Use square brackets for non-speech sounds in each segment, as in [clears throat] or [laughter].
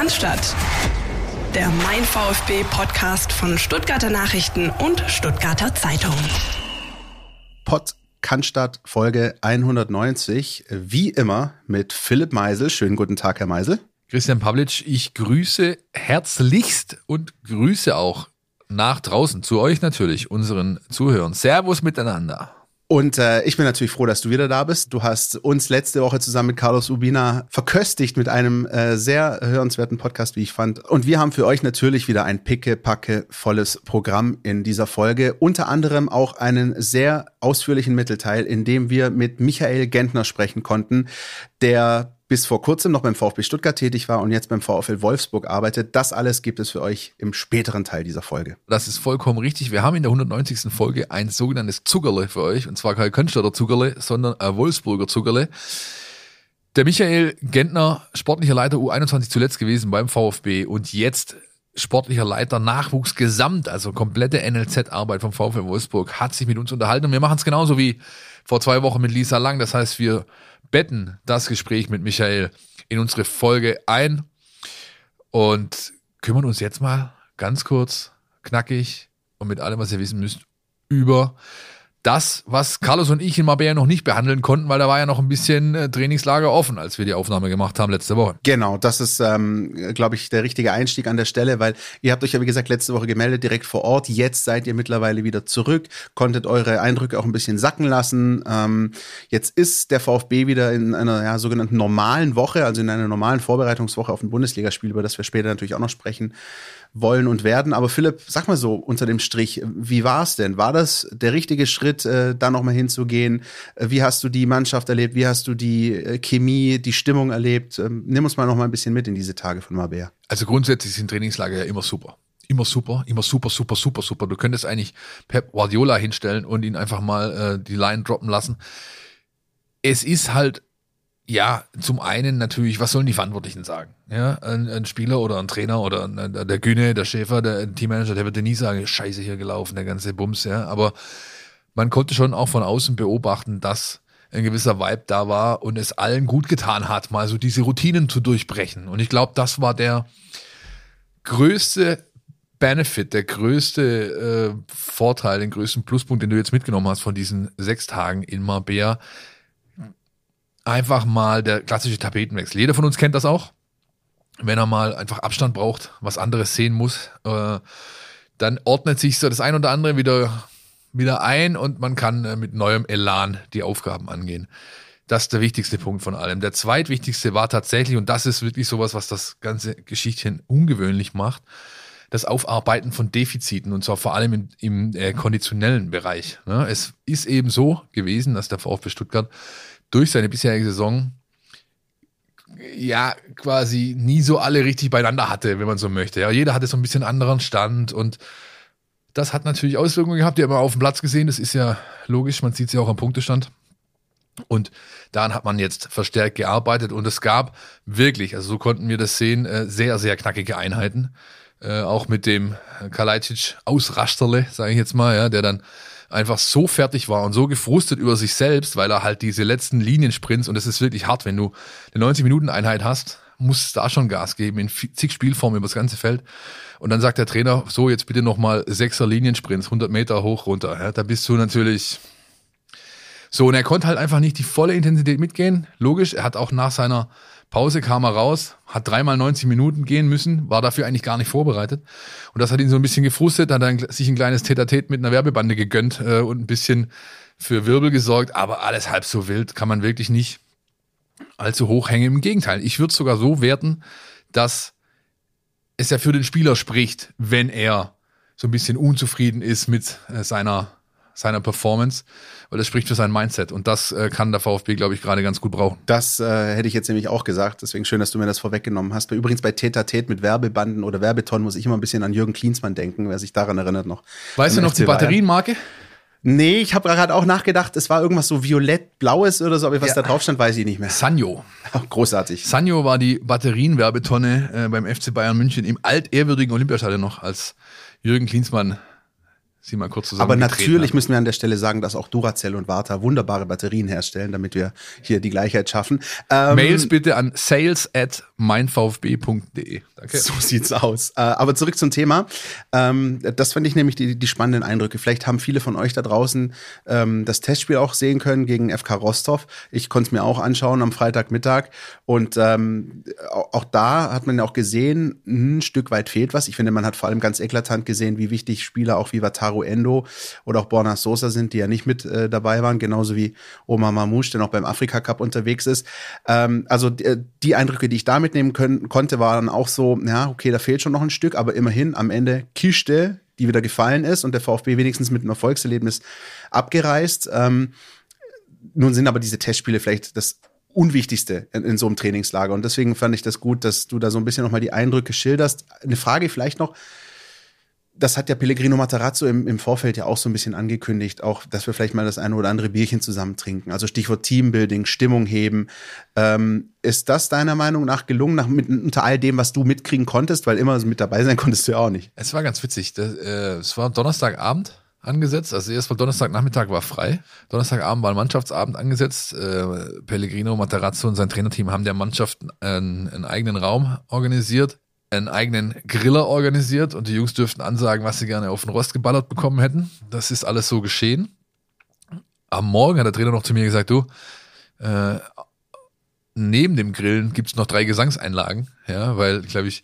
Cannstatt. Der Mein VfB Podcast von Stuttgarter Nachrichten und Stuttgarter Zeitung. Pod Cannstatt Folge 190. Wie immer mit Philipp Meisel. Schönen guten Tag, Herr Meisel. Christian Pavlic, ich grüße herzlichst und grüße auch nach draußen zu euch natürlich, unseren Zuhörern. Servus miteinander. Und äh, ich bin natürlich froh, dass du wieder da bist. Du hast uns letzte Woche zusammen mit Carlos Ubina verköstigt mit einem äh, sehr hörenswerten Podcast, wie ich fand. Und wir haben für euch natürlich wieder ein picke-packe volles Programm in dieser Folge. Unter anderem auch einen sehr ausführlichen Mittelteil, in dem wir mit Michael Gentner sprechen konnten, der bis vor kurzem noch beim VfB Stuttgart tätig war und jetzt beim VfL Wolfsburg arbeitet. Das alles gibt es für euch im späteren Teil dieser Folge. Das ist vollkommen richtig. Wir haben in der 190. Folge ein sogenanntes Zuckerle für euch. Und zwar kein Könstatter Zuckerle, sondern ein Wolfsburger Zuckerle. Der Michael Gentner, sportlicher Leiter U21 zuletzt gewesen beim VfB und jetzt sportlicher Leiter Nachwuchs Gesamt, also komplette NLZ-Arbeit vom VfL Wolfsburg, hat sich mit uns unterhalten und wir machen es genauso wie vor zwei Wochen mit Lisa Lang. Das heißt, wir betten das Gespräch mit Michael in unsere Folge ein und kümmern uns jetzt mal ganz kurz, knackig und mit allem, was ihr wissen müsst, über das, was Carlos und ich in Marbella noch nicht behandeln konnten, weil da war ja noch ein bisschen äh, Trainingslager offen, als wir die Aufnahme gemacht haben letzte Woche. Genau, das ist, ähm, glaube ich, der richtige Einstieg an der Stelle, weil ihr habt euch ja, wie gesagt, letzte Woche gemeldet, direkt vor Ort. Jetzt seid ihr mittlerweile wieder zurück, konntet eure Eindrücke auch ein bisschen sacken lassen. Ähm, jetzt ist der VfB wieder in einer ja, sogenannten normalen Woche, also in einer normalen Vorbereitungswoche auf ein Bundesligaspiel, über das wir später natürlich auch noch sprechen wollen und werden. Aber Philipp, sag mal so unter dem Strich, wie war es denn? War das der richtige Schritt, äh, da nochmal hinzugehen? Äh, wie hast du die Mannschaft erlebt? Wie hast du die äh, Chemie, die Stimmung erlebt? Ähm, nimm uns mal nochmal ein bisschen mit in diese Tage von Marbella. Also grundsätzlich sind Trainingslager ja immer super. Immer super, immer super, super, super, super. Du könntest eigentlich Pep Guardiola hinstellen und ihn einfach mal äh, die Line droppen lassen. Es ist halt ja, zum einen natürlich, was sollen die Verantwortlichen sagen? Ja, ein, ein Spieler oder ein Trainer oder ein, der Güne, der Schäfer, der Teammanager, der wird dir nie sagen, scheiße hier gelaufen, der ganze Bums, ja. Aber man konnte schon auch von außen beobachten, dass ein gewisser Vibe da war und es allen gut getan hat, mal so diese Routinen zu durchbrechen. Und ich glaube, das war der größte Benefit, der größte äh, Vorteil, den größten Pluspunkt, den du jetzt mitgenommen hast von diesen sechs Tagen in Marbella einfach mal der klassische Tapetenwechsel. Jeder von uns kennt das auch. Wenn er mal einfach Abstand braucht, was anderes sehen muss, äh, dann ordnet sich so das ein oder andere wieder, wieder ein und man kann äh, mit neuem Elan die Aufgaben angehen. Das ist der wichtigste Punkt von allem. Der zweitwichtigste war tatsächlich, und das ist wirklich sowas, was das ganze Geschichtchen ungewöhnlich macht, das Aufarbeiten von Defiziten und zwar vor allem im, im äh, konditionellen Bereich. Ne? Es ist eben so gewesen, dass der VfB Stuttgart durch seine bisherige Saison ja quasi nie so alle richtig beieinander hatte, wenn man so möchte. Ja, jeder hatte so ein bisschen anderen Stand und das hat natürlich Auswirkungen gehabt. Die haben wir auf dem Platz gesehen. Das ist ja logisch. Man sieht sie auch am Punktestand. Und daran hat man jetzt verstärkt gearbeitet und es gab wirklich, also so konnten wir das sehen, äh, sehr, sehr knackige Einheiten. Äh, auch mit dem Kalajdzic Ausrasterle, sage ich jetzt mal, ja, der dann einfach so fertig war und so gefrustet über sich selbst, weil er halt diese letzten Liniensprints, und das ist wirklich hart, wenn du eine 90-Minuten-Einheit hast, musst da schon Gas geben in zig Spielformen über das ganze Feld. Und dann sagt der Trainer, so jetzt bitte nochmal sechser Liniensprints, 100 Meter hoch, runter. Ja, da bist du natürlich so. Und er konnte halt einfach nicht die volle Intensität mitgehen. Logisch, er hat auch nach seiner Pause kam er raus, hat dreimal 90 Minuten gehen müssen, war dafür eigentlich gar nicht vorbereitet. Und das hat ihn so ein bisschen gefrustet, hat dann sich ein kleines Tetatet mit einer Werbebande gegönnt äh, und ein bisschen für Wirbel gesorgt, aber alles halb so wild kann man wirklich nicht allzu hoch hängen. Im Gegenteil, ich würde sogar so werten, dass es ja für den Spieler spricht, wenn er so ein bisschen unzufrieden ist mit äh, seiner seiner Performance, weil das spricht für sein Mindset und das äh, kann der VfB, glaube ich, gerade ganz gut brauchen. Das äh, hätte ich jetzt nämlich auch gesagt, deswegen schön, dass du mir das vorweggenommen hast. Übrigens bei Teta Tet mit Werbebanden oder Werbetonnen muss ich immer ein bisschen an Jürgen Klinsmann denken, wer sich daran erinnert noch. Weißt du noch die Batterienmarke? Nee, ich habe gerade auch nachgedacht, es war irgendwas so violett-blaues oder so, aber was ja. da drauf stand, weiß ich nicht mehr. Sanyo. [laughs] Großartig. Sanyo war die Batterienwerbetonne äh, beim FC Bayern München im altehrwürdigen Olympiastadion noch, als Jürgen Klinsmann sie mal kurz zusammen Aber natürlich haben. müssen wir an der Stelle sagen, dass auch Duracell und Warta wunderbare Batterien herstellen, damit wir hier die Gleichheit schaffen. Ähm, Mails bitte an sales at meinvfb.de. Danke. So sieht's aus. Äh, aber zurück zum Thema. Ähm, das fand ich nämlich die, die spannenden Eindrücke. Vielleicht haben viele von euch da draußen ähm, das Testspiel auch sehen können gegen FK Rostov. Ich konnte es mir auch anschauen am Freitagmittag. Und ähm, auch da hat man ja auch gesehen, ein Stück weit fehlt was. Ich finde, man hat vor allem ganz eklatant gesehen, wie wichtig Spieler auch wie Wataru Endo oder auch Borna Sosa sind, die ja nicht mit äh, dabei waren, genauso wie Omar Mamouche, der noch beim Afrika Cup unterwegs ist. Ähm, also die, äh, die Eindrücke, die ich da mitnehmen können, konnte, waren auch so, ja, okay, da fehlt schon noch ein Stück, aber immerhin am Ende Kiste, die wieder gefallen ist und der VfB wenigstens mit einem Erfolgserlebnis abgereist. Ähm, nun sind aber diese Testspiele vielleicht das Unwichtigste in, in, so einem Trainingslager. Und deswegen fand ich das gut, dass du da so ein bisschen nochmal die Eindrücke schilderst. Eine Frage vielleicht noch. Das hat ja Pellegrino Matarazzo im, im Vorfeld ja auch so ein bisschen angekündigt, auch, dass wir vielleicht mal das eine oder andere Bierchen zusammen trinken. Also Stichwort Teambuilding, Stimmung heben. Ähm, ist das deiner Meinung nach gelungen, nach, mit, unter all dem, was du mitkriegen konntest? Weil immer mit dabei sein konntest du ja auch nicht. Es war ganz witzig. Das, äh, es war Donnerstagabend angesetzt. Also erstmal Donnerstagnachmittag war frei. Donnerstagabend war ein Mannschaftsabend angesetzt. Äh, Pellegrino, Matarazzo und sein Trainerteam haben der Mannschaft einen, einen eigenen Raum organisiert, einen eigenen Griller organisiert und die Jungs dürften ansagen, was sie gerne auf den Rost geballert bekommen hätten. Das ist alles so geschehen. Am Morgen hat der Trainer noch zu mir gesagt, du, äh, neben dem Grillen gibt's noch drei Gesangseinlagen, ja, weil, glaube ich,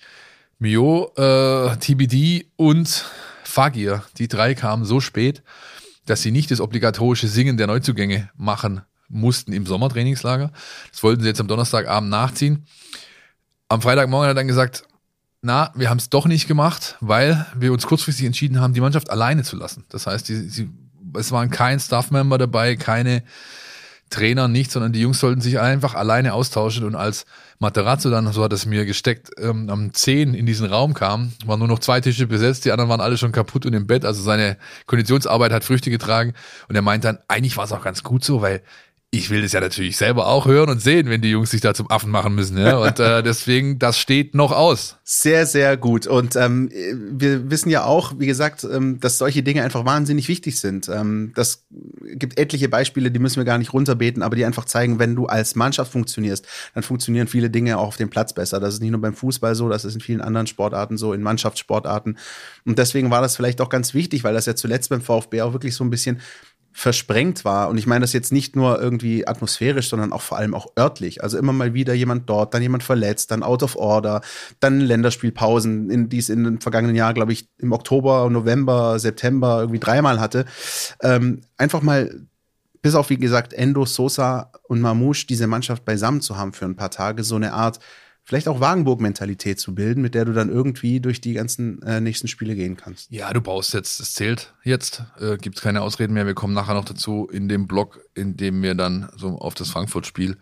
Mio, äh, TBD und Fagir, die drei kamen so spät, dass sie nicht das obligatorische Singen der Neuzugänge machen mussten im Sommertrainingslager. Das wollten sie jetzt am Donnerstagabend nachziehen. Am Freitagmorgen hat er dann gesagt, na, wir haben es doch nicht gemacht, weil wir uns kurzfristig entschieden haben, die Mannschaft alleine zu lassen. Das heißt, die, sie, es waren kein Staff-Member dabei, keine Trainer, nichts, sondern die Jungs sollten sich einfach alleine austauschen und als Materazzo dann, so hat es mir gesteckt, ähm, am 10 in diesen Raum kam, waren nur noch zwei Tische besetzt, die anderen waren alle schon kaputt und im Bett, also seine Konditionsarbeit hat Früchte getragen. Und er meint dann, eigentlich war es auch ganz gut so, weil ich will das ja natürlich selber auch hören und sehen, wenn die Jungs sich da zum Affen machen müssen. Ja? Und äh, [laughs] deswegen, das steht noch aus. Sehr, sehr gut. Und ähm, wir wissen ja auch, wie gesagt, ähm, dass solche Dinge einfach wahnsinnig wichtig sind. Ähm, das gibt etliche Beispiele, die müssen wir gar nicht runterbeten, aber die einfach zeigen, wenn du als Mannschaft funktionierst, dann funktionieren viele Dinge auch auf dem Platz besser. Das ist nicht nur beim Fußball so, das ist in vielen anderen Sportarten so, in Mannschaftssportarten. Und deswegen war das vielleicht auch ganz wichtig, weil das ja zuletzt beim VfB auch wirklich so ein bisschen versprengt war. Und ich meine das jetzt nicht nur irgendwie atmosphärisch, sondern auch vor allem auch örtlich. Also immer mal wieder jemand dort, dann jemand verletzt, dann out of order, dann Länderspielpausen, in, die es in den vergangenen Jahren, glaube ich, im Oktober, November, September irgendwie dreimal hatte. Ähm, einfach mal bis auf, wie gesagt, Endo, Sosa und Mamouche diese Mannschaft beisammen zu haben für ein paar Tage, so eine Art vielleicht auch Wagenburg-Mentalität zu bilden, mit der du dann irgendwie durch die ganzen äh, nächsten Spiele gehen kannst. Ja, du brauchst jetzt, es zählt jetzt, äh, gibt keine Ausreden mehr. Wir kommen nachher noch dazu in dem Blog, in dem wir dann so auf das Frankfurt-Spiel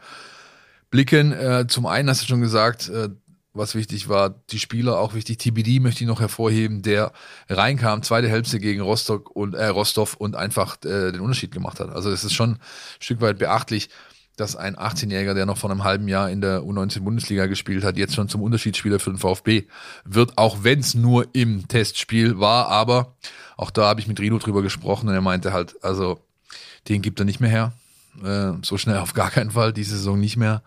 blicken. Äh, zum einen hast du schon gesagt, äh, was wichtig war, die Spieler auch wichtig. TBD möchte ich noch hervorheben, der reinkam, zweite Hälfte gegen Rostock und äh, Rostov und einfach äh, den Unterschied gemacht hat. Also es ist schon ein Stück weit beachtlich dass ein 18-Jähriger, der noch vor einem halben Jahr in der U19-Bundesliga gespielt hat, jetzt schon zum Unterschiedsspieler für den VfB wird, auch wenn es nur im Testspiel war. Aber auch da habe ich mit Rino drüber gesprochen und er meinte halt, also den gibt er nicht mehr her. Äh, so schnell auf gar keinen Fall, diese Saison nicht mehr.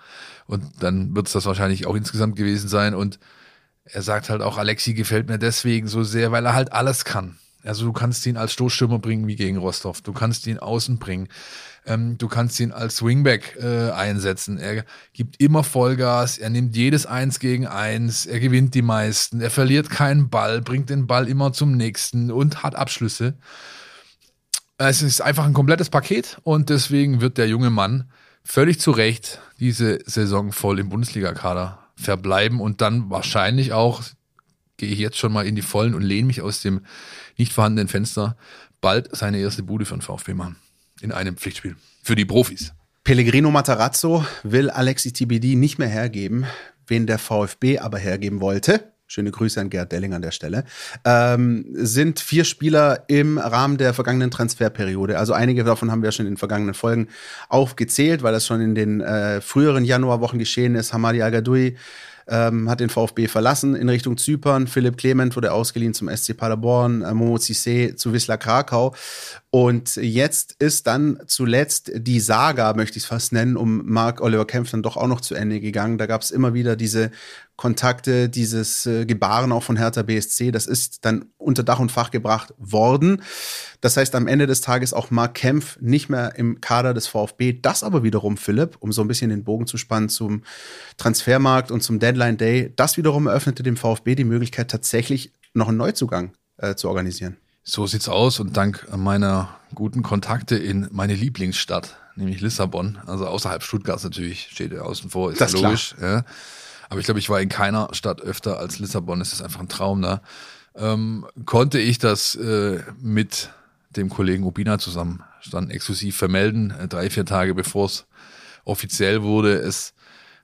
Und dann wird es das wahrscheinlich auch insgesamt gewesen sein. Und er sagt halt auch, Alexi gefällt mir deswegen so sehr, weil er halt alles kann. Also du kannst ihn als Stoßstürmer bringen wie gegen Rostov. Du kannst ihn außen bringen. Ähm, du kannst ihn als Swingback äh, einsetzen. Er gibt immer Vollgas, er nimmt jedes Eins gegen Eins, er gewinnt die meisten, er verliert keinen Ball, bringt den Ball immer zum nächsten und hat Abschlüsse. Es ist einfach ein komplettes Paket und deswegen wird der junge Mann völlig zu Recht diese Saison voll im Bundesliga-Kader verbleiben und dann wahrscheinlich auch, gehe ich jetzt schon mal in die Vollen und lehne mich aus dem nicht vorhandenen Fenster, bald seine erste Bude für den VfB machen in einem Pflichtspiel für die Profis. Pellegrino Matarazzo will Alexi TBD nicht mehr hergeben, wen der VfB aber hergeben wollte. Schöne Grüße an Gerd Delling an der Stelle. Ähm, sind vier Spieler im Rahmen der vergangenen Transferperiode. Also einige davon haben wir schon in den vergangenen Folgen aufgezählt, weil das schon in den äh, früheren Januarwochen geschehen ist. Hamadi Agadoui, ähm, hat den VfB verlassen in Richtung Zypern. Philipp Clement wurde ausgeliehen zum SC Paderborn, äh, Momo Cissé zu Wisla Krakau. Und jetzt ist dann zuletzt die Saga, möchte ich es fast nennen, um Marc Oliver Kempf dann doch auch noch zu Ende gegangen. Da gab es immer wieder diese Kontakte, dieses äh, Gebaren auch von Hertha BSC. Das ist dann unter Dach und Fach gebracht worden. Das heißt, am Ende des Tages auch Marc Kempf nicht mehr im Kader des VfB. Das aber wiederum, Philipp, um so ein bisschen den Bogen zu spannen zum Transfermarkt und zum Deadline Day, das wiederum eröffnete dem VfB die Möglichkeit, tatsächlich noch einen Neuzugang äh, zu organisieren. So sieht's aus und dank meiner guten Kontakte in meine Lieblingsstadt, nämlich Lissabon, also außerhalb Stuttgarts natürlich, steht außen vor, ist Das logisch. Ja. Aber ich glaube, ich war in keiner Stadt öfter als Lissabon. Es ist einfach ein Traum da. Ähm, konnte ich das äh, mit dem Kollegen Ubina zusammen dann exklusiv vermelden, äh, drei, vier Tage bevor es offiziell wurde. Es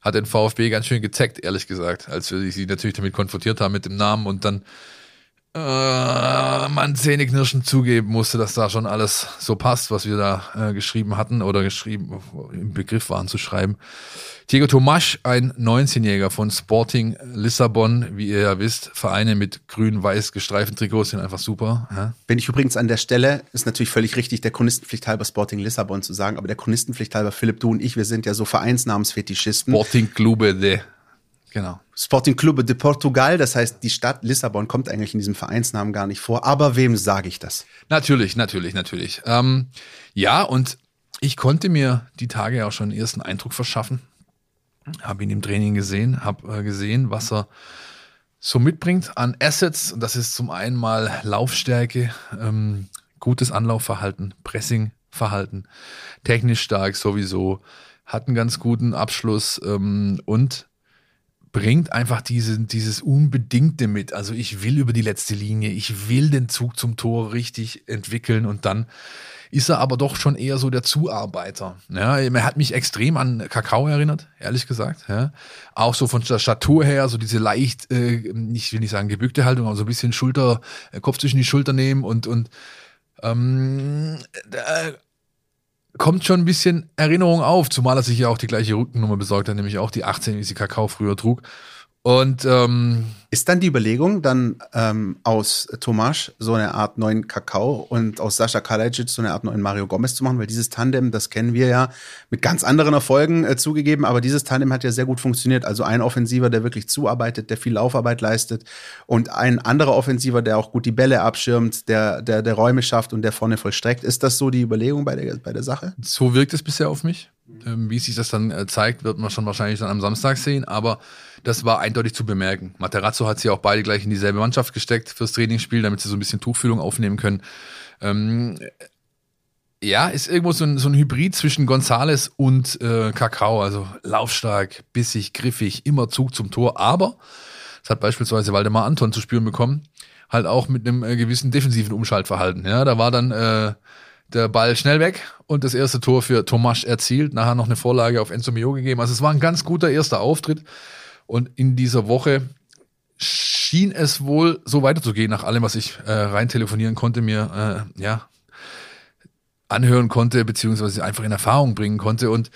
hat den VfB ganz schön gezeckt, ehrlich gesagt, als wir sie natürlich damit konfrontiert haben mit dem Namen und dann äh, man zähneknirschend zugeben musste, dass da schon alles so passt, was wir da äh, geschrieben hatten oder geschrieben im Begriff waren zu schreiben. Diego Tomasch, ein 19-Jähriger von Sporting Lissabon, wie ihr ja wisst, Vereine mit grün-weiß gestreiften Trikots sind einfach super. Ja? Bin ich übrigens an der Stelle, ist natürlich völlig richtig, der Chronistenpflicht halber Sporting Lissabon zu sagen, aber der Chronistenpflicht halber Philipp, du und ich, wir sind ja so Vereinsnamensfetischisten. Sporting Clube de. Genau. Sporting Clube de Portugal, das heißt, die Stadt Lissabon kommt eigentlich in diesem Vereinsnamen gar nicht vor. Aber wem sage ich das? Natürlich, natürlich, natürlich. Ähm, ja, und ich konnte mir die Tage ja auch schon einen ersten Eindruck verschaffen. Habe ihn im Training gesehen, habe äh, gesehen, was er so mitbringt an Assets. Und das ist zum einen mal Laufstärke, ähm, gutes Anlaufverhalten, Pressingverhalten, technisch stark sowieso, hat einen ganz guten Abschluss ähm, und bringt einfach diese, dieses Unbedingte mit. Also ich will über die letzte Linie, ich will den Zug zum Tor richtig entwickeln und dann ist er aber doch schon eher so der Zuarbeiter. Ja, er hat mich extrem an Kakao erinnert, ehrlich gesagt. Ja. Auch so von der Statur her, so diese leicht, äh, ich will nicht sagen gebückte Haltung, aber so ein bisschen Schulter, äh, Kopf zwischen die Schulter nehmen und, und ähm, äh, kommt schon ein bisschen Erinnerung auf, zumal er sich ja auch die gleiche Rückennummer besorgt hat, nämlich auch die 18, wie sie Kakao früher trug. Und ähm, Ist dann die Überlegung, dann ähm, aus Tomasz so eine Art neuen Kakao und aus Sascha Kalajic so eine Art neuen Mario Gomez zu machen? Weil dieses Tandem, das kennen wir ja mit ganz anderen Erfolgen äh, zugegeben, aber dieses Tandem hat ja sehr gut funktioniert. Also ein Offensiver, der wirklich zuarbeitet, der viel Laufarbeit leistet und ein anderer Offensiver, der auch gut die Bälle abschirmt, der, der, der Räume schafft und der vorne vollstreckt. Ist das so die Überlegung bei der, bei der Sache? so wirkt es bisher auf mich. Ähm, wie sich das dann äh, zeigt, wird man schon wahrscheinlich dann am Samstag sehen, aber das war eindeutig zu bemerken. Materazzo hat sie auch beide gleich in dieselbe Mannschaft gesteckt fürs Trainingsspiel, damit sie so ein bisschen Tuchfühlung aufnehmen können. Ähm, ja, ist irgendwo so ein, so ein Hybrid zwischen Gonzales und äh, Kakao, also laufstark, bissig, griffig, immer Zug zum Tor, aber das hat beispielsweise Waldemar Anton zu spüren bekommen, halt auch mit einem äh, gewissen defensiven Umschaltverhalten. Ja, da war dann äh, der Ball schnell weg und das erste Tor für Tomasz erzielt, nachher noch eine Vorlage auf Enzo Mio gegeben. Also es war ein ganz guter erster Auftritt und in dieser Woche schien es wohl so weiterzugehen, nach allem, was ich äh, rein telefonieren konnte, mir äh, ja anhören konnte, beziehungsweise einfach in Erfahrung bringen konnte. Und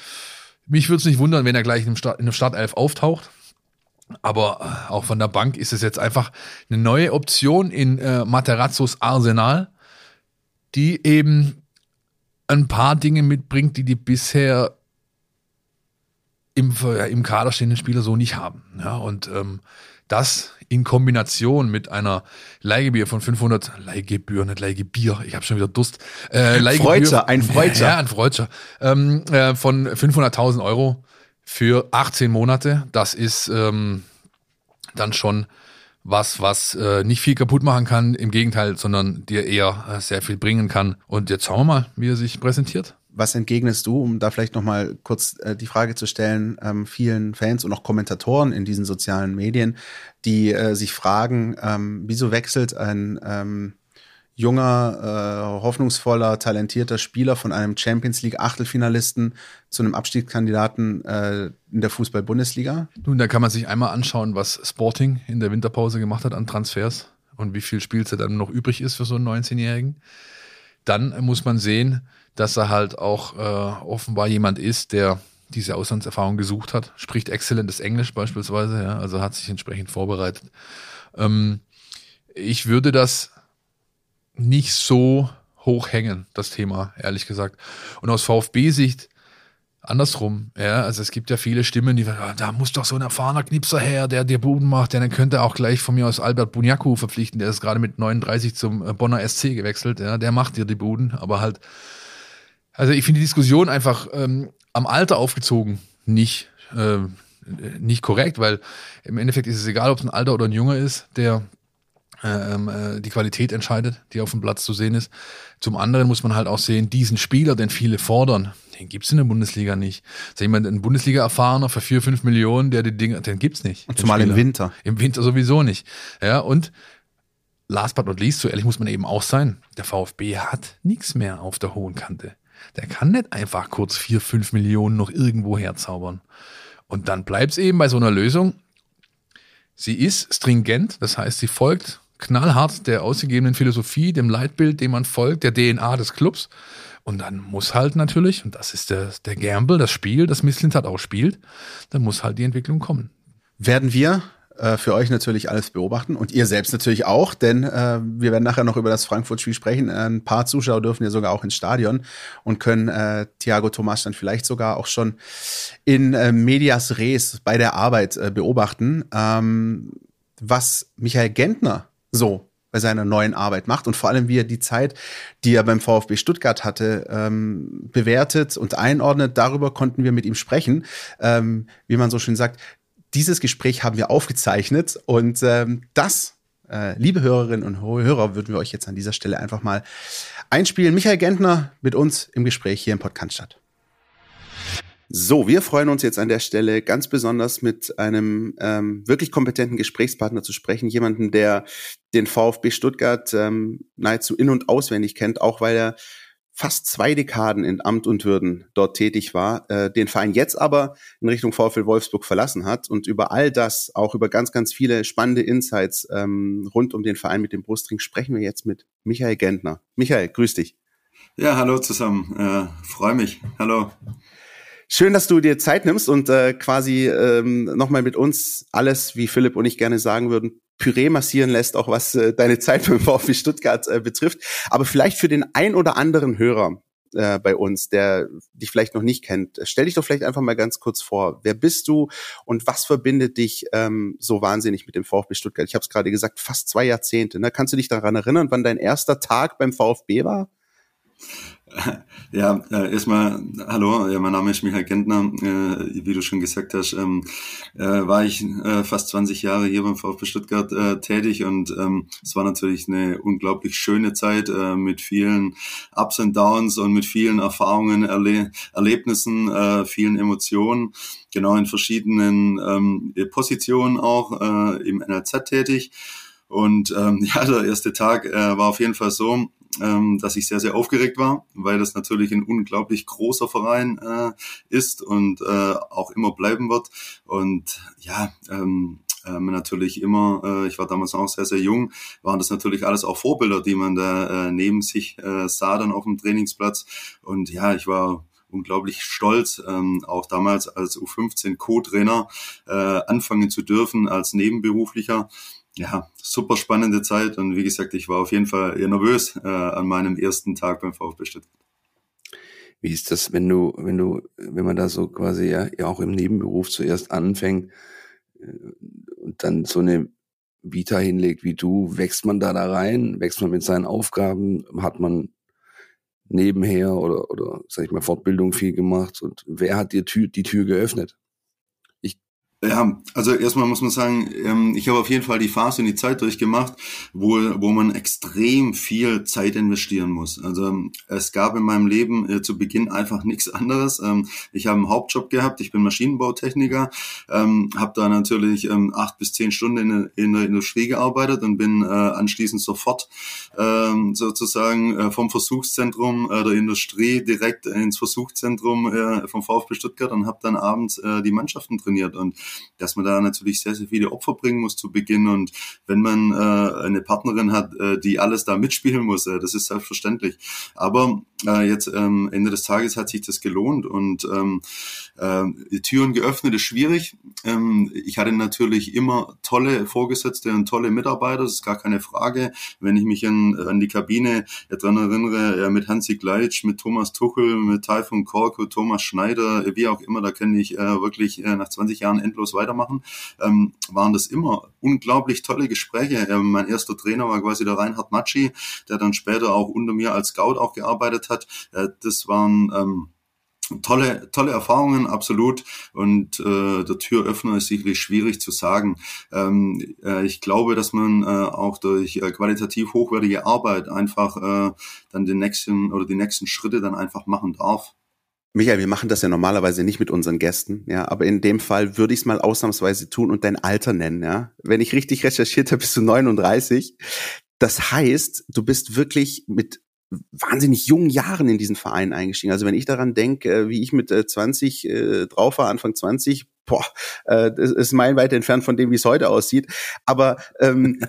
mich würde es nicht wundern, wenn er gleich in, Start, in der Startelf auftaucht. Aber äh, auch von der Bank ist es jetzt einfach eine neue Option in äh, Materazzos Arsenal, die eben ein paar Dinge mitbringt, die die bisher im, äh, im Kader stehenden Spieler so nicht haben. Ja, und ähm, das in Kombination mit einer Leihgebühr von 500, Leihgebühr, nicht Leihgebier, ich habe schon wieder Durst. Äh, Leihgebühr- Freuzer, ein [laughs] Freuzer. Ja, ein Freuzer. Ähm, äh, von 500.000 Euro für 18 Monate. Das ist ähm, dann schon was, was äh, nicht viel kaputt machen kann, im Gegenteil, sondern dir eher äh, sehr viel bringen kann. Und jetzt schauen wir mal, wie er sich präsentiert. Was entgegnest du, um da vielleicht noch mal kurz äh, die Frage zu stellen, ähm, vielen Fans und auch Kommentatoren in diesen sozialen Medien, die äh, sich fragen, ähm, wieso wechselt ein ähm, junger, äh, hoffnungsvoller, talentierter Spieler von einem Champions League Achtelfinalisten zu einem Abstiegskandidaten äh, in der Fußball-Bundesliga? Nun, da kann man sich einmal anschauen, was Sporting in der Winterpause gemacht hat an Transfers und wie viel Spielzeit dann noch übrig ist für so einen 19-Jährigen. Dann muss man sehen, dass er halt auch äh, offenbar jemand ist, der diese Auslandserfahrung gesucht hat, spricht exzellentes Englisch beispielsweise, ja, also hat sich entsprechend vorbereitet. Ähm, ich würde das nicht so hoch hängen, das Thema, ehrlich gesagt. Und aus VfB-Sicht andersrum, ja, also es gibt ja viele Stimmen, die sagen, da muss doch so ein erfahrener Knipser her, der dir Boden macht, der dann könnte auch gleich von mir aus Albert Bunyaku verpflichten, der ist gerade mit 39 zum äh, Bonner SC gewechselt, ja, der macht dir die Buden, aber halt, also ich finde die Diskussion einfach ähm, am Alter aufgezogen nicht, äh, nicht korrekt, weil im Endeffekt ist es egal, ob es ein Alter oder ein Junge ist, der ähm, äh, die Qualität entscheidet, die auf dem Platz zu sehen ist. Zum anderen muss man halt auch sehen, diesen Spieler, den viele fordern, den gibt's in der Bundesliga nicht. Sag ich mal, ein Bundesliga-Erfahrener für vier, fünf Millionen, der die Dinge, den gibt's nicht. Und zumal im Winter. Im Winter sowieso nicht. Ja, und last but not least, so ehrlich muss man eben auch sein, der VfB hat nichts mehr auf der hohen Kante. Der kann nicht einfach kurz vier, fünf Millionen noch irgendwo herzaubern. Und dann bleibt's eben bei so einer Lösung. Sie ist stringent, das heißt, sie folgt knallhart der ausgegebenen Philosophie, dem Leitbild, dem man folgt, der DNA des Clubs. Und dann muss halt natürlich, und das ist der, der Gamble, das Spiel, das Misslintat auch spielt, dann muss halt die Entwicklung kommen. Werden wir äh, für euch natürlich alles beobachten und ihr selbst natürlich auch, denn äh, wir werden nachher noch über das Frankfurt-Spiel sprechen. Ein paar Zuschauer dürfen ja sogar auch ins Stadion und können äh, Thiago Thomas dann vielleicht sogar auch schon in äh, Medias Res bei der Arbeit äh, beobachten. Ähm, was Michael Gentner so bei seiner neuen Arbeit macht und vor allem, wie er die Zeit, die er beim VfB Stuttgart hatte, ähm, bewertet und einordnet. Darüber konnten wir mit ihm sprechen. Ähm, wie man so schön sagt, dieses Gespräch haben wir aufgezeichnet und ähm, das, äh, liebe Hörerinnen und Hörer, würden wir euch jetzt an dieser Stelle einfach mal einspielen. Michael Gentner mit uns im Gespräch hier im Podcast statt. So, wir freuen uns jetzt an der Stelle ganz besonders mit einem ähm, wirklich kompetenten Gesprächspartner zu sprechen, jemanden, der den VfB Stuttgart ähm, nahezu in und auswendig kennt, auch weil er fast zwei Dekaden in Amt und Würden dort tätig war, äh, den Verein jetzt aber in Richtung VfL Wolfsburg verlassen hat und über all das, auch über ganz, ganz viele spannende Insights ähm, rund um den Verein mit dem Brustring sprechen wir jetzt mit Michael Gentner. Michael, grüß dich. Ja, hallo zusammen. Äh, Freue mich. Hallo. Schön, dass du dir Zeit nimmst und äh, quasi ähm, nochmal mit uns alles, wie Philipp und ich gerne sagen würden, Püree massieren lässt, auch was äh, deine Zeit beim VfB Stuttgart äh, betrifft. Aber vielleicht für den ein oder anderen Hörer äh, bei uns, der dich vielleicht noch nicht kennt, stell dich doch vielleicht einfach mal ganz kurz vor. Wer bist du und was verbindet dich ähm, so wahnsinnig mit dem VfB Stuttgart? Ich habe es gerade gesagt, fast zwei Jahrzehnte. Ne? Kannst du dich daran erinnern, wann dein erster Tag beim VfB war? [laughs] Ja, äh, erstmal hallo, ja, mein Name ist Michael Gentner. Äh, wie du schon gesagt hast, ähm, äh, war ich äh, fast 20 Jahre hier beim VfB Stuttgart äh, tätig und ähm, es war natürlich eine unglaublich schöne Zeit äh, mit vielen Ups und Downs und mit vielen Erfahrungen, Erle Erlebnissen, vielen Emotionen. Genau in verschiedenen ähm, Positionen auch im NLZ tätig. Und ähm, [laughs] ja, der erste Tag äh, war auf jeden Fall so, ähm, dass ich sehr, sehr aufgeregt war, weil das natürlich ein unglaublich großer Verein äh, ist und äh, auch immer bleiben wird. Und ja, ähm, ähm, natürlich immer, äh, ich war damals auch sehr, sehr jung, waren das natürlich alles auch Vorbilder, die man da äh, neben sich äh, sah dann auf dem Trainingsplatz. Und ja, ich war unglaublich stolz, ähm, auch damals als U15 Co-Trainer äh, anfangen zu dürfen als Nebenberuflicher ja, super spannende Zeit und wie gesagt, ich war auf jeden Fall eher nervös äh, an meinem ersten Tag beim VfB Stuttgart. Wie ist das, wenn du, wenn du, wenn man da so quasi ja, ja auch im Nebenberuf zuerst anfängt äh, und dann so eine Vita hinlegt wie du, wächst man da da rein, wächst man mit seinen Aufgaben, hat man nebenher oder, oder sag ich mal, Fortbildung viel gemacht und wer hat dir Tür, die Tür geöffnet? Ja, also erstmal muss man sagen, ähm, ich habe auf jeden Fall die Phase und die Zeit durchgemacht, wo, wo man extrem viel Zeit investieren muss. Also es gab in meinem Leben äh, zu Beginn einfach nichts anderes. Ähm, ich habe einen Hauptjob gehabt, ich bin Maschinenbautechniker, ähm, habe da natürlich acht bis zehn Stunden in, der Industrie gearbeitet und bin äh, anschließend sofort sozusagen äh, vom Versuchszentrum der Industrie direkt ins Versuchszentrum vom VfB Stuttgart und habe dann abends die Mannschaften trainiert und dass man da natürlich sehr, sehr viele Opfer bringen muss zu Beginn. Und wenn man äh, eine Partnerin hat, äh, die alles da mitspielen muss, äh, das ist selbstverständlich. Aber äh, jetzt ähm, Ende des Tages hat sich das gelohnt und ähm, äh, Türen geöffnet ist schwierig. Ähm, ich hatte natürlich immer tolle Vorgesetzte und tolle Mitarbeiter, das ist gar keine Frage. Wenn ich mich an, an die Kabine daran erinnere, ja, mit Hansi Gleitsch, mit Thomas Tuchel, mit Taifun Korko, Thomas Schneider, wie auch immer, da kann ich äh, wirklich äh, nach 20 Jahren endlos weitermachen, ähm, waren das immer unglaublich tolle Gespräche. Äh, mein erster Trainer war quasi der Reinhard Matschi, der dann später auch unter mir als Scout auch gearbeitet hat. Äh, das waren ähm, tolle, tolle Erfahrungen, absolut. Und äh, der Türöffner ist sicherlich schwierig zu sagen. Ähm, äh, ich glaube, dass man äh, auch durch äh, qualitativ hochwertige Arbeit einfach äh, dann den nächsten oder die nächsten Schritte dann einfach machen darf. Michael, wir machen das ja normalerweise nicht mit unseren Gästen, ja, aber in dem Fall würde ich es mal ausnahmsweise tun und dein Alter nennen, ja. Wenn ich richtig recherchiert habe, bist du 39. Das heißt, du bist wirklich mit wahnsinnig jungen Jahren in diesen Verein eingestiegen. Also wenn ich daran denke, äh, wie ich mit 20 äh, äh, drauf war, Anfang 20, boah, äh, das ist meilenweit entfernt von dem, wie es heute aussieht. Aber ähm,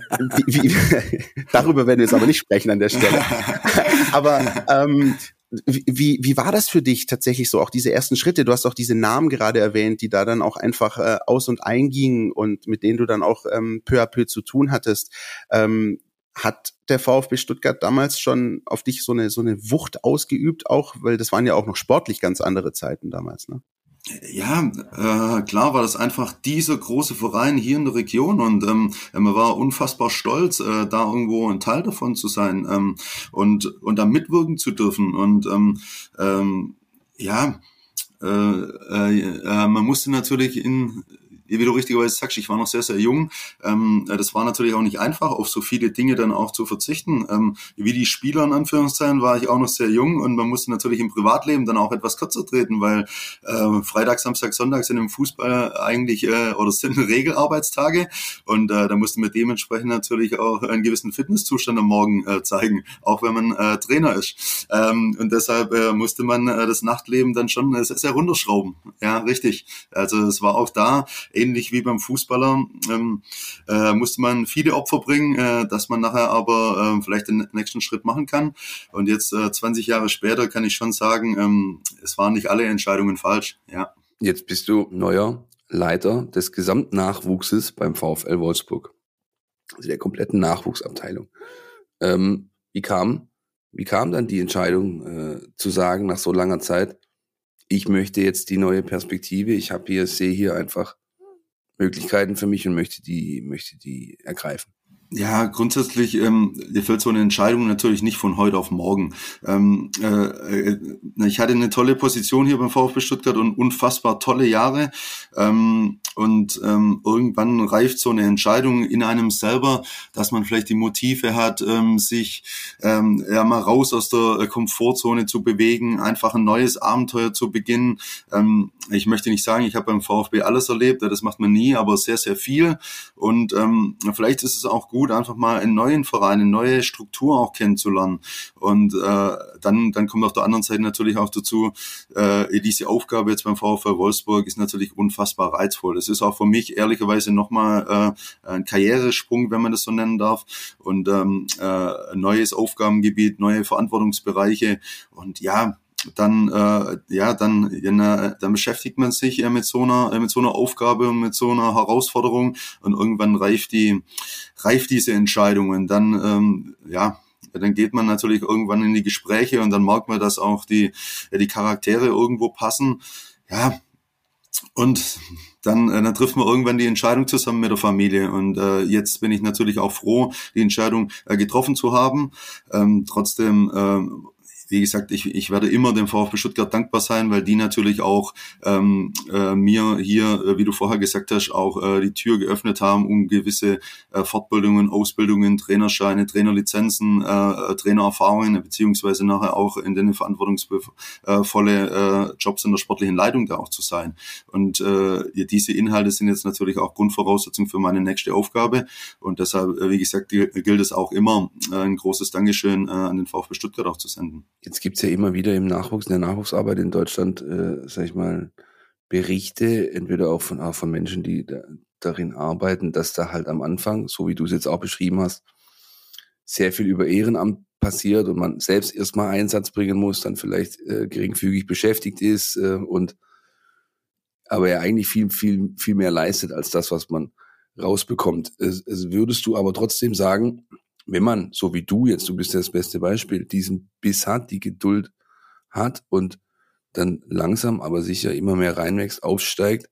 wie, wie, [laughs] darüber werden wir jetzt aber nicht sprechen an der Stelle. [laughs] aber ähm, wie, wie war das für dich tatsächlich so, auch diese ersten Schritte? Du hast auch diese Namen gerade erwähnt, die da dann auch einfach äh, aus- und eingingen und mit denen du dann auch ähm, peu à peu zu tun hattest. Ähm, hat der VfB Stuttgart damals schon auf dich so eine, so eine Wucht ausgeübt, auch, weil das waren ja auch noch sportlich ganz andere Zeiten damals, ne? Ja, äh, klar war das einfach dieser große Verein hier in der Region und ähm, man war unfassbar stolz, äh, da irgendwo ein Teil davon zu sein ähm, und, und da mitwirken zu dürfen. Und ähm, ähm, ja, äh, äh, äh man musste natürlich in wie du richtigerweise sagst, ich war noch sehr, sehr jung. Ähm, das war natürlich auch nicht einfach, auf so viele Dinge dann auch zu verzichten. Ähm, wie die Spieler in Anführungszeichen war ich auch noch sehr jung und man musste natürlich im Privatleben dann auch etwas kürzer treten, weil äh, Freitag, Samstag, Sonntag sind im Fußball eigentlich äh, oder sind [laughs] Regelarbeitstage und äh, da mussten wir dementsprechend natürlich auch einen gewissen Fitnesszustand am Morgen äh, zeigen, auch wenn man äh, Trainer ist. Ähm, und deshalb äh, musste man äh, das Nachtleben dann schon äh, sehr, sehr runterschrauben. Ja, richtig. Also es war auch da ähnlich wie beim Fußballer, ähm, äh, musste man viele Opfer bringen, äh, dass man nachher aber äh, vielleicht den nächsten Schritt machen kann. Und jetzt äh, 20 Jahre später kann ich schon sagen, ähm, es waren nicht alle Entscheidungen falsch. Ja. Jetzt bist du neuer Leiter des Gesamtnachwuchses beim VfL Wolfsburg, also der kompletten Nachwuchsabteilung. Ähm, wie kam, wie kam dann die Entscheidung äh, zu sagen nach so langer Zeit, ich möchte jetzt die neue Perspektive, ich habe hier, sehe hier einfach Möglichkeiten für mich und möchte die, möchte die ergreifen. Ja, grundsätzlich ähm, fällt so eine Entscheidung natürlich nicht von heute auf morgen. Ähm, äh, äh, ich hatte eine tolle Position hier beim VfB Stuttgart und unfassbar tolle Jahre. Ähm, und ähm, irgendwann reift so eine Entscheidung in einem selber, dass man vielleicht die Motive hat, ähm, sich ähm, ja mal raus aus der Komfortzone zu bewegen, einfach ein neues Abenteuer zu beginnen. Ähm, ich möchte nicht sagen, ich habe beim VfB alles erlebt, das macht man nie, aber sehr, sehr viel. Und ähm, vielleicht ist es auch gut, gut, einfach mal einen neuen Verein, eine neue Struktur auch kennenzulernen. Und äh, dann, dann kommt auf der anderen Seite natürlich auch dazu, äh, diese Aufgabe jetzt beim VfL Wolfsburg ist natürlich unfassbar reizvoll. Es ist auch für mich ehrlicherweise nochmal äh, ein Karrieresprung, wenn man das so nennen darf. Und ähm, äh, neues Aufgabengebiet, neue Verantwortungsbereiche. Und ja, dann äh, ja dann ja, dann beschäftigt man sich ja mit so einer äh, mit so einer Aufgabe und mit so einer Herausforderung und irgendwann reift die reift diese Entscheidung und dann ähm, ja dann geht man natürlich irgendwann in die Gespräche und dann merkt man, dass auch die die Charaktere irgendwo passen ja und dann, äh, dann trifft man irgendwann die Entscheidung zusammen mit der Familie. Und äh, jetzt bin ich natürlich auch froh, die Entscheidung äh, getroffen zu haben. Ähm, trotzdem äh, wie gesagt, ich, ich werde immer dem VfB Stuttgart dankbar sein, weil die natürlich auch ähm, äh, mir hier, äh, wie du vorher gesagt hast, auch äh, die Tür geöffnet haben, um gewisse äh, Fortbildungen, Ausbildungen, Trainerscheine, Trainerlizenzen, äh, Trainererfahrungen, beziehungsweise nachher auch in den verantwortungsvolle äh, Jobs in der sportlichen Leitung da auch zu sein. Und äh, diese Inhalte sind jetzt natürlich auch Grundvoraussetzung für meine nächste Aufgabe. Und deshalb, äh, wie gesagt, gilt es auch immer, äh, ein großes Dankeschön äh, an den VfB Stuttgart auch zu senden. Jetzt gibt's ja immer wieder im Nachwuchs, in der Nachwuchsarbeit in Deutschland, äh, sag ich mal, Berichte, entweder auch von, auch von Menschen, die da, darin arbeiten, dass da halt am Anfang, so wie du es jetzt auch beschrieben hast, sehr viel über Ehrenamt passiert und man selbst erstmal Einsatz bringen muss, dann vielleicht äh, geringfügig beschäftigt ist äh, und aber er eigentlich viel, viel, viel mehr leistet als das, was man rausbekommt. Es, es würdest du aber trotzdem sagen, wenn man, so wie du jetzt, du bist das beste Beispiel, diesen Biss hat, die Geduld hat und dann langsam, aber sicher immer mehr reinwächst, aufsteigt,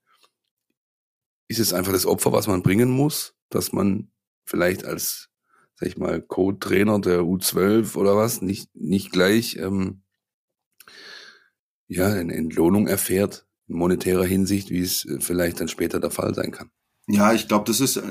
ist es einfach das Opfer, was man bringen muss, dass man vielleicht als, sag ich mal, Co-Trainer der U12 oder was, nicht, nicht gleich ähm, ja, eine Entlohnung erfährt in monetärer Hinsicht, wie es äh, vielleicht dann später der Fall sein kann. Ja, ich glaube, das ist äh, äh,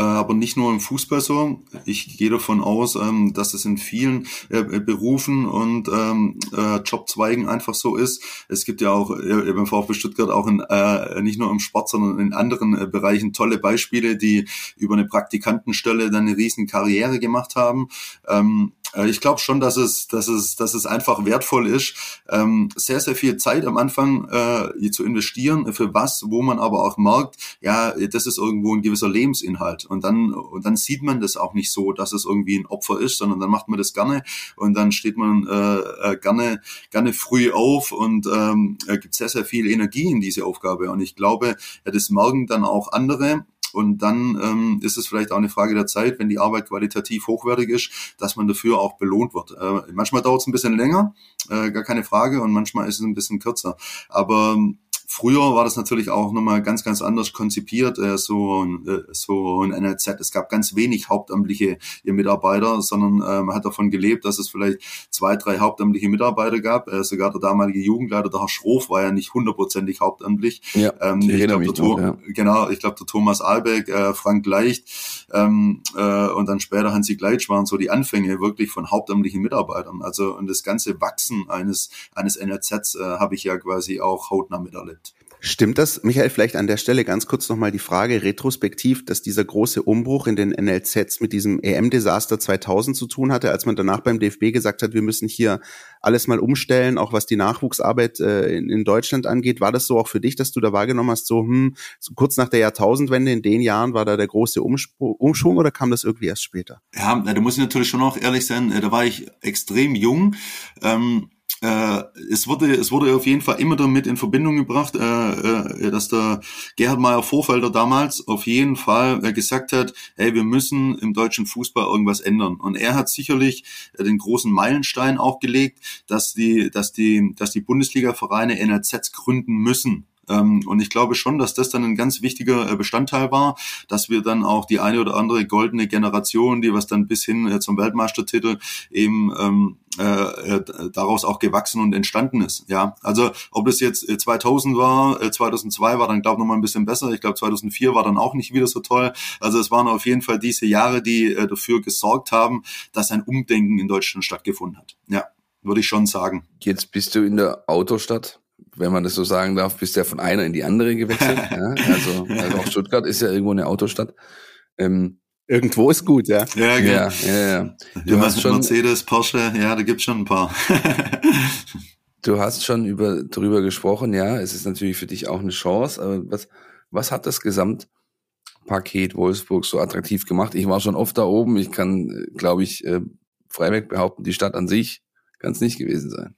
aber nicht nur im Fußball so. Ich gehe davon aus, ähm, dass es in vielen äh, Berufen und ähm, äh, Jobzweigen einfach so ist. Es gibt ja auch äh, beim VfB Stuttgart auch in, äh, nicht nur im Sport, sondern in anderen äh, Bereichen tolle Beispiele, die über eine Praktikantenstelle dann eine riesen Karriere gemacht haben. Ähm, äh, ich glaube schon, dass es, dass es, dass es einfach wertvoll ist, ähm, sehr, sehr viel Zeit am Anfang äh, zu investieren für was, wo man aber auch merkt, ja, das ist irgendwo ein gewisser Lebensinhalt. Und dann, und dann sieht man das auch nicht so, dass es irgendwie ein Opfer ist, sondern dann macht man das gerne und dann steht man äh, äh gerne, gerne früh auf und ähm, gibt sehr, sehr viel Energie in diese Aufgabe. Und ich glaube, ja, das merken dann auch andere und dann ähm, ist es vielleicht auch eine Frage der Zeit, wenn die Arbeit qualitativ hochwertig ist, dass man dafür auch belohnt wird. Äh, manchmal dauert es ein bisschen länger, äh, gar keine Frage, und manchmal ist es ein bisschen kürzer. Aber Früher war das natürlich auch nochmal ganz, ganz anders konzipiert, äh, so, äh, so ein NLZ. Es gab ganz wenig hauptamtliche Mitarbeiter, sondern äh, man hat davon gelebt, dass es vielleicht zwei, drei hauptamtliche Mitarbeiter gab. Äh, sogar der damalige Jugendleiter, der Herr Schroff, war ja nicht hundertprozentig hauptamtlich. Ja, ähm, ich erinnere mich noch, ja. Genau, ich glaube, der Thomas Albeck, äh, Frank Leicht ähm, äh, und dann später Hansi Gleitsch waren so die Anfänge wirklich von hauptamtlichen Mitarbeitern. Also und das ganze Wachsen eines, eines NLZs äh, habe ich ja quasi auch hautnah miterlebt. Stimmt das, Michael, vielleicht an der Stelle ganz kurz nochmal die Frage retrospektiv, dass dieser große Umbruch in den NLZs mit diesem EM-Desaster 2000 zu tun hatte, als man danach beim DFB gesagt hat, wir müssen hier alles mal umstellen, auch was die Nachwuchsarbeit äh, in, in, Deutschland angeht. War das so auch für dich, dass du da wahrgenommen hast, so, hm, so kurz nach der Jahrtausendwende in den Jahren war da der große Umschwung oder kam das irgendwie erst später? Ja, da muss ich natürlich schon auch ehrlich sein, äh, da war ich extrem jung. Ähm äh, es wurde, es wurde auf jeden Fall immer damit in Verbindung gebracht, äh, äh, dass der Gerhard Meyer Vorfelder damals auf jeden Fall äh, gesagt hat, hey, wir müssen im deutschen Fußball irgendwas ändern. Und er hat sicherlich äh, den großen Meilenstein auch gelegt, dass die, dass die, dass die Bundesliga-Vereine NLZs gründen müssen. Ähm, und ich glaube schon, dass das dann ein ganz wichtiger äh, Bestandteil war, dass wir dann auch die eine oder andere goldene Generation, die was dann bis hin äh, zum Weltmeistertitel eben ähm, äh, daraus auch gewachsen und entstanden ist. Ja, also ob das jetzt 2000 war, 2002 war dann glaube ich noch mal ein bisschen besser. Ich glaube 2004 war dann auch nicht wieder so toll. Also es waren auf jeden Fall diese Jahre, die dafür gesorgt haben, dass ein Umdenken in Deutschland stattgefunden hat. Ja, würde ich schon sagen. Jetzt bist du in der Autostadt wenn man das so sagen darf, bist du ja von einer in die andere gewechselt. [laughs] ja? also, also auch Stuttgart ist ja irgendwo eine Autostadt. Ähm, Irgendwo ist gut, ja. Ja, genau. ja, ja, ja. Du hast schon Mercedes, Porsche, ja, da gibt's schon ein paar. [laughs] du hast schon über drüber gesprochen, ja. Es ist natürlich für dich auch eine Chance. Aber was, was hat das Gesamtpaket Wolfsburg so attraktiv gemacht? Ich war schon oft da oben. Ich kann, glaube ich, äh, freiweg behaupten, die Stadt an sich kann es nicht gewesen sein.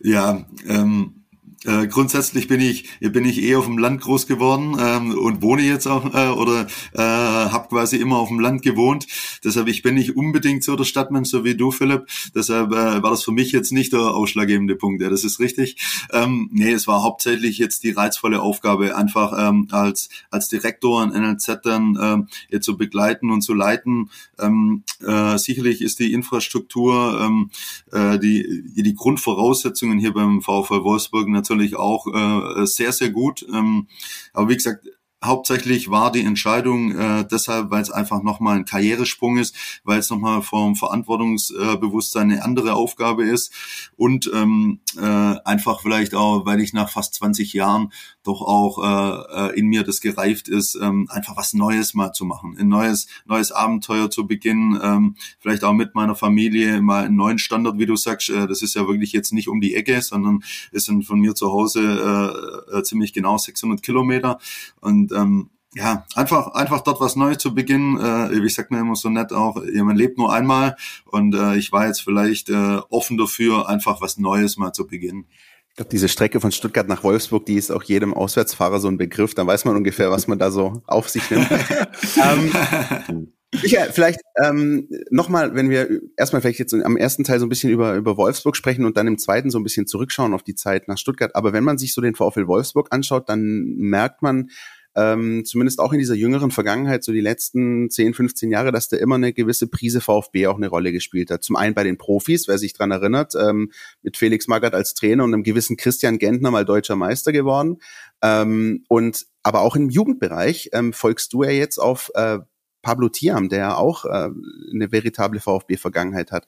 Ja, ähm, äh, grundsätzlich bin ich bin ich eh auf dem Land groß geworden ähm, und wohne jetzt auch äh, oder äh, habe quasi immer auf dem Land gewohnt. Deshalb ich bin nicht unbedingt so der Stadtmensch, so wie du, Philipp. Deshalb äh, war das für mich jetzt nicht der ausschlaggebende Punkt. Ja, das ist richtig. Ähm, nee, es war hauptsächlich jetzt die reizvolle Aufgabe, einfach ähm, als als Direktor an NLZ dann ähm, jetzt zu begleiten und zu leiten. Ähm, äh, sicherlich ist die Infrastruktur, ähm, äh, die die Grundvoraussetzungen hier beim VfL Wolfsburg natürlich auch äh, sehr, sehr gut. Ähm, aber wie gesagt, Hauptsächlich war die Entscheidung äh, deshalb, weil es einfach nochmal ein Karrieresprung ist, weil es nochmal vom Verantwortungsbewusstsein eine andere Aufgabe ist und ähm, äh, einfach vielleicht auch, weil ich nach fast 20 Jahren doch auch äh, äh, in mir das gereift ist, ähm, einfach was Neues mal zu machen, ein neues, neues Abenteuer zu beginnen, ähm, vielleicht auch mit meiner Familie mal einen neuen Standard, wie du sagst, äh, das ist ja wirklich jetzt nicht um die Ecke, sondern ist sind von mir zu Hause äh, äh, ziemlich genau 600 Kilometer. Und ähm, ja, einfach, einfach dort was Neues zu beginnen. Äh, ich sag mir immer so nett auch, man lebt nur einmal und äh, ich war jetzt vielleicht äh, offen dafür, einfach was Neues mal zu beginnen. Ich glaube, diese Strecke von Stuttgart nach Wolfsburg, die ist auch jedem Auswärtsfahrer so ein Begriff. Dann weiß man ungefähr, was man da so auf sich nimmt. [laughs] ähm, Michael, vielleicht ähm, nochmal, wenn wir erstmal vielleicht jetzt am ersten Teil so ein bisschen über, über Wolfsburg sprechen und dann im zweiten so ein bisschen zurückschauen auf die Zeit nach Stuttgart. Aber wenn man sich so den VfL Wolfsburg anschaut, dann merkt man, ähm, zumindest auch in dieser jüngeren Vergangenheit, so die letzten 10, 15 Jahre, dass da immer eine gewisse Prise VfB auch eine Rolle gespielt hat. Zum einen bei den Profis, wer sich dran erinnert, ähm, mit Felix Magath als Trainer und einem gewissen Christian Gentner mal deutscher Meister geworden. Ähm, und aber auch im Jugendbereich ähm, folgst du ja jetzt auf äh, Pablo Thiam, der auch äh, eine veritable VfB-Vergangenheit hat.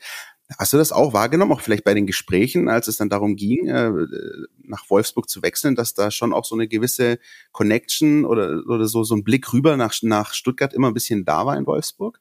Hast du das auch wahrgenommen, auch vielleicht bei den Gesprächen, als es dann darum ging, äh, nach Wolfsburg zu wechseln, dass da schon auch so eine gewisse Connection oder, oder so, so ein Blick rüber nach, nach Stuttgart immer ein bisschen da war in Wolfsburg?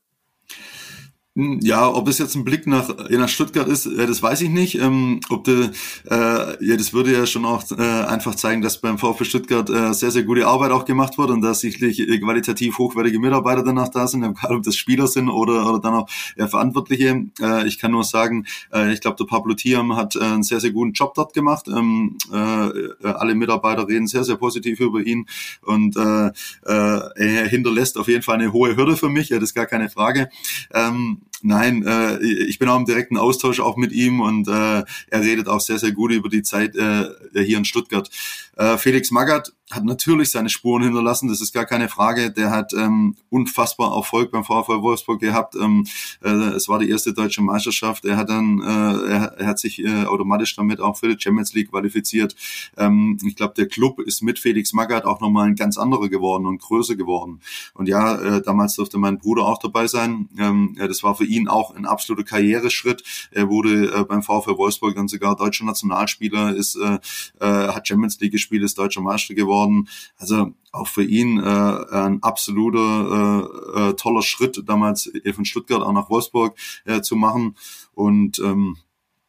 Hm, ja, ob es jetzt ein Blick nach, nach Stuttgart ist, äh, das weiß ich nicht. Ähm, ob de, äh, ja, das würde ja schon auch äh, einfach zeigen, dass beim VfB Stuttgart äh, sehr, sehr gute Arbeit auch gemacht wird und dass sicherlich äh, qualitativ hochwertige Mitarbeiter danach da sind, [laughs] egal ob das Spieler sind oder, oder dann auch ja, Verantwortliche. Äh, ich kann nur sagen, äh, ich glaube, der Pablo Thiam hat äh, einen sehr, sehr guten Job dort gemacht. Ähm, äh, alle Mitarbeiter reden sehr, sehr positiv über ihn und äh, äh, er hinterlässt auf jeden Fall eine hohe Hürde für mich, ja, das ist gar keine Frage. Ähm, Nein, äh, ich bin auch im direkten Austausch auch mit ihm und äh, er redet auch sehr, sehr gut über die Zeit äh, hier in Stuttgart. Äh, Felix Magath hat natürlich seine Spuren hinterlassen, das ist gar keine Frage. Der hat ähm, unfassbar Erfolg beim VfL Wolfsburg gehabt. Ähm, äh, es war die erste deutsche Meisterschaft. Er hat dann, äh, er, er hat sich äh, automatisch damit auch für die Champions League qualifiziert. Ähm, ich glaube, der Club ist mit Felix Magath auch nochmal ein ganz anderer geworden und größer geworden. Und ja, äh, damals durfte mein Bruder auch dabei sein. Ähm, ja, das war für ihn auch ein absoluter Karriereschritt. Er wurde äh, beim VfL Wolfsburg dann sogar deutscher Nationalspieler, ist, äh, äh, hat Champions League gespielt, ist deutscher Meister geworden. Also auch für ihn äh, ein absoluter äh, äh, toller Schritt, damals von Stuttgart auch nach Wolfsburg äh, zu machen. Und ähm,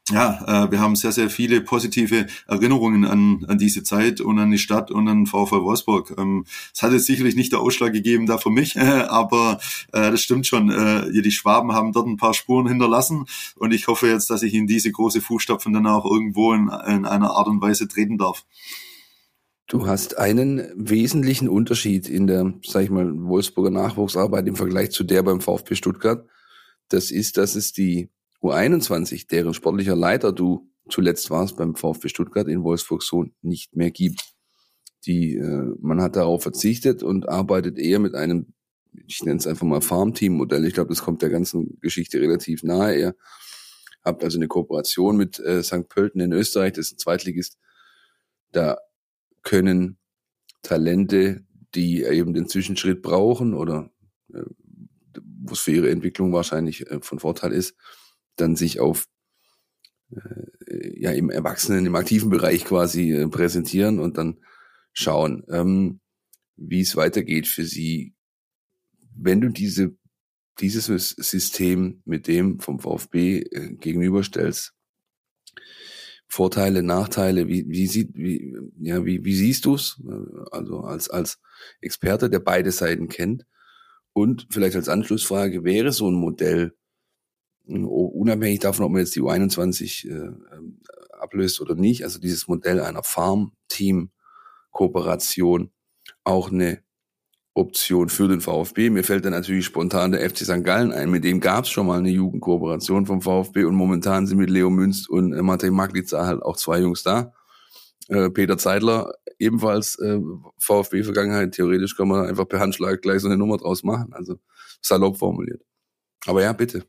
ja, äh, wir haben sehr, sehr viele positive Erinnerungen an, an diese Zeit und an die Stadt und an VfL Wolfsburg. Ähm, es hat jetzt sicherlich nicht der Ausschlag gegeben da für mich, [laughs] aber äh, das stimmt schon. Äh, die Schwaben haben dort ein paar Spuren hinterlassen und ich hoffe jetzt, dass ich in diese große Fußstapfen dann auch irgendwo in, in einer Art und Weise treten darf. Du hast einen wesentlichen Unterschied in der, sag ich mal, Wolfsburger Nachwuchsarbeit im Vergleich zu der beim VfB Stuttgart. Das ist, dass es die U21, deren sportlicher Leiter du zuletzt warst beim VfB Stuttgart in Wolfsburg so nicht mehr gibt. Die, äh, man hat darauf verzichtet und arbeitet eher mit einem, ich nenne es einfach mal Farmteam-Modell. Ich glaube, das kommt der ganzen Geschichte relativ nahe. Ihr habt also eine Kooperation mit äh, St. Pölten in Österreich, das ist ein Zweitligist. Da können Talente, die eben den Zwischenschritt brauchen oder äh, wo es für ihre Entwicklung wahrscheinlich äh, von Vorteil ist, dann sich auf äh, ja im Erwachsenen, im aktiven Bereich quasi äh, präsentieren und dann schauen, ähm, wie es weitergeht für sie. Wenn du diese dieses System mit dem vom VfB äh, gegenüberstellst, Vorteile, Nachteile, wie, wie, sieht, wie, ja, wie, wie siehst du es? Also als, als Experte, der beide Seiten kennt. Und vielleicht als Anschlussfrage, wäre so ein Modell, unabhängig davon, ob man jetzt die U21 äh, ähm, ablöst oder nicht, also dieses Modell einer Farm-Team-Kooperation auch eine Option für den VfB. Mir fällt dann natürlich spontan der FC St. Gallen ein. Mit dem gab es schon mal eine Jugendkooperation vom VfB und momentan sind mit Leo Münz und äh, Matej Maglica halt auch zwei Jungs da. Äh, Peter Zeidler, ebenfalls äh, VfB-Vergangenheit. Theoretisch kann man einfach per Handschlag gleich so eine Nummer draus machen. Also salopp formuliert. Aber ja, bitte.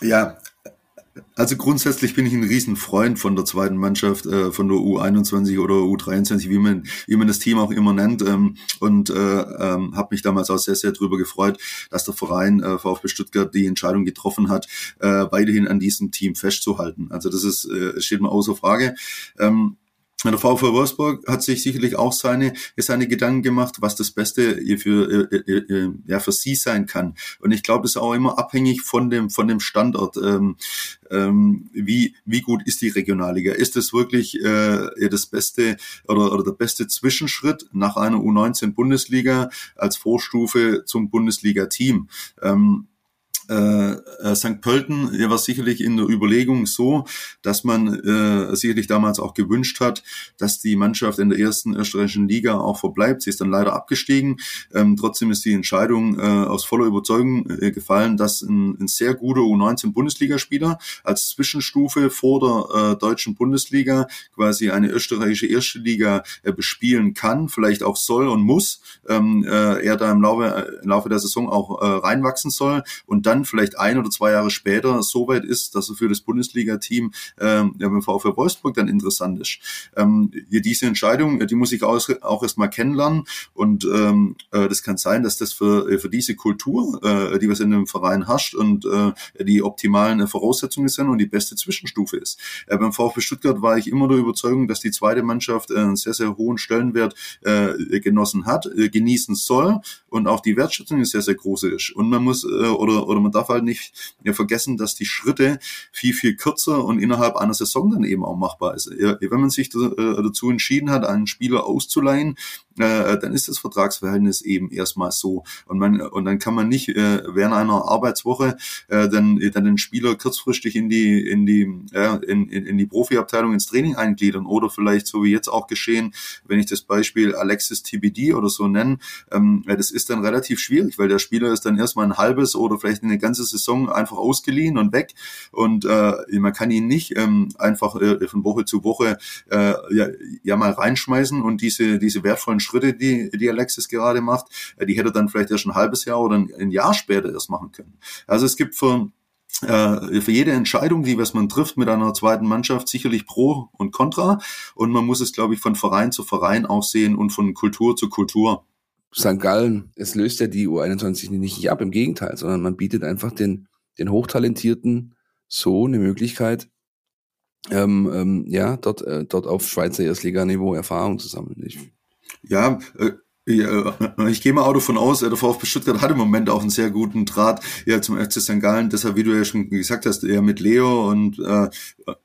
Ja, Also grundsätzlich bin ich ein Riesenfreund von der zweiten Mannschaft, äh, von der U21 oder U23, wie man, wie man das Team auch immer nennt. Ähm, und äh, ähm, habe mich damals auch sehr, sehr darüber gefreut, dass der Verein äh, VfB Stuttgart die Entscheidung getroffen hat, äh, weiterhin an diesem Team festzuhalten. Also das ist, äh, steht mir außer Frage. Ähm, der VfL Wolfsburg hat sich sicherlich auch seine, seine Gedanken gemacht, was das Beste für, äh, äh, äh, ja, für sie sein kann. Und ich glaube, das ist auch immer abhängig von dem, von dem Standort. Ähm, ähm, wie, wie gut ist die Regionalliga? Ist es wirklich äh, das beste oder, oder der beste Zwischenschritt nach einer U19 Bundesliga als Vorstufe zum Bundesliga-Team? Ähm, äh, äh St. Pölten war sicherlich in der Überlegung so, dass man äh, sicherlich damals auch gewünscht hat, dass die Mannschaft in der ersten österreichischen Liga auch verbleibt. Sie ist dann leider abgestiegen. Ähm, trotzdem ist die Entscheidung äh, aus voller Überzeugung äh, gefallen, dass ein, ein sehr guter U19-Bundesligaspieler als Zwischenstufe vor der äh, deutschen Bundesliga quasi eine österreichische erste Liga äh, bespielen kann, vielleicht auch soll und muss. Ähm, äh, er da im Laufe, äh, im Laufe der Saison auch äh, reinwachsen soll und dann dann vielleicht ein oder zwei Jahre später so weit ist, dass er für das Bundesliga-Team ähm, ja, beim VfL Wolfsburg dann interessant ist. Ähm, diese Entscheidung, die muss ich auch, auch erstmal kennenlernen und ähm, äh, das kann sein, dass das für, äh, für diese Kultur, äh, die was in dem Verein herrscht und äh, die optimalen Voraussetzungen sind und die beste Zwischenstufe ist. Äh, beim VfB Stuttgart war ich immer der Überzeugung, dass die zweite Mannschaft äh, einen sehr, sehr hohen Stellenwert äh, genossen hat, äh, genießen soll und auch die Wertschätzung sehr, sehr groß ist. Und man muss, äh, oder, oder man darf halt nicht vergessen, dass die Schritte viel, viel kürzer und innerhalb einer Saison dann eben auch machbar ist. Wenn man sich äh, dazu entschieden hat, einen Spieler auszuleihen, äh, dann ist das Vertragsverhältnis eben erstmal so. Und man und dann kann man nicht äh, während einer Arbeitswoche äh, dann, dann den Spieler kurzfristig in die in die äh, in, in, in die Profiabteilung ins Training eingliedern oder vielleicht so wie jetzt auch geschehen, wenn ich das Beispiel Alexis TBD oder so nenne, ähm, das ist dann relativ schwierig, weil der Spieler ist dann erstmal ein halbes oder vielleicht eine ganze Saison einfach ausgeliehen und weg und äh, man kann ihn nicht ähm, einfach äh, von Woche zu Woche äh, ja, ja mal reinschmeißen und diese diese wertvollen Schritte, die, die Alexis gerade macht, äh, die hätte dann vielleicht erst ein halbes Jahr oder ein, Jahr später erst machen können. Also es gibt für äh, für jede Entscheidung, die was man trifft mit einer zweiten Mannschaft, sicherlich Pro und Contra. Und man muss es, glaube ich, von Verein zu Verein auch sehen und von Kultur zu Kultur. St. Gallen, es löst ja die U21 nicht ab, im Gegenteil, sondern man bietet einfach den, den Hochtalentierten so eine Möglichkeit, ähm, ähm, ja, dort, äh, dort auf Schweizer Erstliganiveau Erfahrung zu sammeln. Ich ja, äh, ja, ich gehe mal auch davon aus, der VfB Stuttgart hat im Moment auch einen sehr guten Draht ja, zum FC St. Gallen. Deshalb, wie du ja schon gesagt hast, ja, mit Leo und, äh,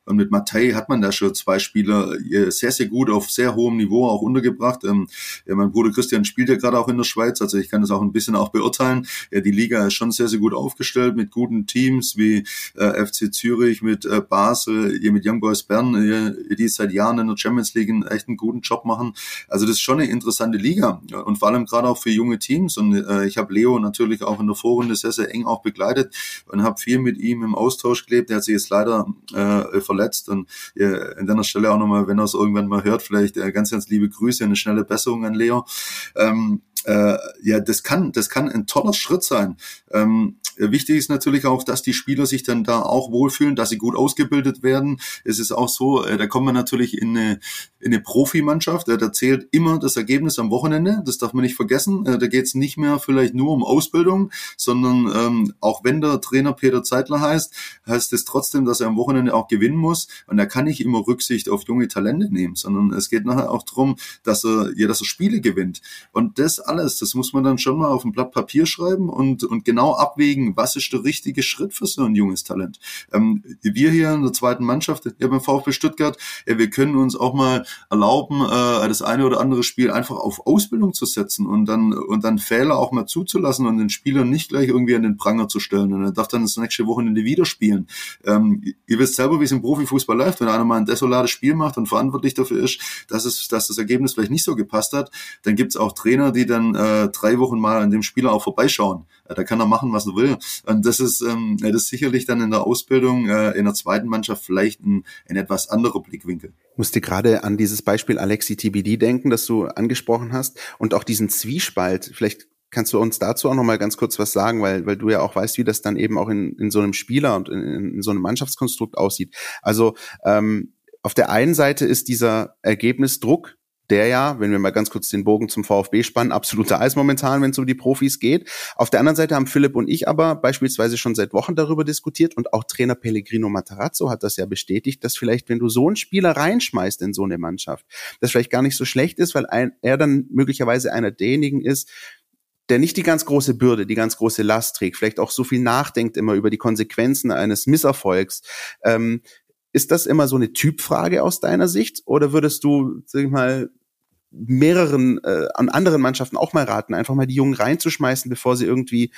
und mit Matei hat man da schon zwei Spieler sehr, sehr gut auf sehr hohem Niveau auch untergebracht. Ähm, ja, mein Bruder Christian spielt ja gerade auch in der Schweiz, also ich kann das auch ein bisschen auch beurteilen. Ja, die Liga ist schon sehr, sehr gut aufgestellt mit guten Teams wie äh, FC Zürich, mit äh, Basel, hier mit Young Boys Bern, äh, die seit Jahren in der Champions League einen echt einen guten Job machen. Also das ist schon eine interessante Liga und vor allem gerade auch für junge Teams. Und äh, ich habe Leo natürlich auch in der Vorrunde sehr, sehr eng auch begleitet und habe viel mit ihm im Austausch gelebt. Er hat sich jetzt leider äh, verletzt und äh, an der Stelle auch nochmal, wenn er es irgendwann mal hört, vielleicht äh, ganz, ganz liebe Grüße, eine schnelle Besserung an Leo. Ähm, äh, ja, das kann, das kann ein toller Schritt sein. Ähm, wichtig ist natürlich auch, dass die Spieler sich dann da auch wohlfühlen, dass sie gut ausgebildet werden. Es ist auch so, äh, da kommt man natürlich in eine, in eine Profimannschaft, da zählt immer das Ergebnis am Wochenende, das darf man nicht vergessen. Äh, da geht es nicht mehr vielleicht nur um Ausbildung, sondern ähm, auch wenn der Trainer Peter Zeitler heißt, heißt es trotzdem, dass er am Wochenende auch gewinnen muss. Und da kann nicht immer Rücksicht auf junge Talente nehmen, sondern es geht nachher auch darum, dass er, ja, dass er Spiele gewinnt. Und das alles, das muss man dann schon mal auf ein Blatt Papier schreiben und, und genau abwägen, was ist der richtige Schritt für so ein junges Talent. Ähm, wir hier in der zweiten Mannschaft, ja beim VfB Stuttgart, ja, wir können uns auch mal erlauben, äh, das eine oder andere Spiel einfach auf Ausbildung zu setzen und dann, und dann Fehler auch mal zuzulassen und den Spieler nicht gleich irgendwie an den Pranger zu stellen. Und er darf dann das nächste Wochenende wieder spielen. Ähm, ihr wisst selber, wie es im Profifußball läuft. Wenn einer mal ein desolates Spiel macht und verantwortlich dafür ist, dass, es, dass das Ergebnis vielleicht nicht so gepasst hat, dann gibt es auch Trainer, die dann äh, drei Wochen mal an dem Spieler auch vorbeischauen. Da kann er machen, was er will. Und das ist, ähm, das ist sicherlich dann in der Ausbildung äh, in der zweiten Mannschaft vielleicht ein, ein etwas anderer Blickwinkel. Ich musste gerade an dieses Beispiel Alexi TBD denken, das du angesprochen hast und auch diesen Zwiespalt. Vielleicht Kannst du uns dazu auch noch mal ganz kurz was sagen, weil, weil du ja auch weißt, wie das dann eben auch in, in so einem Spieler und in, in so einem Mannschaftskonstrukt aussieht. Also ähm, auf der einen Seite ist dieser Ergebnisdruck, der ja, wenn wir mal ganz kurz den Bogen zum VfB spannen, absoluter Eis momentan, wenn es um die Profis geht. Auf der anderen Seite haben Philipp und ich aber beispielsweise schon seit Wochen darüber diskutiert und auch Trainer Pellegrino Matarazzo hat das ja bestätigt, dass vielleicht, wenn du so einen Spieler reinschmeißt in so eine Mannschaft, das vielleicht gar nicht so schlecht ist, weil ein, er dann möglicherweise einer derjenigen ist, der nicht die ganz große Bürde, die ganz große Last trägt, vielleicht auch so viel nachdenkt immer über die Konsequenzen eines Misserfolgs. Ähm, ist das immer so eine Typfrage aus deiner Sicht? Oder würdest du, sag ich mal, mehreren, äh, an anderen Mannschaften auch mal raten, einfach mal die Jungen reinzuschmeißen, bevor sie irgendwie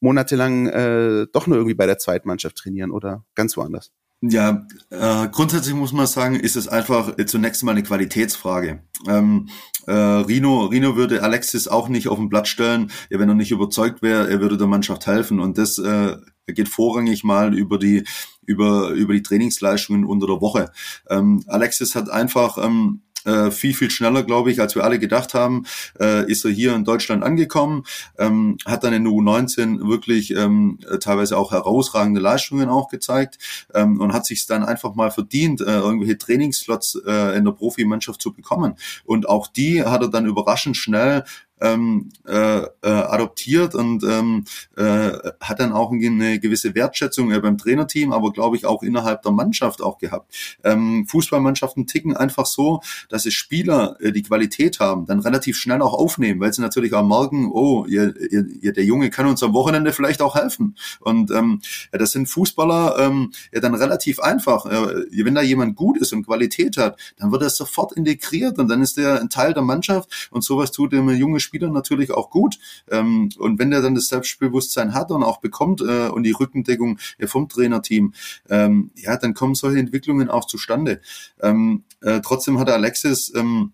monatelang äh, doch nur irgendwie bei der Zweitmannschaft trainieren oder ganz woanders? Ja, äh, grundsätzlich muss man sagen, ist es einfach zunächst mal eine Qualitätsfrage. Ähm, äh, Rino, Rino würde Alexis auch nicht auf den Blatt stellen, ja, wenn er nicht überzeugt wäre, er würde der Mannschaft helfen. Und das äh, geht vorrangig mal über die über über die Trainingsleistungen unter der Woche. Ähm, Alexis hat einfach ähm, äh, viel, viel schneller, glaube ich, als wir alle gedacht haben, äh, ist er hier in Deutschland angekommen, ähm, hat dann in der U19 wirklich ähm, teilweise auch herausragende Leistungen auch gezeigt ähm, und hat sich dann einfach mal verdient, äh, irgendwelche Trainingsslots äh, in der Profimannschaft zu bekommen. Und auch die hat er dann überraschend schnell ähm, äh, äh, adoptiert und ähm, äh, hat dann auch eine gewisse Wertschätzung äh, beim Trainerteam, aber glaube ich auch innerhalb der Mannschaft auch gehabt. Ähm, Fußballmannschaften ticken einfach so, dass es Spieler, äh, die Qualität haben, dann relativ schnell auch aufnehmen, weil sie natürlich auch merken, oh, ihr, ihr, der Junge kann uns am Wochenende vielleicht auch helfen. Und ähm, ja, das sind Fußballer ähm, ja dann relativ einfach. Äh, wenn da jemand gut ist und Qualität hat, dann wird er sofort integriert und dann ist er ein Teil der Mannschaft und sowas tut dem junge Spieler natürlich auch gut. Ähm, und wenn der dann das Selbstbewusstsein hat und auch bekommt äh, und die Rückendeckung äh, vom Trainerteam, ähm, ja, dann kommen solche Entwicklungen auch zustande. Ähm, äh, trotzdem hat Alexis ähm,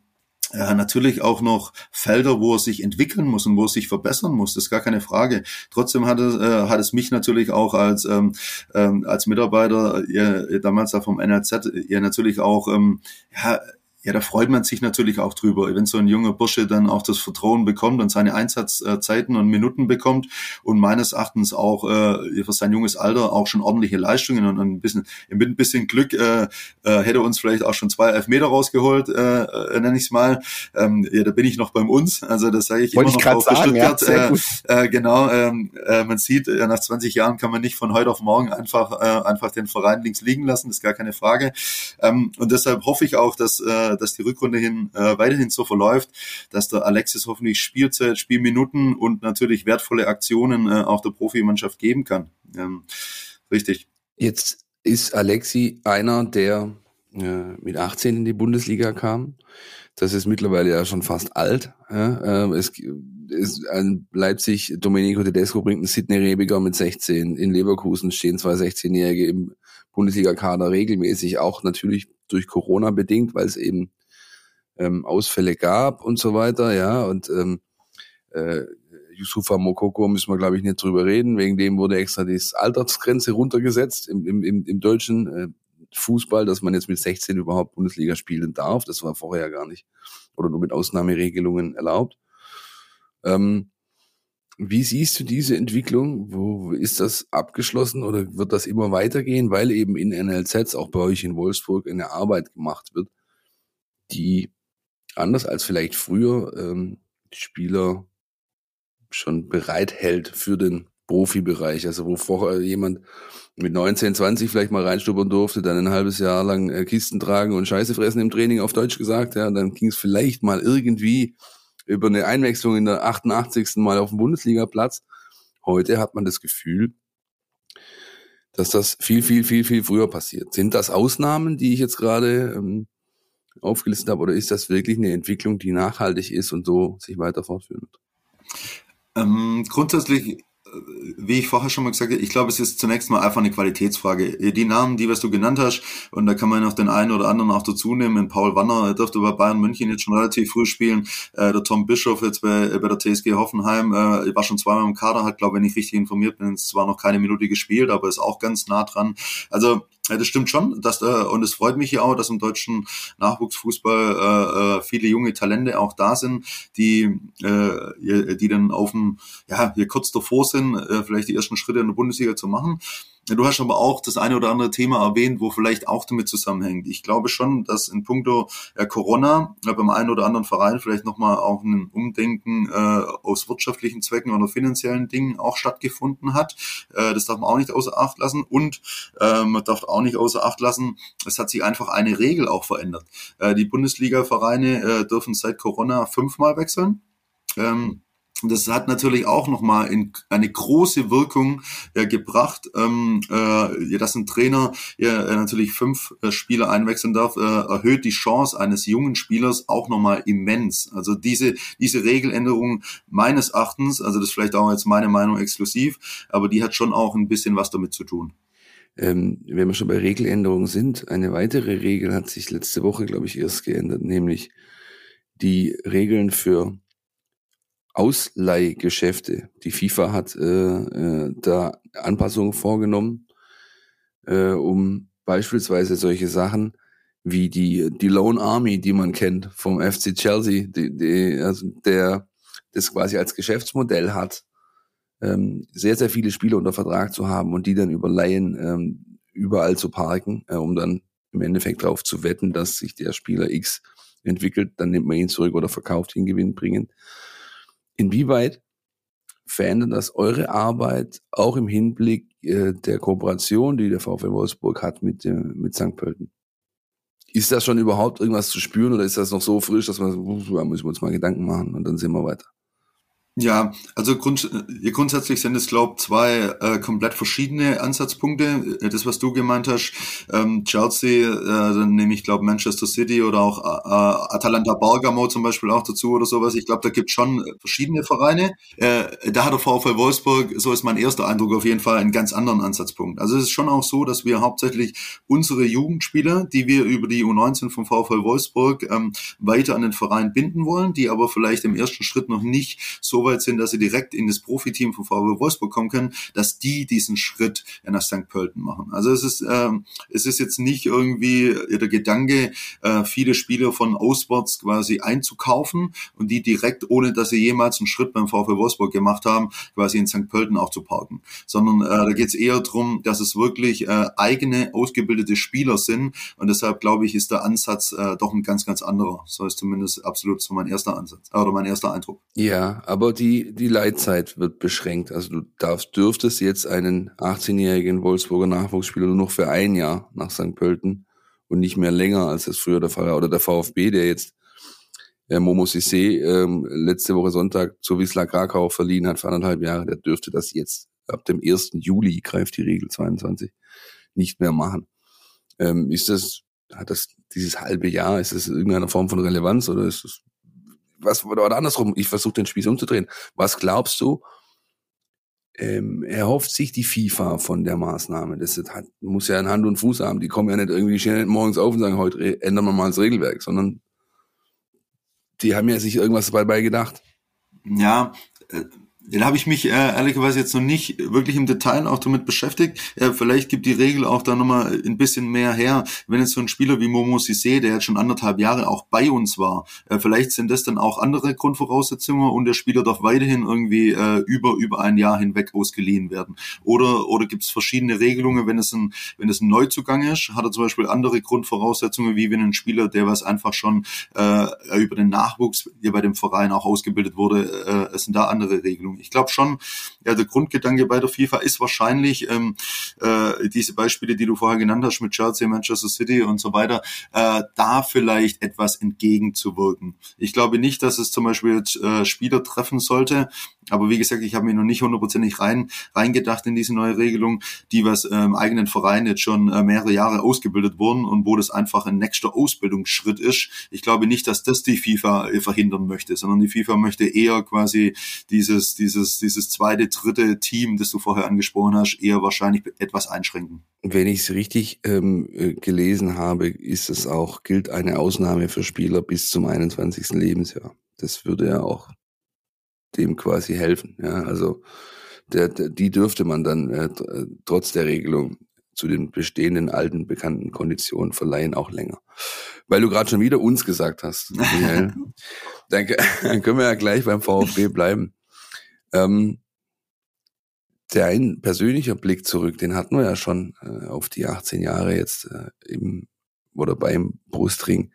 ja, natürlich auch noch Felder, wo er sich entwickeln muss und wo er sich verbessern muss, das ist gar keine Frage. Trotzdem hat es, äh, hat es mich natürlich auch als, ähm, ähm, als Mitarbeiter ja, damals da vom NRZ ja natürlich auch ähm, ja, ja, da freut man sich natürlich auch drüber, wenn so ein junger Bursche dann auch das Vertrauen bekommt und seine Einsatzzeiten und Minuten bekommt und meines Erachtens auch äh, für sein junges Alter auch schon ordentliche Leistungen und ein bisschen mit ein bisschen Glück äh, äh, hätte uns vielleicht auch schon zwei Elfmeter rausgeholt, äh, äh, nenne ich es mal. Ähm, ja, da bin ich noch beim uns, also das sage ich Wollte immer noch ich sagen, ja, äh, äh, genau, ähm, äh, man sieht, äh, nach 20 Jahren kann man nicht von heute auf morgen einfach äh, einfach den Verein links liegen lassen, das ist gar keine Frage. Ähm, und deshalb hoffe ich auch, dass äh, dass die Rückrunde hin äh, weiterhin so verläuft, dass der Alexis hoffentlich Spielzeit, Spielminuten und natürlich wertvolle Aktionen äh, auch der Profimannschaft geben kann. Ähm, richtig. Jetzt ist Alexi einer, der äh, mit 18 in die Bundesliga kam. Das ist mittlerweile ja schon fast alt. Ja, äh, es ist ein Leipzig, Domenico Tedesco bringt einen Sidney Rebiger mit 16. In Leverkusen stehen zwei 16-Jährige im Bundesliga-Kader regelmäßig, auch natürlich durch Corona bedingt, weil es eben ähm, Ausfälle gab und so weiter, ja, und ähm, äh, Yusufa Mokoko müssen wir, glaube ich, nicht drüber reden. Wegen dem wurde extra die Altersgrenze runtergesetzt im, im, im, im deutschen äh, Fußball, dass man jetzt mit 16 überhaupt Bundesliga spielen darf. Das war vorher gar nicht oder nur mit Ausnahmeregelungen erlaubt. Ähm, wie siehst du diese Entwicklung? Wo ist das abgeschlossen oder wird das immer weitergehen, weil eben in NLZs, auch bei euch in Wolfsburg, eine Arbeit gemacht wird, die anders als vielleicht früher ähm, Spieler schon bereithält für den Profibereich. Also wo vorher jemand mit 19, 20 vielleicht mal reinstuppern durfte, dann ein halbes Jahr lang äh, Kisten tragen und Scheiße fressen im Training auf Deutsch gesagt, ja, dann ging es vielleicht mal irgendwie über eine Einwechslung in der 88. Mal auf dem Bundesligaplatz. Heute hat man das Gefühl, dass das viel, viel, viel, viel früher passiert. Sind das Ausnahmen, die ich jetzt gerade ähm, aufgelistet habe, oder ist das wirklich eine Entwicklung, die nachhaltig ist und so sich weiter fortführen wird? Ähm, grundsätzlich wie ich vorher schon mal gesagt habe, ich glaube, es ist zunächst mal einfach eine Qualitätsfrage. Die Namen, die was du genannt hast, und da kann man noch den einen oder anderen auch dazu nehmen. Paul Wanner er durfte bei Bayern München jetzt schon relativ früh spielen. Äh, der Tom Bischof jetzt bei, bei der TSG Hoffenheim äh, war schon zweimal im Kader, hat, glaube ich, wenn ich richtig informiert bin, zwar noch keine Minute gespielt, aber ist auch ganz nah dran. Also Ja, das stimmt schon. Dass, äh, und es freut mich ja auch, dass im deutschen Nachwuchsfußball äh, äh, viele junge Talente auch da sind, die, äh, die dann auf dem, ja, hier kurz davor sind, äh, vielleicht die ersten Schritte in der Bundesliga zu machen. Du hast aber auch das eine oder andere Thema erwähnt, wo vielleicht auch damit zusammenhängt. Ich glaube schon, dass in puncto äh, Corona äh, beim einen oder anderen Verein vielleicht nochmal auch ein Umdenken äh, aus wirtschaftlichen Zwecken oder finanziellen Dingen auch stattgefunden hat. Äh, das darf man auch nicht außer Acht lassen. Und äh, man darf auch nicht außer Acht lassen, es hat sich einfach eine Regel auch verändert. Äh, die Bundesliga-Vereine äh, dürfen seit Corona fünfmal wechseln. Ähm, das hat natürlich auch nochmal eine große Wirkung äh, gebracht, ähm, äh, dass ein Trainer äh, natürlich fünf äh, Spieler einwechseln darf, äh, erhöht die Chance eines jungen Spielers auch nochmal immens. Also diese, diese Regeländerung meines Erachtens, also das ist vielleicht auch jetzt meine Meinung exklusiv, aber die hat schon auch ein bisschen was damit zu tun. Ähm, wenn wir schon bei Regeländerungen sind, eine weitere Regel hat sich letzte Woche, glaube ich, erst geändert, nämlich die Regeln für Ausleihgeschäfte. Die FIFA hat äh, äh, da Anpassungen vorgenommen, äh, um beispielsweise solche Sachen wie die, die Lone Army, die man kennt vom FC Chelsea, die, die, also der das quasi als Geschäftsmodell hat, ähm, sehr, sehr viele Spieler unter Vertrag zu haben und die dann über Laien ähm, überall zu parken, äh, um dann im Endeffekt darauf zu wetten, dass sich der Spieler X entwickelt, dann nimmt man ihn zurück oder verkauft ihn Gewinn bringen. Inwieweit verändert das eure Arbeit auch im Hinblick äh, der Kooperation, die der VfL Wolfsburg hat mit, dem, mit St. Pölten? Ist das schon überhaupt irgendwas zu spüren oder ist das noch so frisch, dass man, da müssen wir uns mal Gedanken machen und dann sehen wir weiter? Ja, also grund, grundsätzlich sind es, glaube ich, zwei äh, komplett verschiedene Ansatzpunkte. Äh, das, was du gemeint hast, ähm, Chelsea, äh, dann nehme ich, glaube Manchester City oder auch äh, Atalanta Bergamo zum Beispiel auch dazu oder sowas. Ich glaube, da gibt schon verschiedene Vereine. Äh, da hat der VfL Wolfsburg, so ist mein erster Eindruck auf jeden Fall, einen ganz anderen Ansatzpunkt. Also es ist schon auch so, dass wir hauptsächlich unsere Jugendspieler, die wir über die U19 vom VfL Wolfsburg ähm, weiter an den Verein binden wollen, die aber vielleicht im ersten Schritt noch nicht so weit weit sind, dass sie direkt in das Profiteam von VW Wolfsburg kommen können, dass die diesen Schritt nach St. Pölten machen. Also es ist, ähm, es ist jetzt nicht irgendwie der Gedanke, äh, viele Spieler von auswärts quasi einzukaufen und die direkt, ohne dass sie jemals einen Schritt beim VW Wolfsburg gemacht haben, quasi in St. Pölten auch zu parken. Sondern äh, da geht es eher darum, dass es wirklich äh, eigene, ausgebildete Spieler sind. Und deshalb glaube ich, ist der Ansatz äh, doch ein ganz, ganz anderer. So ist zumindest absolut so mein erster Ansatz oder mein erster Eindruck. Ja, aber die, die Leitzeit wird beschränkt. Also du darfst, dürftest jetzt einen 18-jährigen Wolfsburger Nachwuchsspieler nur noch für ein Jahr nach St. Pölten und nicht mehr länger, als das früher der Fall war. Oder der VfB, der jetzt äh, Momo Sissé ähm, letzte Woche Sonntag zu Wisla Krakau verliehen hat für anderthalb Jahre, der dürfte das jetzt ab dem 1. Juli greift die Regel 22 nicht mehr machen. Ähm, ist das, hat das dieses halbe Jahr, ist das irgendeine Form von Relevanz oder ist das was, oder andersrum, ich versuche den Spieß umzudrehen. Was glaubst du, ähm, erhofft sich die FIFA von der Maßnahme? Das hat, muss ja Hand und Fuß haben. Die kommen ja nicht irgendwie schnell morgens auf und sagen, heute ändern wir mal das Regelwerk, sondern die haben ja sich irgendwas dabei gedacht. Ja, äh, den habe ich mich äh, ehrlicherweise jetzt noch nicht wirklich im Detail auch damit beschäftigt. Äh, vielleicht gibt die Regel auch da nochmal ein bisschen mehr her. Wenn jetzt so ein Spieler wie Momo Sissé, der jetzt schon anderthalb Jahre auch bei uns war, äh, vielleicht sind das dann auch andere Grundvoraussetzungen und der Spieler darf weiterhin irgendwie äh, über über ein Jahr hinweg ausgeliehen werden. Oder oder gibt es verschiedene Regelungen, wenn es ein wenn es ein Neuzugang ist, hat er zum Beispiel andere Grundvoraussetzungen, wie wenn ein Spieler, der was einfach schon äh, über den Nachwuchs hier bei dem Verein auch ausgebildet wurde, äh, es sind da andere Regelungen ich glaube schon, ja, der Grundgedanke bei der FIFA ist wahrscheinlich ähm, äh, diese Beispiele, die du vorher genannt hast mit Chelsea, Manchester City und so weiter, äh, da vielleicht etwas entgegenzuwirken. Ich glaube nicht, dass es zum Beispiel jetzt, äh, Spieler treffen sollte, aber wie gesagt, ich habe mir noch nicht hundertprozentig rein reingedacht in diese neue Regelung, die was äh, im eigenen Verein jetzt schon äh, mehrere Jahre ausgebildet wurden und wo das einfach ein nächster Ausbildungsschritt ist. Ich glaube nicht, dass das die FIFA äh, verhindern möchte, sondern die FIFA möchte eher quasi dieses, dieses dieses, zweite, dritte Team, das du vorher angesprochen hast, eher wahrscheinlich etwas einschränken. Wenn ich es richtig ähm, äh, gelesen habe, ist es auch, gilt eine Ausnahme für Spieler bis zum 21. Lebensjahr. Das würde ja auch dem quasi helfen. Ja, also der, der, die dürfte man dann äh, trotz der Regelung zu den bestehenden alten bekannten Konditionen verleihen auch länger. Weil du gerade schon wieder uns gesagt hast, [laughs] Michael, dann, dann, [laughs] können wir ja gleich beim VfB bleiben. Ähm, der ein persönlicher Blick zurück, den hatten wir ja schon äh, auf die 18 Jahre jetzt äh, im oder beim Brustring.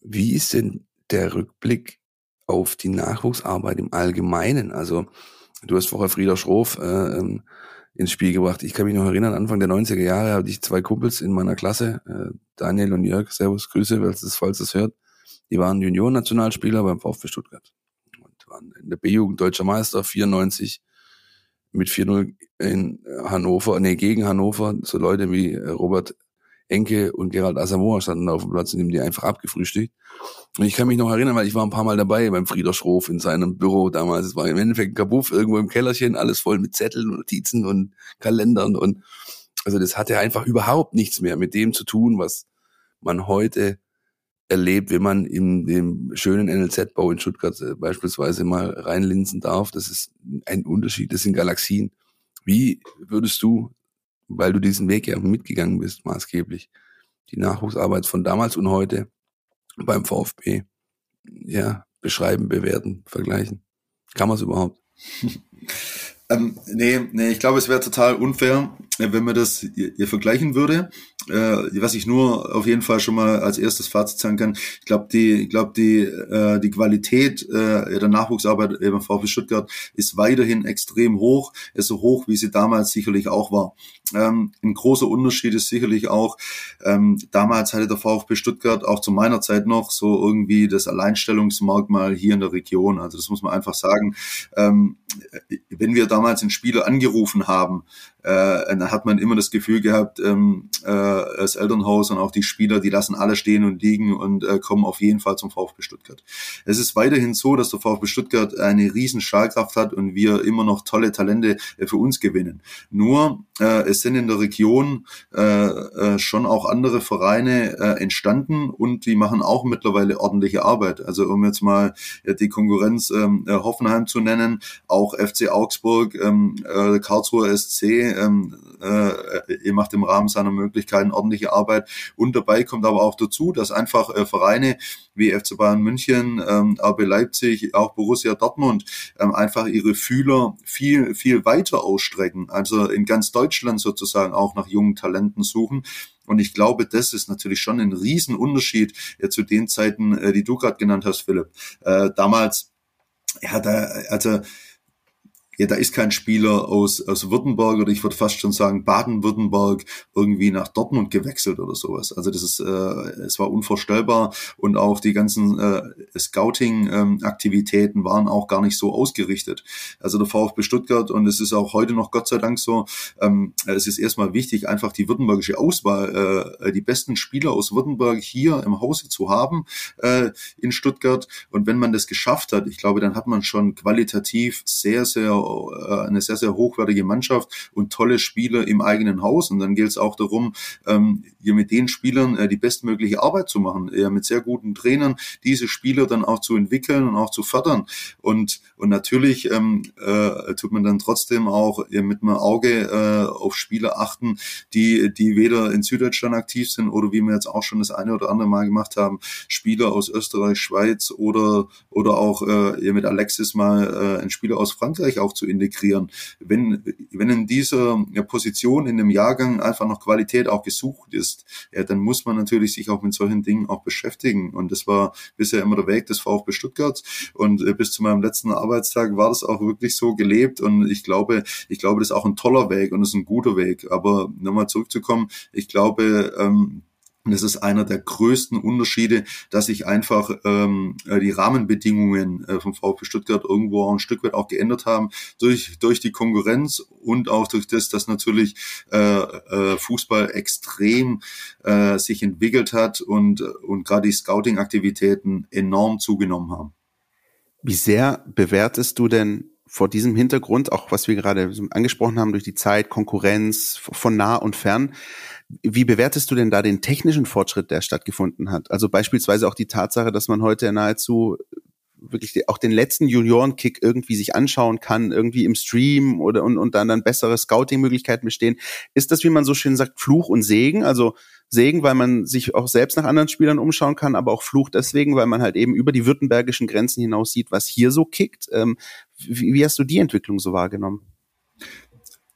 Wie ist denn der Rückblick auf die Nachwuchsarbeit im Allgemeinen? Also du hast vorher Frieder Schroff äh, ähm, ins Spiel gebracht. Ich kann mich noch erinnern, Anfang der 90er Jahre hatte ich zwei Kumpels in meiner Klasse, äh, Daniel und Jörg, Servus, Grüße, falls es falls es hört. Die waren Junioren-Nationalspieler beim VfB Stuttgart und waren in der B-Jugend deutscher Meister, 94 mit 4-0 in Hannover, nee, gegen Hannover, so Leute wie äh, Robert Enke und Gerald Asamoah standen auf dem Platz und haben die einfach abgefrühstückt. Und ich kann mich noch erinnern, weil ich war ein paar Mal dabei beim Frieder Schroff in seinem Büro damals. Es war im Endeffekt ein Kabuff irgendwo im Kellerchen, alles voll mit Zetteln und Notizen und Kalendern und also das hatte einfach überhaupt nichts mehr mit dem zu tun, was man heute erlebt, wenn man in dem schönen NLZ-Bau in Stuttgart äh, beispielsweise mal reinlinsen darf. Das ist ein Unterschied, das sind Galaxien. Wie würdest du weil du diesen Weg ja mitgegangen bist, maßgeblich. Die Nachwuchsarbeit von damals und heute beim VfB, ja, beschreiben, bewerten, vergleichen. Kann man es überhaupt? [laughs] Ähm, nee, nee, ich glaube, es wäre total unfair, wenn man das ihr, vergleichen würde. Äh, was ich nur auf jeden Fall schon mal als erstes Fazit sagen kann, ich glaube, die, ich glaube, die, äh, die Qualität äh, der Nachwuchsarbeit beim VfB Stuttgart ist weiterhin extrem hoch, so hoch, wie sie damals sicherlich auch war. Ähm, ein großer Unterschied ist sicherlich auch, ähm, damals hatte der VfB Stuttgart auch zu meiner Zeit noch so irgendwie das Alleinstellungsmerkmal hier in der Region. Also das muss man einfach sagen. Ähm, wenn wir damals einen Spieler angerufen haben, äh, dann hat man immer das Gefühl gehabt, ähm, äh, das Elternhaus und auch die Spieler, die lassen alle stehen und liegen und äh, kommen auf jeden Fall zum VfB Stuttgart. Es ist weiterhin so, dass der VfB Stuttgart eine riesen Stahlkraft hat und wir immer noch tolle Talente für uns gewinnen. Nur äh, es sind in der Region äh, äh, schon auch andere Vereine äh, entstanden und die machen auch mittlerweile ordentliche Arbeit. Also um jetzt mal äh, die Konkurrenz ähm, äh, Hoffenheim zu nennen, auch FC Augsburg, ähm, äh, Karlsruher SC, ähm, äh, ihr macht im Rahmen seiner Möglichkeiten ordentliche Arbeit. Und dabei kommt aber auch dazu, dass einfach äh, Vereine wie FC Bayern München, ähm, RB Leipzig, auch Borussia Dortmund ähm, einfach ihre Fühler viel, viel weiter ausstrecken. Also in ganz Deutschland sozusagen auch nach jungen Talenten suchen. Und ich glaube, das ist natürlich schon ein Riesenunterschied äh, zu den Zeiten, äh, die du gerade genannt hast, Philipp. Äh, damals, ja, da, also ja, da ist kein Spieler aus, aus Württemberg oder ich würde fast schon sagen Baden-Württemberg irgendwie nach Dortmund gewechselt oder sowas. Also das ist, äh, es war unvorstellbar und auch die ganzen äh, Scouting-Aktivitäten ähm, waren auch gar nicht so ausgerichtet. Also der VfB Stuttgart und es ist auch heute noch Gott sei Dank so, ähm, es ist erstmal wichtig, einfach die württembergische Auswahl, äh, die besten Spieler aus Württemberg hier im Hause zu haben äh, in Stuttgart. Und wenn man das geschafft hat, ich glaube, dann hat man schon qualitativ sehr, sehr äh, eine sehr, sehr hochwertige Mannschaft und tolle Spieler im eigenen Haus. Und dann gilt es auch darum, ähm, hier mit den Spielern äh, die bestmögliche Arbeit zu machen, mit sehr guten Trainern diese Spieler dann auch zu entwickeln und auch zu fördern. Und, und natürlich ähm, äh, tut man dann trotzdem auch mit einem Auge äh, auf Spieler achten, die, die weder in Süddeutschland aktiv sind oder wie wir jetzt auch schon das eine oder andere Mal gemacht haben, Spieler aus Österreich, Schweiz oder, oder auch äh, mit Alexis mal äh, ein Spieler aus Frankreich auch zu integrieren. Wenn, wenn in dieser Position in dem Jahrgang einfach noch Qualität auch gesucht ist, ja, dann muss man natürlich sich auch mit solchen Dingen auch beschäftigen. Und das war bisher immer der Weg des VfB Stuttgart. Und äh, bis zu meinem letzten Arbeitstag war das auch wirklich so gelebt. Und ich glaube, ich glaube, das ist auch ein toller Weg und das ist ein guter Weg. Aber nochmal zurückzukommen, ich glaube, ähm, und das ist einer der größten Unterschiede, dass sich einfach ähm, äh, die Rahmenbedingungen äh, vom VfB Stuttgart irgendwo auch ein Stück weit auch geändert haben durch durch die Konkurrenz und auch durch das, dass natürlich äh, äh, Fußball extrem äh, sich entwickelt hat und und gerade die Scouting-Aktivitäten enorm zugenommen haben. Wie sehr bewertest du denn vor diesem Hintergrund, auch was wir gerade angesprochen haben, durch die Zeit, Konkurrenz von nah und fern, wie bewertest du denn da den technischen Fortschritt, der stattgefunden hat? Also beispielsweise auch die Tatsache, dass man heute nahezu wirklich auch den letzten Juniorenkick irgendwie sich anschauen kann, irgendwie im Stream oder und, und dann dann bessere Scouting-Möglichkeiten bestehen. Ist das, wie man so schön sagt, Fluch und Segen? Also Segen, weil man sich auch selbst nach anderen Spielern umschauen kann, aber auch Fluch deswegen, weil man halt eben über die württembergischen Grenzen hinaus sieht, was hier so kickt. Ähm, wie, wie hast du die Entwicklung so wahrgenommen?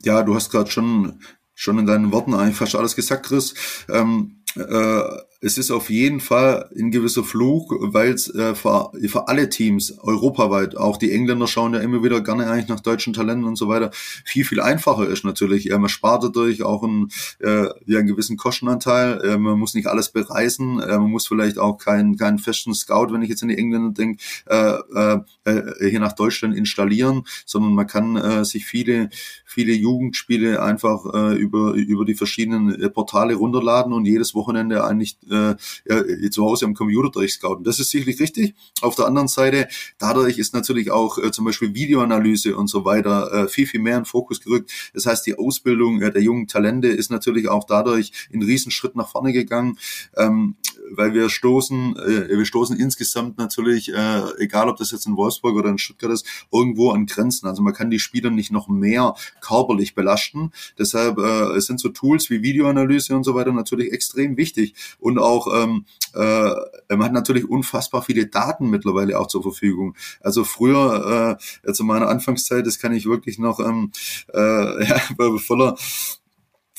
Ja, du hast gerade schon schon in deinen Worten eigentlich fast alles gesagt, Chris. Ähm, äh, es ist auf jeden Fall ein gewisser Fluch, weil es äh, für, für alle Teams europaweit, auch die Engländer schauen ja immer wieder gerne eigentlich nach deutschen Talenten und so weiter, viel, viel einfacher ist natürlich. Äh, man spart dadurch auch einen, äh, ja, einen gewissen Kostenanteil. Äh, man muss nicht alles bereisen. Äh, man muss vielleicht auch keinen keinen festen Scout, wenn ich jetzt an die Engländer denke, äh, äh, hier nach Deutschland installieren, sondern man kann äh, sich viele, viele Jugendspiele einfach äh, über, über die verschiedenen äh, Portale runterladen und jedes Wochenende eigentlich äh, ja, zu Hause am Computer durchscouten. Das ist sicherlich richtig. Auf der anderen Seite, dadurch ist natürlich auch äh, zum Beispiel Videoanalyse und so weiter äh, viel, viel mehr in Fokus gerückt. Das heißt, die Ausbildung äh, der jungen Talente ist natürlich auch dadurch in Riesenschritt nach vorne gegangen, ähm, weil wir stoßen, äh, wir stoßen insgesamt natürlich, äh, egal ob das jetzt in Wolfsburg oder in Stuttgart ist, irgendwo an Grenzen. Also man kann die Spieler nicht noch mehr körperlich belasten. Deshalb äh, sind so Tools wie Videoanalyse und so weiter natürlich extrem wichtig und auch ähm, äh, man hat natürlich unfassbar viele Daten mittlerweile auch zur Verfügung. Also früher, äh, zu meiner Anfangszeit, das kann ich wirklich noch ähm, äh, [laughs] ja, voller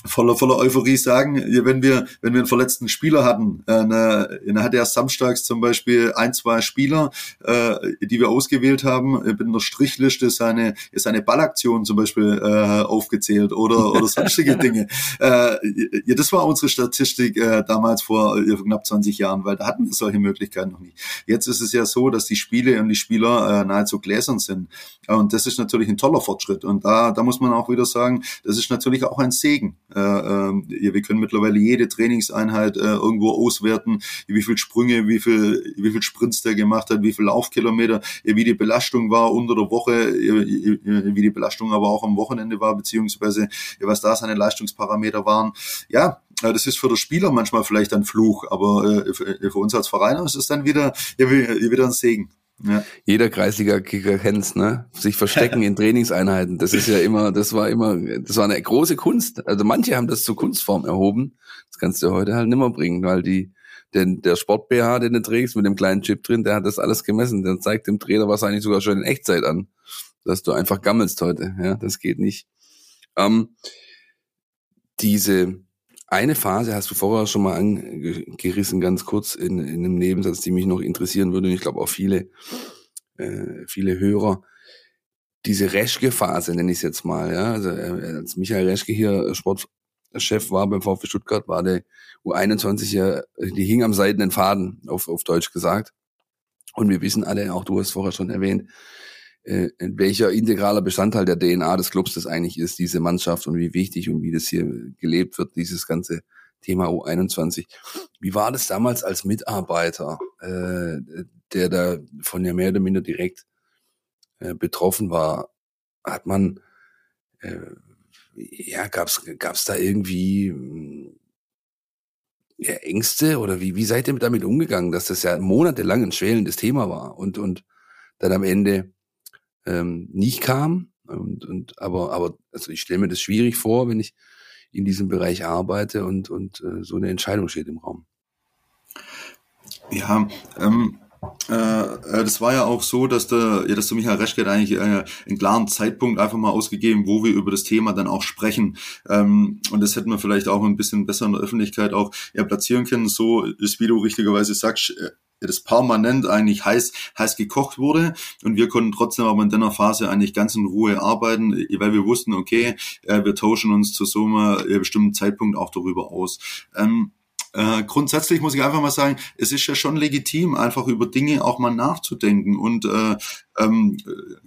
voller, voller Euphorie sagen, wenn wir, wenn wir einen verletzten Spieler hatten, äh, dann hatte er samstags zum Beispiel ein, zwei Spieler, äh, die wir ausgewählt haben, mit einer Strichliste seine, seine Ballaktion zum Beispiel äh, aufgezählt oder, oder [laughs] sonstige Dinge. Äh, ja, das war unsere Statistik äh, damals vor äh, knapp 20 Jahren, weil da hatten wir solche Möglichkeiten noch nicht. Jetzt ist es ja so, dass die Spiele und die Spieler äh, nahezu gläsern sind. Und das ist natürlich ein toller Fortschritt. Und da, da muss man auch wieder sagen, das ist natürlich auch ein Segen. Äh, äh, wir können mittlerweile jede Trainingseinheit äh, irgendwo auswerten, wie viel Sprünge, wie viel, wie viel Sprints der gemacht hat, wie viel Laufkilometer, wie die Belastung war unter der Woche, wie die Belastung aber auch am Wochenende war, beziehungsweise was da seine Leistungsparameter waren. Ja, das ist für den Spieler manchmal vielleicht ein Fluch, aber für uns als Verein ist es dann wieder, wieder ein Segen. Ja. Jeder Kreisliga-Kicker kennt's, ne? Sich verstecken [laughs] in Trainingseinheiten. Das ist ja immer, das war immer, das war eine große Kunst. Also manche haben das zur Kunstform erhoben. Das kannst du heute halt nimmer bringen, weil die, denn der Sport-BH, den du trägst mit dem kleinen Chip drin, der hat das alles gemessen. Der zeigt dem Trainer wahrscheinlich sogar schon in Echtzeit an, dass du einfach gammelst heute. Ja, das geht nicht. Ähm, diese, eine Phase hast du vorher schon mal angerissen, ganz kurz in, in einem Nebensatz, die mich noch interessieren würde. Und ich glaube auch viele, äh, viele Hörer. Diese Reschke-Phase nenne ich es jetzt mal. Ja? Also, äh, als Michael Reschke hier Sportchef war beim VfB Stuttgart, war der U21 ja, die hing am seidenen Faden, auf, auf Deutsch gesagt. Und wir wissen alle, auch du hast vorher schon erwähnt, äh, welcher integraler Bestandteil der DNA des Clubs das eigentlich ist, diese Mannschaft und wie wichtig und wie das hier gelebt wird, dieses ganze Thema U21. Wie war das damals als Mitarbeiter, äh, der da von ja mehr oder minder direkt äh, betroffen war? Hat man, äh, ja, gab's gab's da irgendwie hm, ja, Ängste oder wie, wie seid ihr damit umgegangen, dass das ja monatelang ein schwelendes Thema war und, und dann am Ende ähm, nicht kam. Und, und aber, aber also ich stelle mir das schwierig vor, wenn ich in diesem Bereich arbeite und, und äh, so eine Entscheidung steht im Raum. Ja, ähm, äh, äh, das war ja auch so, dass der, ja, dass der Michael Reschke eigentlich äh, einen klaren Zeitpunkt einfach mal ausgegeben, wo wir über das Thema dann auch sprechen. Ähm, und das hätten wir vielleicht auch ein bisschen besser in der Öffentlichkeit auch ja, platzieren können. So ist, wie du richtigerweise sagst, äh, das permanent eigentlich heiß, heiß gekocht wurde und wir konnten trotzdem aber in der Phase eigentlich ganz in Ruhe arbeiten, weil wir wussten, okay, äh, wir tauschen uns zu so einem äh, bestimmten Zeitpunkt auch darüber aus. Ähm, äh, grundsätzlich muss ich einfach mal sagen, es ist ja schon legitim, einfach über Dinge auch mal nachzudenken. Und äh, ähm,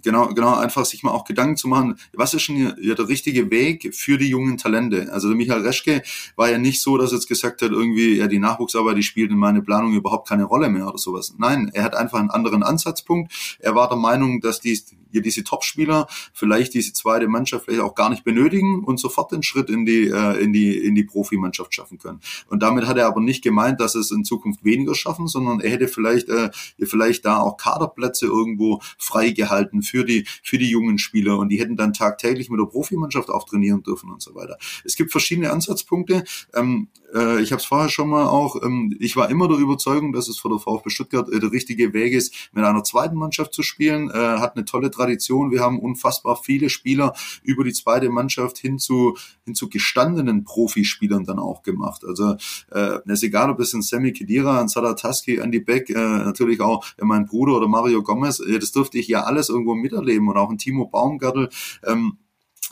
genau, genau, einfach sich mal auch Gedanken zu machen, was ist hier der richtige Weg für die jungen Talente? Also Michael Reschke war ja nicht so, dass er jetzt gesagt hat, irgendwie, ja, die Nachwuchsarbeit, die spielt in meine Planung überhaupt keine Rolle mehr oder sowas. Nein, er hat einfach einen anderen Ansatzpunkt. Er war der Meinung, dass die, diese Topspieler vielleicht diese zweite Mannschaft vielleicht auch gar nicht benötigen und sofort den Schritt in die, äh, in die, in die Profimannschaft schaffen können. Und damit hat er aber nicht gemeint, dass es in Zukunft weniger schaffen, sondern er hätte vielleicht, äh, vielleicht da auch Kaderplätze irgendwo freigehalten für die, für die jungen Spieler und die hätten dann tagtäglich mit der Profimannschaft auch trainieren dürfen und so weiter. Es gibt verschiedene Ansatzpunkte. Ähm, äh, ich habe es vorher schon mal auch, ähm, ich war immer der Überzeugung, dass es für der VfB Stuttgart äh, der richtige Weg ist, mit einer zweiten Mannschaft zu spielen. Äh, hat eine tolle Tradition. Wir haben unfassbar viele Spieler über die zweite Mannschaft hin zu, hin zu gestandenen Profispielern dann auch gemacht. Also äh, ist egal, ob es ein Sammy Kedira, ein Sadataski, Andy Beck, äh, natürlich auch mein Bruder oder Mario Gomez, äh, das durfte ich ja alles irgendwo miterleben und auch ein Timo Baumgartel. Ähm,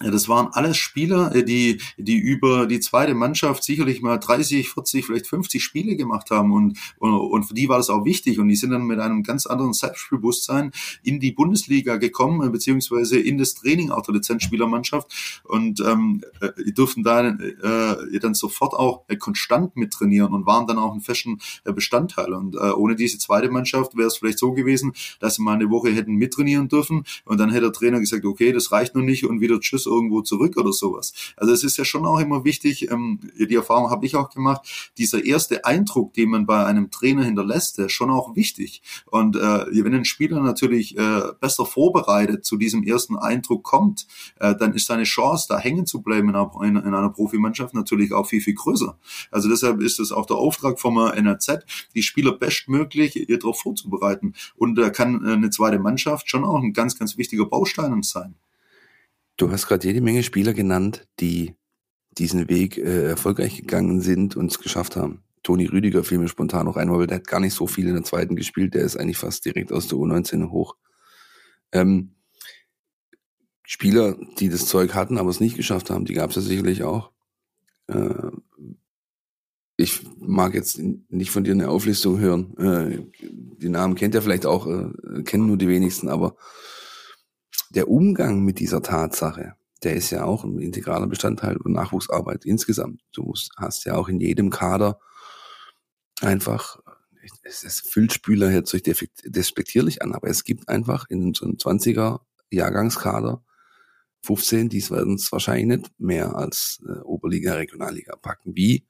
das waren alles Spieler, äh, die, die über die zweite Mannschaft sicherlich mal 30, 40, vielleicht 50 Spiele gemacht haben. Und, und, und für die war das auch wichtig. Und die sind dann mit einem ganz anderen Selbstbewusstsein in die Bundesliga gekommen, äh, beziehungsweise in das Training auch der Lizenzspielermannschaft. Und ähm, äh, durften da äh, dann sofort auch äh, konstant mittrainieren und waren dann auch ein festen äh, Bestandteil. Und äh, ohne diese zweite Mannschaft wäre es vielleicht so gewesen, dass sie mal eine Woche hätten mittrainieren dürfen. Und dann hätte der Trainer gesagt, okay, das reicht noch nicht und wieder Tschüss irgendwo zurück oder sowas. Also es ist ja schon auch immer wichtig, ähm, die Erfahrung habe ich auch gemacht, dieser erste Eindruck, den man bei einem Trainer hinterlässt, der ist schon auch wichtig. Und äh, wenn ein Spieler natürlich äh, besser vorbereitet zu diesem ersten Eindruck kommt, äh, dann ist seine Chance, da hängen zu bleiben in einer, in, in einer Profimannschaft natürlich auch viel, viel größer. Also deshalb ist es auch der Auftrag vom NRZ, die Spieler bestmöglich darauf vorzubereiten. Und da kann eine zweite Mannschaft schon auch ein ganz, ganz wichtiger Baustein sein. Du hast gerade jede Menge Spieler genannt, die diesen Weg äh, erfolgreich gegangen sind und es geschafft haben. Toni Rüdiger fiel mir spontan noch ein, weil der hat gar nicht so viel in der zweiten gespielt. Der ist eigentlich fast direkt aus der U19 hoch. Ähm, Spieler, die das Zeug hatten, aber es nicht geschafft haben, die gab es ja sicherlich auch. Äh, ich mag jetzt nicht von dir eine Auflistung hören. Äh, die Namen kennt ihr vielleicht auch, äh, kennen nur die wenigsten, aber der Umgang mit dieser Tatsache, der ist ja auch ein integraler Bestandteil der Nachwuchsarbeit insgesamt. Du musst, hast ja auch in jedem Kader einfach, es, es füllt Spieler jetzt sich despektierlich an, aber es gibt einfach in so einem 20er Jahrgangskader 15, die werden es wahrscheinlich nicht mehr als äh, Oberliga, Regionalliga packen. Wie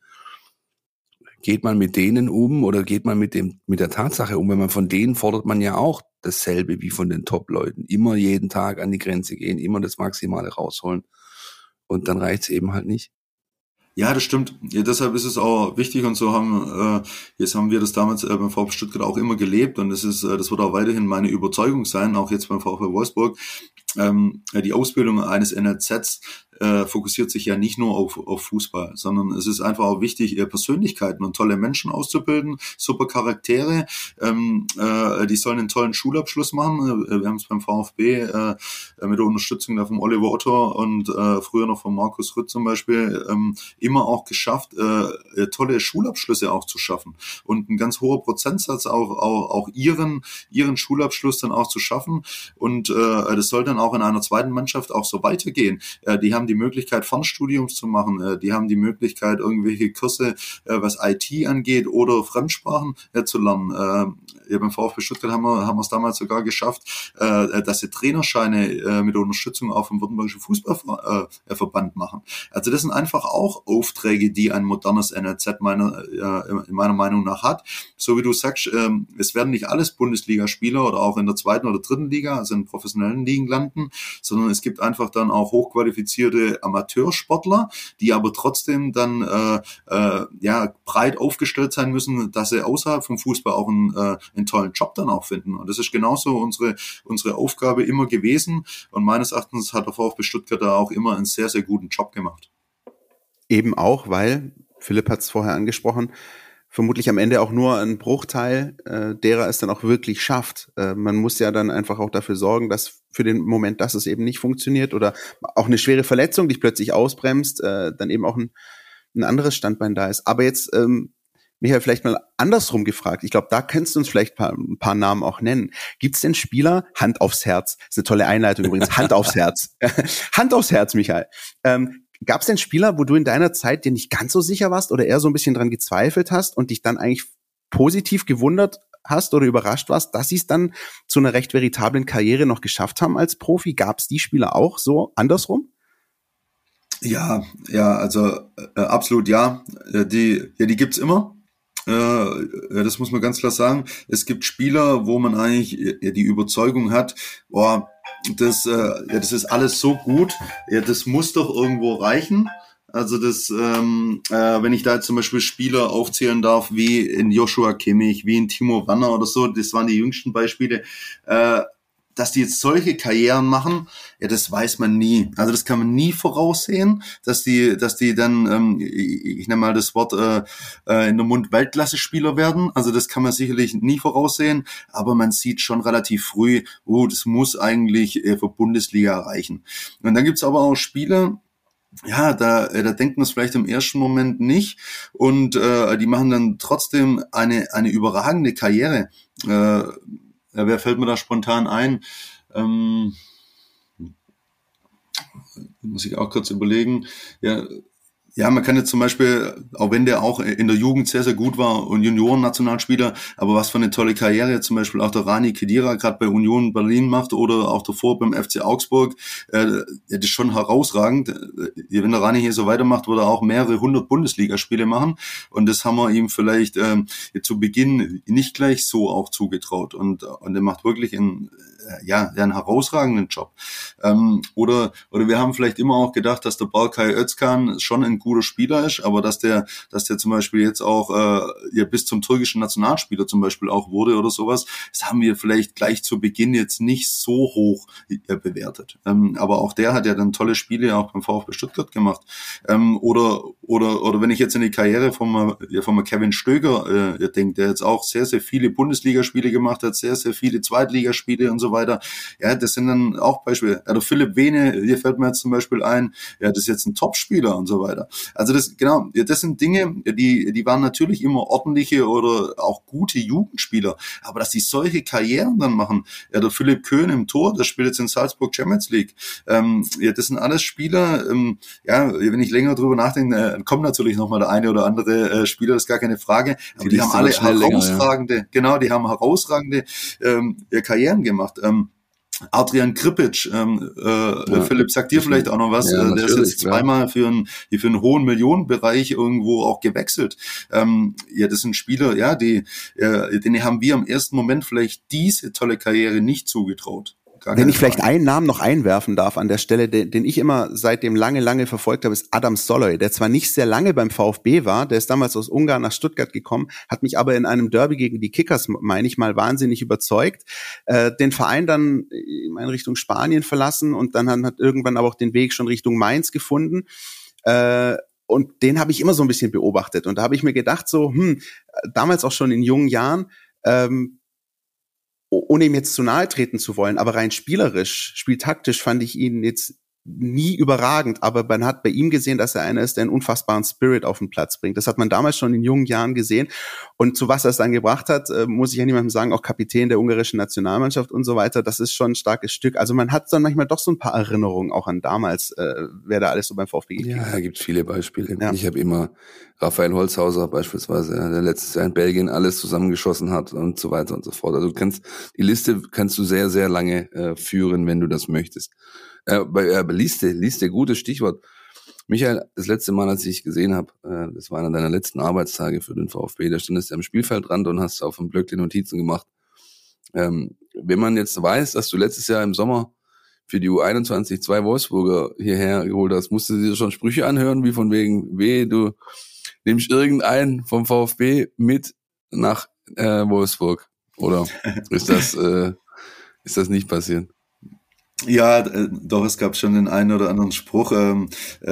geht man mit denen um oder geht man mit dem, mit der Tatsache um? Wenn man von denen fordert man ja auch dasselbe wie von den Top-Leuten. Immer jeden Tag an die Grenze gehen, immer das Maximale rausholen. Und dann reicht's eben halt nicht. Ja, das stimmt. Ja, deshalb ist es auch wichtig und so haben äh, jetzt haben wir das damals äh, beim VfB Stuttgart auch immer gelebt und das ist äh, das wird auch weiterhin meine Überzeugung sein, auch jetzt beim VfB Wolfsburg. Ähm, die Ausbildung eines NLZs äh, fokussiert sich ja nicht nur auf, auf Fußball, sondern es ist einfach auch wichtig, Persönlichkeiten und tolle Menschen auszubilden, super Charaktere. Ähm, äh, die sollen einen tollen Schulabschluss machen. Äh, wir haben es beim VfB äh, mit der Unterstützung da vom Oliver Otto und äh, früher noch von Markus Rütt zum Beispiel ähm, immer auch geschafft, äh, tolle Schulabschlüsse auch zu schaffen und ein ganz hoher Prozentsatz auch, auch, auch ihren, ihren Schulabschluss dann auch zu schaffen. Und äh, das soll dann auch in einer zweiten Mannschaft auch so weitergehen. Äh, die haben die Möglichkeit, Fernstudiums zu machen. Äh, die haben die Möglichkeit, irgendwelche Kurse, äh, was IT angeht oder Fremdsprachen äh, zu lernen. Ja, beim VfB Stuttgart haben wir, haben es damals sogar geschafft, dass sie Trainerscheine mit der Unterstützung auch vom Württembergischen Fußballverband machen. Also das sind einfach auch Aufträge, die ein modernes NRZ meiner, in meiner Meinung nach hat. So wie du sagst, ähm, es werden nicht alles Bundesligaspieler oder auch in der zweiten oder dritten Liga, also in professionellen Ligen landen, sondern es gibt einfach dann auch hochqualifizierte Amateursportler, die aber trotzdem dann äh, äh, ja breit aufgestellt sein müssen, dass sie außerhalb vom Fußball auch einen, äh, einen tollen Job dann auch finden. Und das ist genauso unsere unsere Aufgabe immer gewesen. Und meines Erachtens hat der VfB Stuttgart da auch immer einen sehr sehr guten Job gemacht. Eben auch, weil Philipp hat es vorher angesprochen vermutlich am Ende auch nur ein Bruchteil äh, derer es dann auch wirklich schafft. Äh, man muss ja dann einfach auch dafür sorgen, dass für den Moment, dass es eben nicht funktioniert oder auch eine schwere Verletzung dich plötzlich ausbremst, äh, dann eben auch ein, ein anderes Standbein da ist. Aber jetzt ähm, Michael, vielleicht mal andersrum gefragt. Ich glaube, da kannst du uns vielleicht paar, ein paar Namen auch nennen. Gibt es denn Spieler, Hand aufs Herz, ist eine tolle Einleitung übrigens, Hand aufs Herz. [laughs] Hand aufs Herz, Michael. Ähm, Gab es denn Spieler, wo du in deiner Zeit dir nicht ganz so sicher warst oder eher so ein bisschen dran gezweifelt hast und dich dann eigentlich positiv gewundert hast oder überrascht warst, dass sie es dann zu einer recht veritablen Karriere noch geschafft haben als Profi? Gab es die Spieler auch so andersrum? Ja, ja, also äh, absolut ja. Äh, die, ja, die gibt's immer. Äh, das muss man ganz klar sagen. Es gibt Spieler, wo man eigentlich ja, die Überzeugung hat, boah, das, äh, ja, das ist alles so gut, ja, das muss doch irgendwo reichen. Also das, ähm, äh, wenn ich da jetzt zum Beispiel Spieler aufzählen darf, wie in Joshua Kimmich, wie in Timo Wanner oder so, das waren die jüngsten Beispiele, äh, dass die jetzt solche Karrieren machen, ja, das weiß man nie. Also das kann man nie voraussehen, dass die, dass die dann, ähm, ich nenne mal das Wort äh, äh, in der Mund Weltklasse-Spieler werden. Also das kann man sicherlich nie voraussehen, aber man sieht schon relativ früh, oh, das muss eigentlich äh, für Bundesliga erreichen. Und dann gibt's aber auch Spieler, ja, da, äh, da denkt man es vielleicht im ersten Moment nicht und äh, die machen dann trotzdem eine, eine überragende Karriere. Äh, ja, wer fällt mir da spontan ein? Ähm, muss ich auch kurz überlegen. Ja, ja, man kann jetzt zum Beispiel, auch wenn der auch in der Jugend sehr, sehr gut war und Junioren-Nationalspieler, aber was für eine tolle Karriere zum Beispiel auch der Rani Kedira gerade bei Union Berlin macht oder auch davor beim FC Augsburg, äh, das ist schon herausragend. Äh, wenn der Rani hier so weitermacht, würde er auch mehrere hundert Bundesligaspiele machen und das haben wir ihm vielleicht ähm, zu Beginn nicht gleich so auch zugetraut und, und er macht wirklich einen äh, ja, einen herausragenden Job. Ähm, oder, oder wir haben vielleicht immer auch gedacht, dass der Balkai Özkan schon ein guter Spieler ist, aber dass der, dass der zum Beispiel jetzt auch äh, ja, bis zum türkischen Nationalspieler zum Beispiel auch wurde oder sowas, das haben wir vielleicht gleich zu Beginn jetzt nicht so hoch äh, bewertet. Ähm, aber auch der hat ja dann tolle Spiele auch beim VfB Stuttgart gemacht. Ähm, oder, oder, oder wenn ich jetzt in die Karriere von, ja, von Kevin Stöger äh, denke, der jetzt auch sehr, sehr viele Bundesligaspiele gemacht hat, sehr, sehr viele Zweitligaspiele und so weiter. Ja, das sind dann auch Beispiele. Der Philipp Wene, hier fällt mir jetzt zum Beispiel ein, ja, das ist jetzt ein Topspieler und so weiter. Also das, genau, ja, das sind Dinge, die, die waren natürlich immer ordentliche oder auch gute Jugendspieler. Aber dass die solche Karrieren dann machen, ja, der Philipp Köhn im Tor, der spielt jetzt in Salzburg Champions League. Ähm, ja, das sind alles Spieler, ähm, ja, wenn ich länger drüber nachdenke, äh, kommt natürlich nochmal der eine oder andere äh, Spieler, das ist gar keine Frage. Aber die, die haben alle herausragende, länger, ja. genau, die haben herausragende ähm, Karrieren gemacht. Ähm, Adrian Kripic, ähm, äh, ja. Philipp, sagt dir vielleicht auch noch was, ja, äh, der ist jetzt zweimal für einen, für einen hohen Millionenbereich irgendwo auch gewechselt. Ähm, ja, das sind Spieler, ja, die, äh, denen haben wir im ersten Moment vielleicht diese tolle Karriere nicht zugetraut. Wenn ich vielleicht einen Namen noch einwerfen darf an der Stelle, den, den ich immer seitdem lange, lange verfolgt habe, ist Adam Soloy, der zwar nicht sehr lange beim VfB war, der ist damals aus Ungarn nach Stuttgart gekommen, hat mich aber in einem Derby gegen die Kickers, meine ich mal, wahnsinnig überzeugt, äh, den Verein dann in Richtung Spanien verlassen und dann hat, hat irgendwann aber auch den Weg schon Richtung Mainz gefunden. Äh, und den habe ich immer so ein bisschen beobachtet. Und da habe ich mir gedacht, so, hm, damals auch schon in jungen Jahren, ähm, ohne ihm jetzt zu nahe treten zu wollen, aber rein spielerisch, spieltaktisch fand ich ihn jetzt nie überragend, aber man hat bei ihm gesehen, dass er einer ist, der einen unfassbaren Spirit auf den Platz bringt. Das hat man damals schon in jungen Jahren gesehen. Und zu was er es dann gebracht hat, äh, muss ich ja niemandem sagen, auch Kapitän der ungarischen Nationalmannschaft und so weiter, das ist schon ein starkes Stück. Also man hat dann manchmal doch so ein paar Erinnerungen auch an damals, äh, wer da alles so beim VfB gekriegt ja. Ja, gibt viele Beispiele. Ja. Ich habe immer Raphael Holzhauser beispielsweise, der letztes Jahr in Belgien alles zusammengeschossen hat und so weiter und so fort. Also du kannst, die Liste kannst du sehr, sehr lange äh, führen, wenn du das möchtest. Äh, bei, äh, liest liest dir gutes Stichwort. Michael, das letzte Mal, als ich dich gesehen habe, äh, das war einer deiner letzten Arbeitstage für den VfB, da standest du am Spielfeldrand und hast auf dem Blöckchen Notizen gemacht. Ähm, wenn man jetzt weiß, dass du letztes Jahr im Sommer für die U21 zwei Wolfsburger hierher geholt hast, musst du dir schon Sprüche anhören, wie von wegen, weh, du nimmst irgendeinen vom VfB mit nach äh, Wolfsburg. Oder [laughs] ist das, äh, ist das nicht passiert? Ja, äh, doch, es gab schon den einen oder anderen Spruch. Ähm, äh,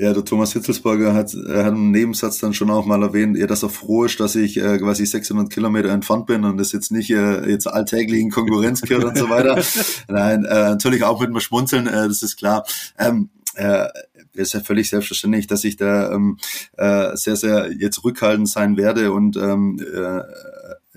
ja, der Thomas Hitzelsberger hat, er hat einen Nebensatz dann schon auch mal erwähnt, ja, dass er froh ist, dass ich äh, quasi 600 Kilometer entfernt bin und das jetzt nicht äh, jetzt alltäglichen Konkurrenz gehört und so weiter. [laughs] Nein, äh, natürlich auch mit einem Schmunzeln, äh, das ist klar. Ähm, äh, ist ja völlig selbstverständlich, dass ich da ähm, äh, sehr, sehr jetzt rückhaltend sein werde und ähm, äh,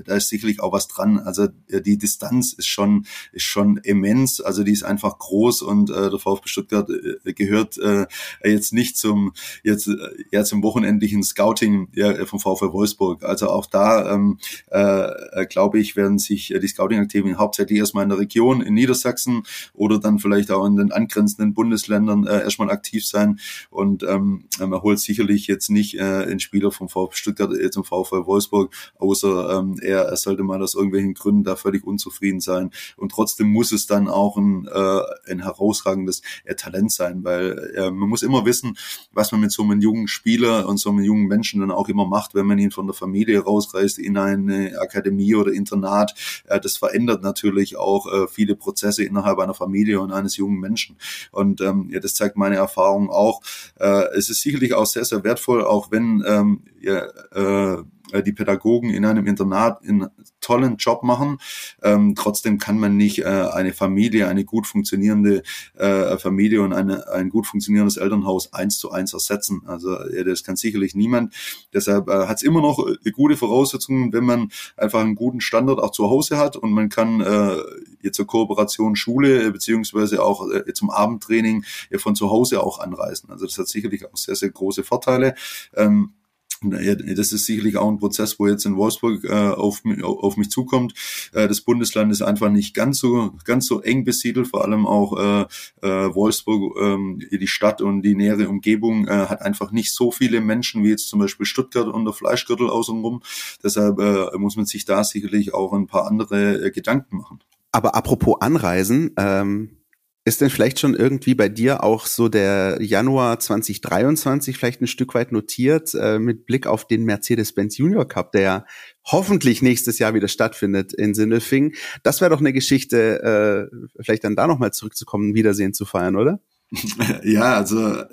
da ist sicherlich auch was dran. Also die Distanz ist schon ist schon immens. Also die ist einfach groß und äh, der VfB Stuttgart äh, gehört äh, jetzt nicht zum jetzt äh, ja zum wochenendlichen Scouting ja, vom VfB Wolfsburg. Also auch da ähm, äh, glaube ich werden sich die Scouting-Aktivitäten hauptsächlich erstmal in der Region in Niedersachsen oder dann vielleicht auch in den angrenzenden Bundesländern äh, erstmal aktiv sein und ähm, man holt sicherlich jetzt nicht äh, einen Spieler vom VfB Stuttgart äh, zum VfB Wolfsburg, außer ähm, er, er sollte mal aus irgendwelchen Gründen da völlig unzufrieden sein. Und trotzdem muss es dann auch ein, äh, ein herausragendes äh, Talent sein, weil äh, man muss immer wissen, was man mit so einem jungen Spieler und so einem jungen Menschen dann auch immer macht, wenn man ihn von der Familie rausreißt in eine Akademie oder Internat. Äh, das verändert natürlich auch äh, viele Prozesse innerhalb einer Familie und eines jungen Menschen. Und ähm, ja, das zeigt meine Erfahrung auch. Äh, es ist sicherlich auch sehr, sehr wertvoll, auch wenn ähm, ja, äh, äh, die Pädagogen in einem Internat einen tollen Job machen. Ähm, trotzdem kann man nicht äh, eine Familie, eine gut funktionierende äh, Familie und eine, ein gut funktionierendes Elternhaus eins zu eins ersetzen. Also ja, das kann sicherlich niemand. Deshalb äh, hat es immer noch äh, gute Voraussetzungen, wenn man einfach einen guten Standard auch zu Hause hat und man kann äh, jetzt zur Kooperation Schule beziehungsweise auch äh, zum Abendtraining äh, von zu Hause auch anreisen. Also das hat sicherlich auch sehr, sehr große Vorteile. Ähm, das ist sicherlich auch ein Prozess, wo jetzt in Wolfsburg äh, auf, auf mich zukommt. Äh, das Bundesland ist einfach nicht ganz so ganz so eng besiedelt, vor allem auch äh, äh, Wolfsburg, äh, die Stadt und die nähere Umgebung äh, hat einfach nicht so viele Menschen wie jetzt zum Beispiel Stuttgart und der Fleischgürtel außenrum. Deshalb äh, muss man sich da sicherlich auch ein paar andere äh, Gedanken machen. Aber apropos Anreisen, ähm ist denn vielleicht schon irgendwie bei dir auch so der Januar 2023 vielleicht ein Stück weit notiert äh, mit Blick auf den Mercedes-Benz Junior Cup, der ja hoffentlich nächstes Jahr wieder stattfindet in Sindelfing? Das wäre doch eine Geschichte, äh, vielleicht dann da nochmal zurückzukommen, Wiedersehen zu feiern, oder? [laughs] Ja, also ja,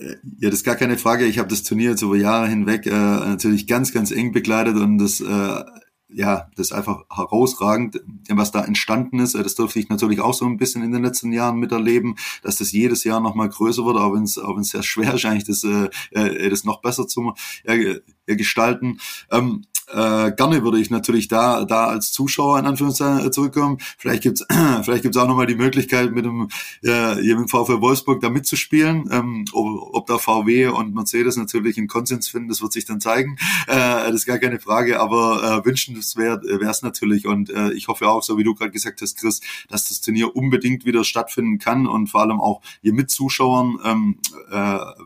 das ist gar keine Frage. Ich habe das Turnier jetzt über Jahre hinweg äh, natürlich ganz, ganz eng begleitet und das äh, ja, das ist einfach herausragend, was da entstanden ist. Das durfte ich natürlich auch so ein bisschen in den letzten Jahren miterleben, dass das jedes Jahr noch mal größer wird, auch wenn es auch wenn es sehr schwer ist, eigentlich das, äh, äh das noch besser zu äh, gestalten. Ähm, äh, gerne würde ich natürlich da da als Zuschauer in Anführungszeichen äh, zurückkommen. Vielleicht gibt's [clears throat] vielleicht gibt's auch nochmal die Möglichkeit mit dem äh, mit dem VfL Wolfsburg da mitzuspielen. Ähm, ob, ob da VW und Mercedes natürlich einen Konsens finden, das wird sich dann zeigen. Äh, das ist gar keine Frage, aber äh, wünschenswert wäre es natürlich und äh, ich hoffe auch, so wie du gerade gesagt hast, Chris, dass das Turnier unbedingt wieder stattfinden kann und vor allem auch hier mit Zuschauern, ähm, äh,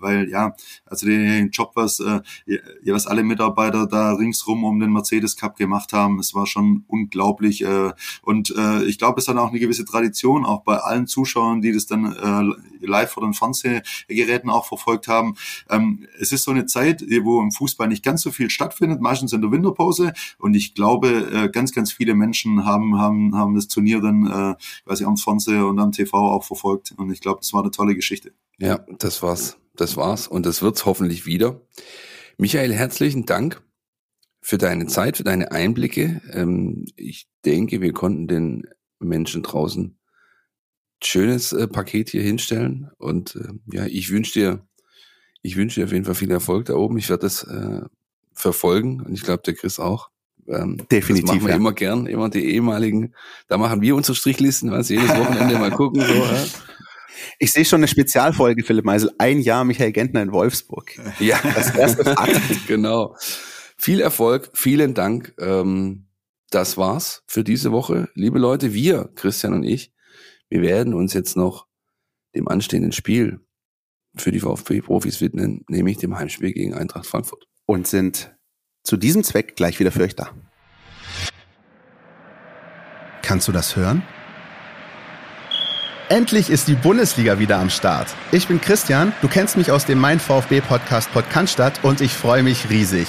weil ja, also den Job, was, äh, was alle Mitarbeiter da ringsrum um den Mercedes Cup gemacht haben. Es war schon unglaublich. Äh, und äh, ich glaube, es hat auch eine gewisse Tradition, auch bei allen Zuschauern, die das dann äh, live vor den Fernsehgeräten auch verfolgt haben. Ähm, es ist so eine Zeit, wo im Fußball nicht ganz so viel stattfindet, meistens in der Winterpause. Und ich glaube, ganz, ganz viele Menschen haben, haben, haben das Turnier dann quasi am Fernseher und am TV auch verfolgt. Und ich glaube, das war eine tolle Geschichte. Ja, das war's. Das war's. Und das wird's hoffentlich wieder. Michael, herzlichen Dank für deine Zeit, für deine Einblicke. Ähm, ich denke, wir konnten den Menschen draußen schönes äh, Paket hier hinstellen. Und äh, ja, ich wünsche dir, ich wünsche dir auf jeden Fall viel Erfolg da oben. Ich werde das äh, verfolgen und ich glaube, der Chris auch. Ähm, Definitiv. Das machen wir ja. immer gern, immer die ehemaligen. Da machen wir unsere Strichlisten, was jedes Wochenende mal gucken. So, ja. [laughs] Ich sehe schon eine Spezialfolge, Philipp Meisel. Ein Jahr Michael Gentner in Wolfsburg. Ja, das erste Fakt. [laughs] genau. Viel Erfolg, vielen Dank. Ähm, das war's für diese Woche. Liebe Leute, wir, Christian und ich, wir werden uns jetzt noch dem anstehenden Spiel für die VfB-Profis widmen, nämlich dem Heimspiel gegen Eintracht Frankfurt. Und sind zu diesem Zweck gleich wieder für euch da. Kannst du das hören? Endlich ist die Bundesliga wieder am Start. Ich bin Christian, du kennst mich aus dem Mein VfB Podcast Podcast und ich freue mich riesig.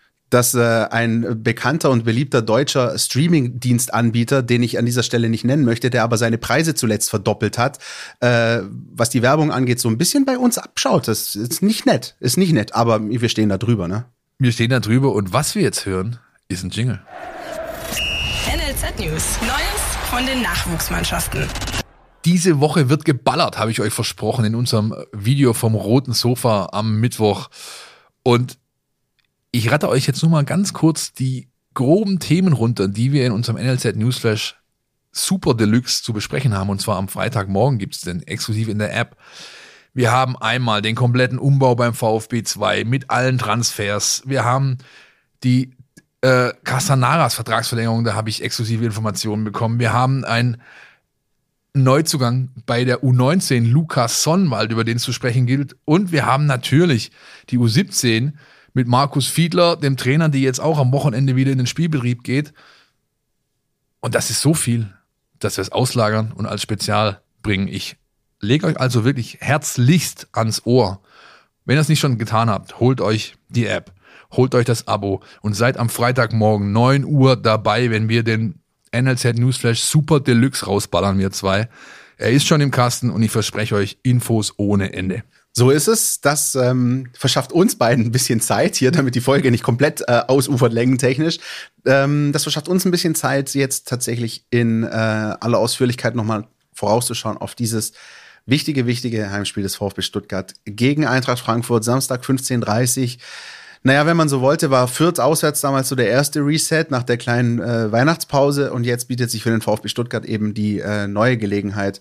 dass äh, ein bekannter und beliebter deutscher Streaming-Dienstanbieter, den ich an dieser Stelle nicht nennen möchte, der aber seine Preise zuletzt verdoppelt hat, äh, was die Werbung angeht, so ein bisschen bei uns abschaut. Das ist nicht nett, ist nicht nett, aber wir stehen da drüber, ne? Wir stehen da drüber und was wir jetzt hören, ist ein Jingle. NLZ News. Neues von den Nachwuchsmannschaften. Diese Woche wird geballert, habe ich euch versprochen, in unserem Video vom roten Sofa am Mittwoch. Und ich rate euch jetzt nur mal ganz kurz die groben Themen runter, die wir in unserem NLZ Newsflash Super Deluxe zu besprechen haben. Und zwar am Freitagmorgen gibt es den exklusiv in der App. Wir haben einmal den kompletten Umbau beim VfB 2 mit allen Transfers. Wir haben die äh, Casanaras Vertragsverlängerung, da habe ich exklusive Informationen bekommen. Wir haben ein Neuzugang bei der U19, Lukas Sonnwald, über den es zu sprechen gilt. Und wir haben natürlich die U17 mit Markus Fiedler, dem Trainer, die jetzt auch am Wochenende wieder in den Spielbetrieb geht. Und das ist so viel, dass wir es auslagern und als Spezial bringen. Ich lege euch also wirklich herzlichst ans Ohr. Wenn ihr es nicht schon getan habt, holt euch die App, holt euch das Abo und seid am Freitagmorgen 9 Uhr dabei, wenn wir den NLZ Newsflash Super Deluxe rausballern, wir zwei. Er ist schon im Kasten und ich verspreche euch Infos ohne Ende. So ist es. Das ähm, verschafft uns beiden ein bisschen Zeit hier, damit die Folge nicht komplett äh, ausufert längentechnisch. Ähm, das verschafft uns ein bisschen Zeit, jetzt tatsächlich in äh, aller Ausführlichkeit nochmal vorauszuschauen auf dieses wichtige, wichtige Heimspiel des VfB Stuttgart gegen Eintracht Frankfurt, Samstag 15.30 naja, wenn man so wollte, war Fürth auswärts damals so der erste Reset nach der kleinen äh, Weihnachtspause und jetzt bietet sich für den VfB Stuttgart eben die äh, neue Gelegenheit,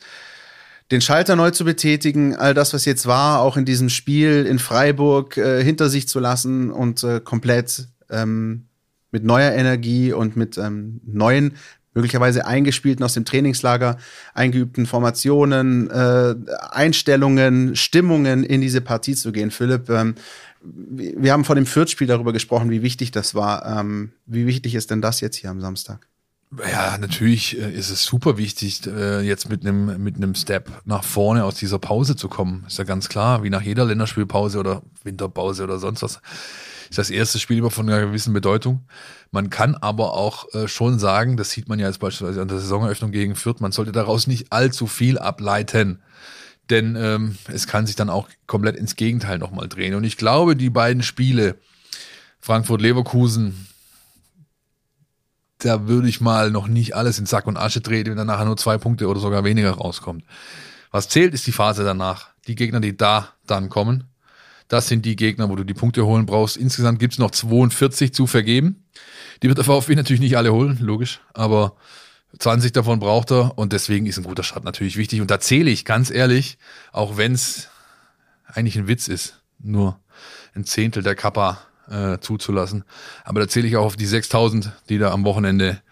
den Schalter neu zu betätigen, all das, was jetzt war, auch in diesem Spiel in Freiburg äh, hinter sich zu lassen und äh, komplett ähm, mit neuer Energie und mit ähm, neuen, möglicherweise eingespielten aus dem Trainingslager eingeübten Formationen, äh, Einstellungen, Stimmungen in diese Partie zu gehen. Philipp, ähm, wir haben vor dem Fürth-Spiel darüber gesprochen, wie wichtig das war. Ähm, wie wichtig ist denn das jetzt hier am Samstag? Ja, natürlich äh, ist es super wichtig, äh, jetzt mit einem mit einem Step nach vorne aus dieser Pause zu kommen. Ist ja ganz klar, wie nach jeder Länderspielpause oder Winterpause oder sonst was. Ist das erste Spiel immer von einer gewissen Bedeutung. Man kann aber auch äh, schon sagen, das sieht man ja jetzt beispielsweise an der Saisoneröffnung gegen Fürth, man sollte daraus nicht allzu viel ableiten. Denn ähm, es kann sich dann auch komplett ins Gegenteil nochmal drehen. Und ich glaube, die beiden Spiele, Frankfurt-Leverkusen, da würde ich mal noch nicht alles in Sack und Asche drehen, wenn dann nachher nur zwei Punkte oder sogar weniger rauskommt. Was zählt, ist die Phase danach. Die Gegner, die da dann kommen, das sind die Gegner, wo du die Punkte holen brauchst. Insgesamt gibt's noch 42 zu vergeben. Die wird der VfB natürlich nicht alle holen, logisch, aber 20 davon braucht er und deswegen ist ein guter Start natürlich wichtig. Und da zähle ich ganz ehrlich, auch wenn es eigentlich ein Witz ist, nur ein Zehntel der Kappa äh, zuzulassen. Aber da zähle ich auch auf die 6000, die da am Wochenende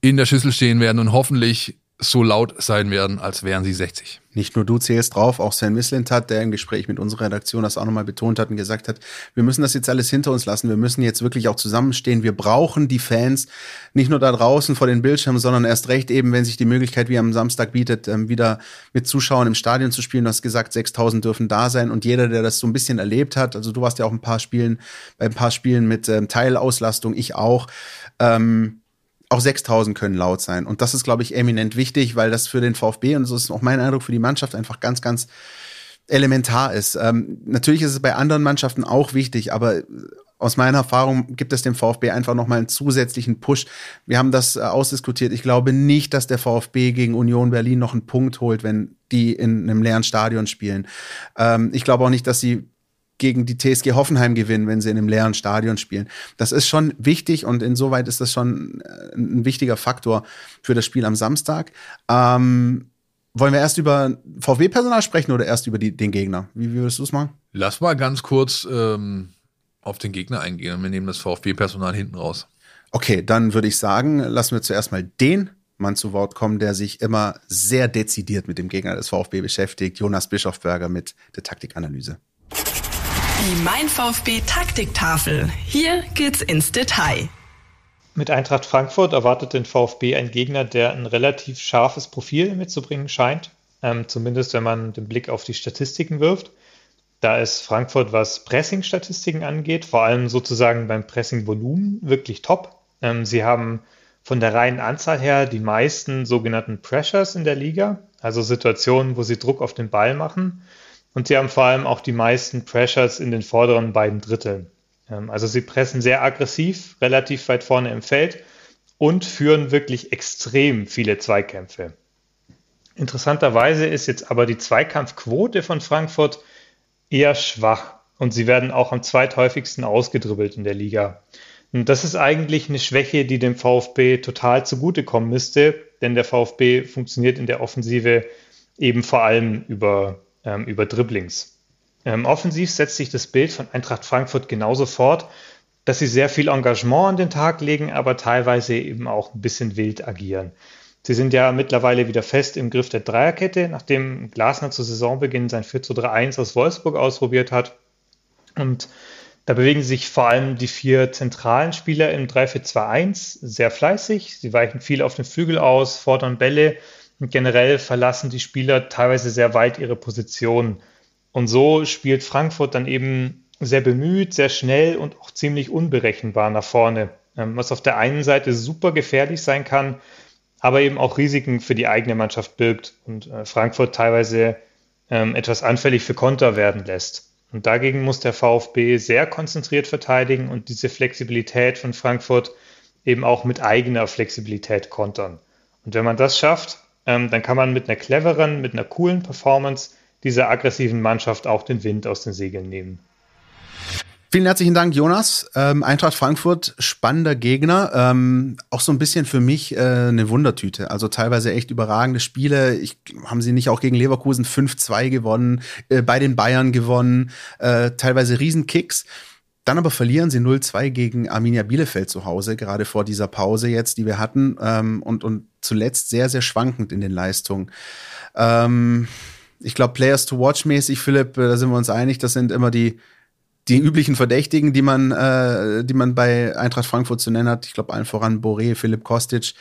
in der Schüssel stehen werden und hoffentlich so laut sein werden, als wären sie 60. Nicht nur du zählst drauf, auch Sven Mislint hat, der im Gespräch mit unserer Redaktion das auch nochmal betont hat und gesagt hat, wir müssen das jetzt alles hinter uns lassen, wir müssen jetzt wirklich auch zusammenstehen, wir brauchen die Fans, nicht nur da draußen vor den Bildschirmen, sondern erst recht eben, wenn sich die Möglichkeit wie am Samstag bietet, ähm, wieder mit Zuschauern im Stadion zu spielen. Du hast gesagt, 6000 dürfen da sein und jeder, der das so ein bisschen erlebt hat, also du warst ja auch ein paar Spielen, bei ein paar Spielen mit ähm, Teilauslastung, ich auch, ähm, auch 6000 können laut sein. Und das ist, glaube ich, eminent wichtig, weil das für den VfB und so ist auch mein Eindruck für die Mannschaft einfach ganz, ganz elementar ist. Ähm, natürlich ist es bei anderen Mannschaften auch wichtig, aber aus meiner Erfahrung gibt es dem VfB einfach nochmal einen zusätzlichen Push. Wir haben das äh, ausdiskutiert. Ich glaube nicht, dass der VfB gegen Union Berlin noch einen Punkt holt, wenn die in einem leeren Stadion spielen. Ähm, ich glaube auch nicht, dass sie gegen die TSG Hoffenheim gewinnen, wenn sie in einem leeren Stadion spielen. Das ist schon wichtig und insoweit ist das schon äh, ein wichtiger Faktor für das Spiel am Samstag. Ähm, wollen wir erst über VW-Personal sprechen oder erst über die, den Gegner? Wie, wie würdest du es machen? Lass mal ganz kurz ähm, auf den Gegner eingehen und wir nehmen das VfB-Personal hinten raus. Okay, dann würde ich sagen, lassen wir zuerst mal den Mann zu Wort kommen, der sich immer sehr dezidiert mit dem Gegner des VfB beschäftigt, Jonas Bischofberger mit der Taktikanalyse. Die Mein VfB Taktiktafel. Hier geht's ins Detail. Mit Eintracht Frankfurt erwartet den VfB ein Gegner, der ein relativ scharfes Profil mitzubringen scheint. Ähm, zumindest wenn man den Blick auf die Statistiken wirft. Da ist Frankfurt, was Pressing-Statistiken angeht, vor allem sozusagen beim Pressing-Volumen wirklich top. Ähm, sie haben von der reinen Anzahl her die meisten sogenannten Pressures in der Liga, also Situationen, wo sie Druck auf den Ball machen. Und sie haben vor allem auch die meisten Pressures in den vorderen beiden Dritteln. Ähm, also sie pressen sehr aggressiv, relativ weit vorne im Feld und führen wirklich extrem viele Zweikämpfe. Interessanterweise ist jetzt aber die Zweikampfquote von Frankfurt eher schwach und sie werden auch am zweithäufigsten ausgedribbelt in der Liga. Und das ist eigentlich eine Schwäche, die dem VfB total zugutekommen müsste, denn der VfB funktioniert in der Offensive eben vor allem über, ähm, über Dribblings. Ähm, offensiv setzt sich das Bild von Eintracht Frankfurt genauso fort, dass sie sehr viel Engagement an den Tag legen, aber teilweise eben auch ein bisschen wild agieren. Sie sind ja mittlerweile wieder fest im Griff der Dreierkette, nachdem Glasner zu Saisonbeginn sein 4 zu 3-1 aus Wolfsburg ausprobiert hat. Und da bewegen sich vor allem die vier zentralen Spieler im 3-4-2-1 sehr fleißig. Sie weichen viel auf den Flügel aus, fordern Bälle und generell verlassen die Spieler teilweise sehr weit ihre Position. Und so spielt Frankfurt dann eben sehr bemüht, sehr schnell und auch ziemlich unberechenbar nach vorne, ähm, was auf der einen Seite super gefährlich sein kann, aber eben auch Risiken für die eigene Mannschaft birgt und äh, Frankfurt teilweise ähm, etwas anfällig für Konter werden lässt. Und dagegen muss der VfB sehr konzentriert verteidigen und diese Flexibilität von Frankfurt eben auch mit eigener Flexibilität kontern. Und wenn man das schafft, ähm, dann kann man mit einer cleveren, mit einer coolen Performance dieser aggressiven Mannschaft auch den Wind aus den Segeln nehmen. Vielen herzlichen Dank, Jonas. Ähm, Eintracht Frankfurt, spannender Gegner. Ähm, auch so ein bisschen für mich äh, eine Wundertüte. Also teilweise echt überragende Spiele. Ich, haben sie nicht auch gegen Leverkusen 5-2 gewonnen, äh, bei den Bayern gewonnen, äh, teilweise Riesenkicks. Dann aber verlieren sie 0-2 gegen Arminia Bielefeld zu Hause, gerade vor dieser Pause jetzt, die wir hatten. Ähm, und, und zuletzt sehr, sehr schwankend in den Leistungen. Ähm, ich glaube, Players to Watch mäßig, Philipp, äh, da sind wir uns einig, das sind immer die die üblichen Verdächtigen, die man, äh, die man bei Eintracht Frankfurt zu nennen hat, ich glaube allen voran Boré, Philipp Kostic,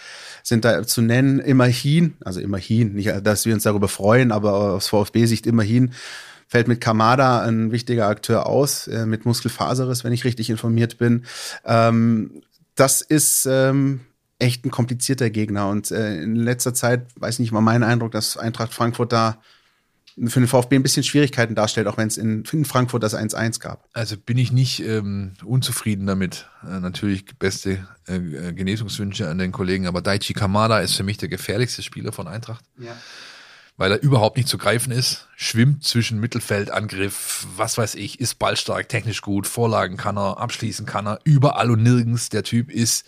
sind da zu nennen. Immerhin, also immerhin, nicht, dass wir uns darüber freuen, aber aus VfB-Sicht immerhin fällt mit Kamada ein wichtiger Akteur aus, äh, mit Muskelfaserriss, wenn ich richtig informiert bin. Ähm, das ist ähm, echt ein komplizierter Gegner und äh, in letzter Zeit, weiß nicht mal mein Eindruck, dass Eintracht Frankfurt da für den VfB ein bisschen Schwierigkeiten darstellt, auch wenn es in, in, Frankfurt das 1-1 gab. Also bin ich nicht ähm, unzufrieden damit. Äh, natürlich beste äh, Genesungswünsche an den Kollegen, aber Daichi Kamada ist für mich der gefährlichste Spieler von Eintracht. Ja. Weil er überhaupt nicht zu greifen ist, schwimmt zwischen Mittelfeld, Angriff, was weiß ich, ist ballstark, technisch gut, Vorlagen kann er, abschließen kann er, überall und nirgends. Der Typ ist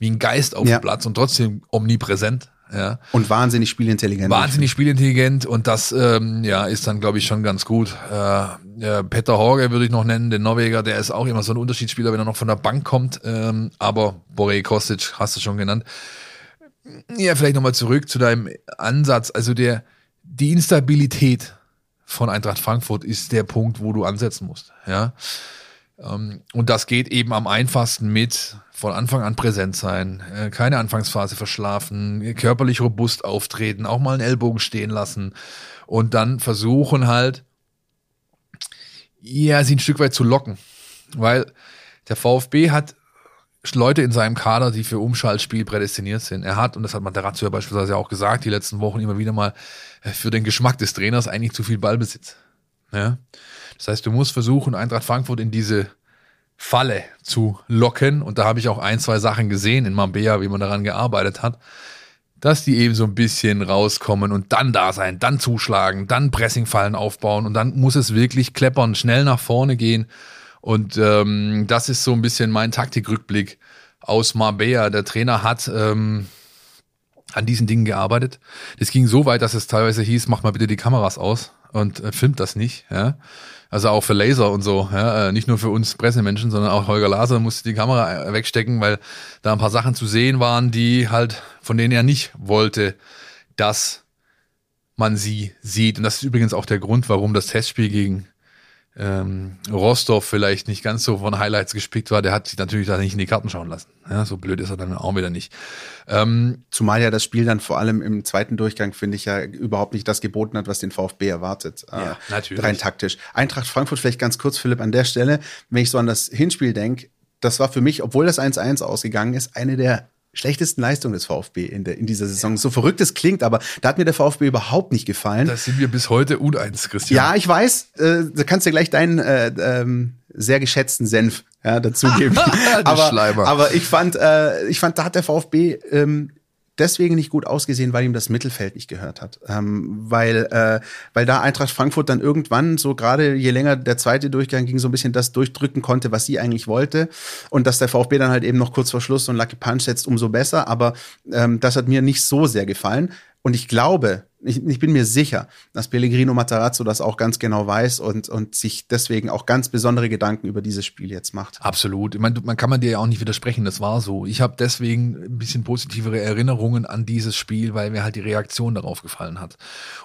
wie ein Geist auf ja. dem Platz und trotzdem omnipräsent. Ja. Und wahnsinnig spielintelligent. Wahnsinnig spielintelligent und das ähm, ja, ist dann, glaube ich, schon ganz gut. Äh, äh, Peter Horge würde ich noch nennen, den Norweger, der ist auch immer so ein Unterschiedsspieler, wenn er noch von der Bank kommt. Ähm, aber Boré Kostic hast du schon genannt. Ja, vielleicht nochmal zurück zu deinem Ansatz. Also der, die Instabilität von Eintracht Frankfurt ist der Punkt, wo du ansetzen musst. Ja. Ähm, und das geht eben am einfachsten mit von Anfang an präsent sein, äh, keine Anfangsphase verschlafen, körperlich robust auftreten, auch mal einen Ellbogen stehen lassen und dann versuchen halt, ja, sie ein Stück weit zu locken. Weil der VfB hat Leute in seinem Kader, die für Umschaltspiel prädestiniert sind. Er hat, und das hat Materazzo ja beispielsweise auch gesagt, die letzten Wochen immer wieder mal, äh, für den Geschmack des Trainers eigentlich zu viel Ballbesitz. Ja? Das heißt, du musst versuchen, Eintracht Frankfurt in diese Falle zu locken. Und da habe ich auch ein, zwei Sachen gesehen in Mambea, wie man daran gearbeitet hat, dass die eben so ein bisschen rauskommen und dann da sein, dann zuschlagen, dann Pressingfallen aufbauen und dann muss es wirklich kleppern, schnell nach vorne gehen. Und ähm, das ist so ein bisschen mein Taktikrückblick aus Marbella. Der Trainer hat ähm, an diesen Dingen gearbeitet. Das ging so weit, dass es teilweise hieß, mach mal bitte die Kameras aus und äh, filmt das nicht. Ja? Also auch für Laser und so, ja, äh, nicht nur für uns Pressemenschen, sondern auch Holger Laser musste die Kamera äh, wegstecken, weil da ein paar Sachen zu sehen waren, die halt, von denen er nicht wollte, dass man sie sieht. Und das ist übrigens auch der Grund, warum das Testspiel gegen ähm, Rostov vielleicht nicht ganz so von Highlights gespickt war, der hat sich natürlich da nicht in die Karten schauen lassen. Ja, so blöd ist er dann auch wieder nicht. Ähm, Zumal ja das Spiel dann vor allem im zweiten Durchgang, finde ich, ja überhaupt nicht das geboten hat, was den VfB erwartet. Äh, ja, äh, natürlich. Rein taktisch. Eintracht Frankfurt vielleicht ganz kurz, Philipp, an der Stelle, wenn ich so an das Hinspiel denke, das war für mich, obwohl das 1-1 ausgegangen ist, eine der schlechtesten Leistung des VfB in, der, in dieser Saison. Ja. So verrückt es klingt, aber da hat mir der VfB überhaupt nicht gefallen. Das sind wir bis heute U1, Christian. Ja, ich weiß. Äh, da kannst du gleich deinen äh, ähm, sehr geschätzten Senf ja, dazugeben. [laughs] aber, aber ich fand, äh, ich fand, da hat der VfB ähm, deswegen nicht gut ausgesehen, weil ihm das Mittelfeld nicht gehört hat. Ähm, weil, äh, weil da Eintracht Frankfurt dann irgendwann, so gerade je länger der zweite Durchgang ging, so ein bisschen das durchdrücken konnte, was sie eigentlich wollte. Und dass der VfB dann halt eben noch kurz vor Schluss so einen Lucky Punch setzt, umso besser. Aber ähm, das hat mir nicht so sehr gefallen. Und ich glaube, ich, ich bin mir sicher, dass Pellegrino Matarazzo das auch ganz genau weiß und, und sich deswegen auch ganz besondere Gedanken über dieses Spiel jetzt macht. Absolut. Ich meine, man kann man dir ja auch nicht widersprechen, das war so. Ich habe deswegen ein bisschen positivere Erinnerungen an dieses Spiel, weil mir halt die Reaktion darauf gefallen hat.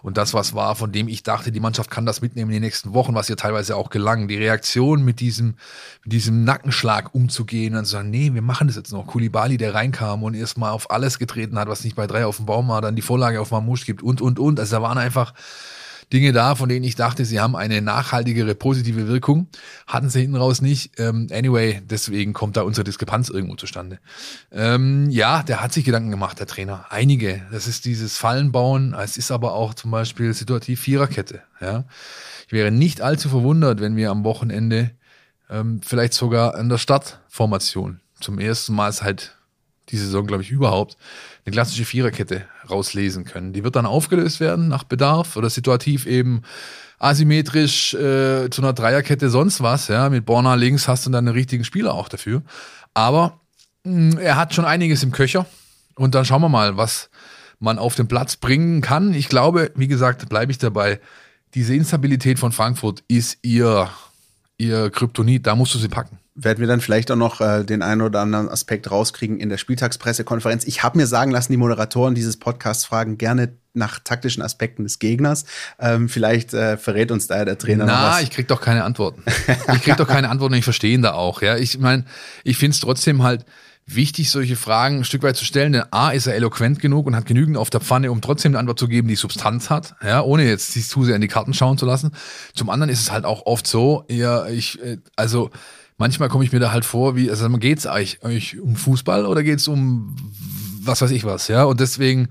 Und das, was war, von dem ich dachte, die Mannschaft kann das mitnehmen in den nächsten Wochen, was ihr teilweise auch gelang. Die Reaktion mit diesem, mit diesem Nackenschlag umzugehen und zu sagen, nee, wir machen das jetzt noch. Kulibali, der reinkam und erstmal auf alles getreten hat, was nicht bei drei auf dem Baum war, dann die Vorlage auf Mamouche gibt und und, und. Also da waren einfach Dinge da, von denen ich dachte, sie haben eine nachhaltigere positive Wirkung. Hatten sie hinten raus nicht. Ähm, anyway, deswegen kommt da unsere Diskrepanz irgendwo zustande. Ähm, ja, der hat sich Gedanken gemacht, der Trainer. Einige. Das ist dieses Fallenbauen. Es ist aber auch zum Beispiel situativ Viererkette. Ja. Ich wäre nicht allzu verwundert, wenn wir am Wochenende ähm, vielleicht sogar an der Startformation zum ersten Mal halt die Saison, glaube ich, überhaupt eine klassische Viererkette rauslesen können. Die wird dann aufgelöst werden nach Bedarf oder situativ eben asymmetrisch äh, zu einer Dreierkette sonst was. Ja, mit Borna links hast du dann einen richtigen Spieler auch dafür. Aber mh, mm, er hat schon einiges im Köcher und dann schauen wir mal, was man auf den Platz bringen kann. Ich glaube, wie gesagt, bleibe ich dabei. Diese Instabilität von Frankfurt ist ihr ihr Kryptonit. Da musst du sie packen werden wir dann vielleicht auch noch äh, den einen oder anderen Aspekt rauskriegen in der Spieltagspressekonferenz. Ich habe mir sagen lassen, die Moderatoren dieses Podcasts fragen gerne nach taktischen Aspekten des Gegners. Ähm, vielleicht äh, verrät uns da der Trainer Na, noch was. ich krieg doch keine Antworten. Ich krieg doch keine Antworten, ich verstehe ihn da auch. Ja, ich meine, ich finde es trotzdem halt wichtig, solche Fragen ein Stück weit zu stellen, denn A ist er eloquent genug und hat genügend auf der Pfanne, um trotzdem eine Antwort zu geben, die Substanz hat, ja, ohne jetzt sich zu sehr in die Karten schauen zu lassen. Zum anderen ist es halt auch oft so, ja, ich, äh, also manchmal komme ich mir da halt vor, wie, also geht's eigentlich, eigentlich um Fußball oder geht's um was weiß ich was, ja? Und deswegen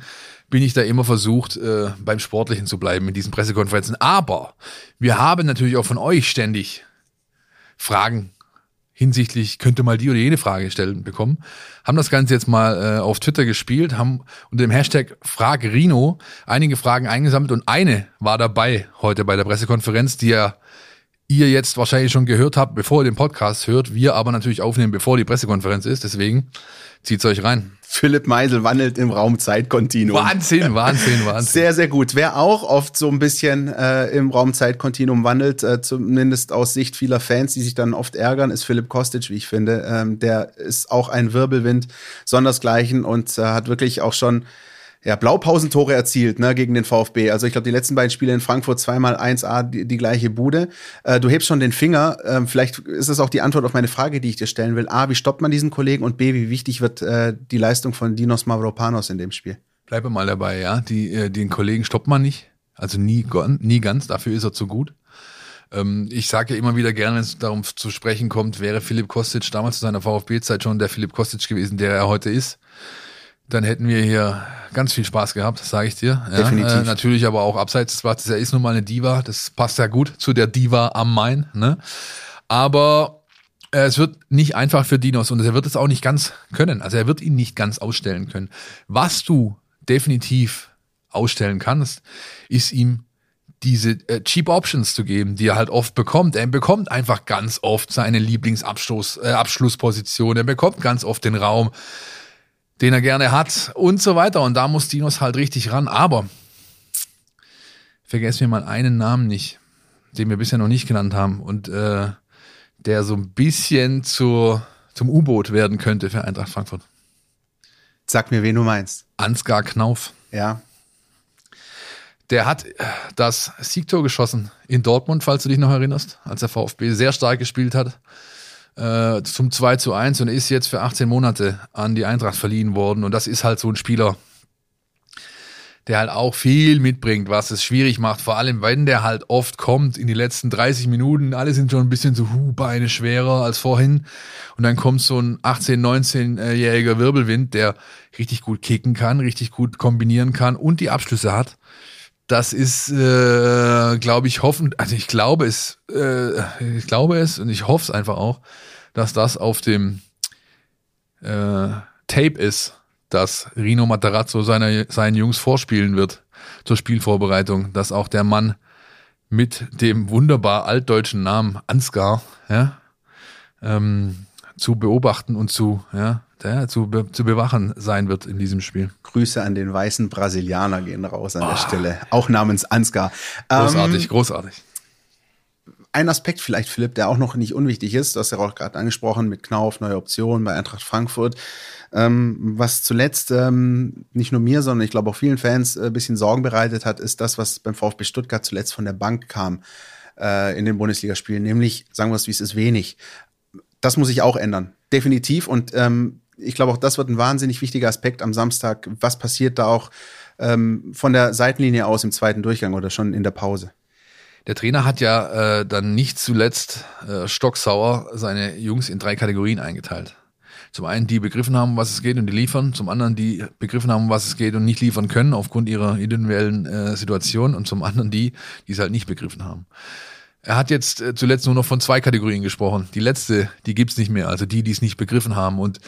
bin ich da immer versucht, äh, beim Sportlichen zu bleiben in diesen Pressekonferenzen. Aber wir haben natürlich auch von euch ständig Fragen hinsichtlich, könnte mal die oder jene Frage stellen bekommen. Haben das Ganze jetzt mal äh, auf Twitter gespielt, haben unter dem Hashtag Frag Rino einige Fragen eingesammelt und eine war dabei heute bei der Pressekonferenz, die ja ihr jetzt wahrscheinlich schon gehört habt, bevor ihr den Podcast hört, wir aber natürlich aufnehmen, bevor die Pressekonferenz ist. Deswegen zieht's euch rein. Philipp Meisel wandelt im Raum Zeitkontinuum. Wahnsinn, [laughs] Wahnsinn, Wahnsinn. Sehr, sehr gut. Wer auch oft so ein bisschen äh, im Raum Zeitkontinuum wandelt, äh, zumindest aus Sicht vieler Fans, die sich dann oft ärgern, ist Philipp Kostic, wie ich finde. Ähm, der ist auch ein Wirbelwind, sondersgleichen und äh, hat wirklich auch schon ja, Blaupausentore erzielt ne, gegen den VfB. Also ich glaube, die letzten beiden Spiele in Frankfurt zweimal 1A die, die gleiche Bude. Äh, du hebst schon den Finger. Ähm, vielleicht ist es auch die Antwort auf meine Frage, die ich dir stellen will. A, wie stoppt man diesen Kollegen? Und B, wie wichtig wird äh, die Leistung von Dinos Mavropanos in dem Spiel? Bleibe mal dabei, ja. Die, äh, den Kollegen stoppt man nicht. Also nie, nie ganz. Dafür ist er zu gut. Ähm, ich sage ja immer wieder gerne, wenn es darum zu sprechen kommt, wäre Philipp Kostic damals zu seiner VfB-Zeit schon der Philipp Kostic gewesen, der er heute ist dann hätten wir hier ganz viel Spaß gehabt, sage ich dir. Ja, Definitiv. Äh, natürlich aber auch abseits des Platzes. Er ist nun mal eine Diva. Das passt ja gut zu der Diva am Main. Ne? Aber äh, es wird nicht einfach für Dinos und er wird es auch nicht ganz können. Also er wird ihn nicht ganz ausstellen können. Was du definitiv ausstellen kannst, ist ihm diese äh, Cheap Options zu geben, die er halt oft bekommt. Er bekommt einfach ganz oft seine Lieblingsabschluss, äh. Er bekommt ganz oft den Raum den er gerne hat und so weiter. Und da muss Dinos halt richtig ran. Aber vergessen wir mal einen Namen nicht, den wir bisher noch nicht genannt haben und äh, der so ein bisschen zu, zum U-Boot werden könnte für Eintracht Frankfurt. Sag mir, wen du meinst. Ansgar Knauf. Ja. Der hat das Siegtor geschossen in Dortmund, falls du dich noch erinnerst, als der VfB sehr stark gespielt hat. Äh, zum 2 zu 1 und ist jetzt für 18 Monate an die Eintracht verliehen worden. Und das ist halt so ein Spieler, der halt auch viel mitbringt, was es schwierig macht. Vor allem, wenn der halt oft kommt in die letzten 30 Minuten, alle sind schon ein bisschen so hu, Beine schwerer als vorhin. Und dann kommt so ein 18-, 19-jähriger Wirbelwind, der richtig gut kicken kann, richtig gut kombinieren kann und die Abschlüsse hat. Das ist, äh, glaube ich, hoffen, also ich glaube es, äh, ich glaube es und ich hoffe es einfach auch, dass das auf dem äh, Tape ist dass Rino Matarazzo seine, seinen Jungs vorspielen wird zur Spielvorbereitung, dass auch der Mann mit dem wunderbar altdeutschen Namen Ansgar ja, ähm, zu beobachten und zu, ja, ja, zu, be zu bewachen sein wird in diesem Spiel. Grüße an den weißen Brasilianer gehen raus an oh. der Stelle, auch namens Ansgar. Großartig, ähm, großartig ein Aspekt vielleicht, Philipp, der auch noch nicht unwichtig ist, du hast ja auch gerade angesprochen mit Knauf, neue Optionen bei Eintracht Frankfurt, ähm, was zuletzt ähm, nicht nur mir, sondern ich glaube auch vielen Fans ein äh, bisschen Sorgen bereitet hat, ist das, was beim VfB Stuttgart zuletzt von der Bank kam äh, in den Bundesligaspielen, nämlich, sagen wir es wie es ist, wenig. Das muss sich auch ändern, definitiv. Und ähm, ich glaube auch, das wird ein wahnsinnig wichtiger Aspekt am Samstag. Was passiert da auch ähm, von der Seitenlinie aus im zweiten Durchgang oder schon in der Pause? Der Trainer hat ja äh, dann nicht zuletzt äh, stocksauer seine Jungs in drei Kategorien eingeteilt. Zum einen die begriffen haben, was es geht und die liefern, zum anderen die begriffen haben, was es geht und nicht liefern können aufgrund ihrer individuellen äh, Situation und zum anderen die, die es halt nicht begriffen haben. Er hat jetzt äh, zuletzt nur noch von zwei Kategorien gesprochen. Die letzte, die gibt's nicht mehr, also die, die es nicht begriffen haben. Und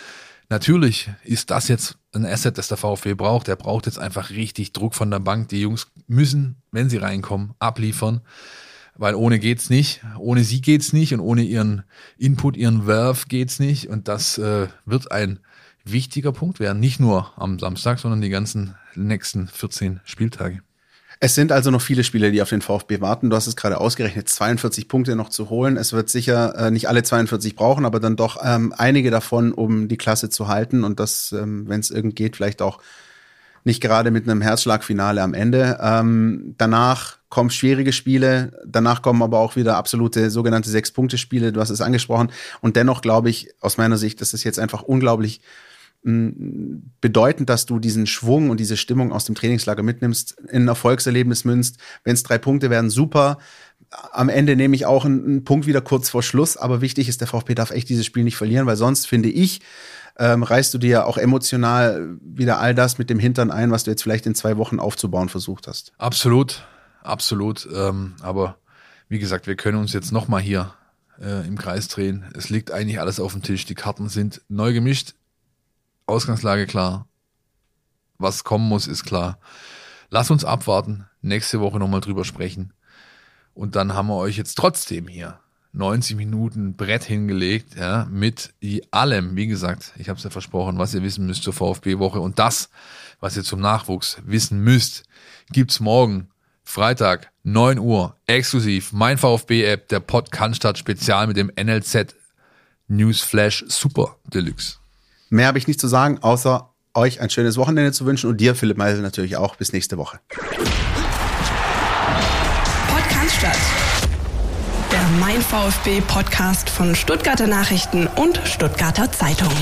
natürlich ist das jetzt ein Asset, das der VfB braucht. Er braucht jetzt einfach richtig Druck von der Bank. Die Jungs müssen, wenn sie reinkommen, abliefern. Weil ohne geht's nicht, ohne sie geht's nicht und ohne ihren Input, ihren Werf geht's nicht. Und das äh, wird ein wichtiger Punkt werden, nicht nur am Samstag, sondern die ganzen nächsten 14 Spieltage. Es sind also noch viele Spiele, die auf den VfB warten. Du hast es gerade ausgerechnet, 42 Punkte noch zu holen. Es wird sicher äh, nicht alle 42 brauchen, aber dann doch ähm, einige davon, um die Klasse zu halten und das, ähm, wenn es irgend geht, vielleicht auch nicht gerade mit einem Herzschlagfinale am Ende. Ähm, danach kommen schwierige Spiele, danach kommen aber auch wieder absolute sogenannte Sechs-Punkte-Spiele, du hast es angesprochen. Und dennoch glaube ich, aus meiner Sicht, dass es jetzt einfach unglaublich bedeutend, dass du diesen Schwung und diese Stimmung aus dem Trainingslager mitnimmst, in ein Erfolgserlebnis münzt. Wenn es drei Punkte werden, super. Am Ende nehme ich auch einen, einen, Punkt wieder kurz vor Schluss, aber wichtig ist, der VfB darf echt dieses Spiel nicht verlieren, weil sonst finde ich, ähm, reißt du dir auch emotional wieder all das mit dem Hintern ein, was du jetzt vielleicht in zwei Wochen aufzubauen versucht hast. Absolut, absolut. Ähm, aber wie gesagt, wir können uns jetzt noch mal hier äh, im Kreis drehen. Es liegt eigentlich alles auf dem Tisch. Die Karten sind neu gemischt. Ausgangslage klar. Was kommen muss, ist klar. Lass uns abwarten, nächste Woche nochmal drüber sprechen. Und dann haben wir euch jetzt trotzdem hier 90 Minuten Brett hingelegt, ja, mit allem, wie gesagt, ich habe es ja versprochen, was ihr wissen müsst zur VfB-Woche und das, was ihr zum Nachwuchs wissen müsst, gibt's morgen, Freitag, 9 Uhr, exklusiv, mein VfB-App, der Pod Cannstatt Spezial mit dem NLZ Newsflash Super Deluxe. Mehr habe ich nicht zu sagen, außer euch ein schönes Wochenende zu wünschen und dir, Philipp Meisel, natürlich auch. Bis nächste Woche. Podcast statt. Der Mein VfB Podcast von Stuttgarter Nachrichten und Stuttgarter Zeitung.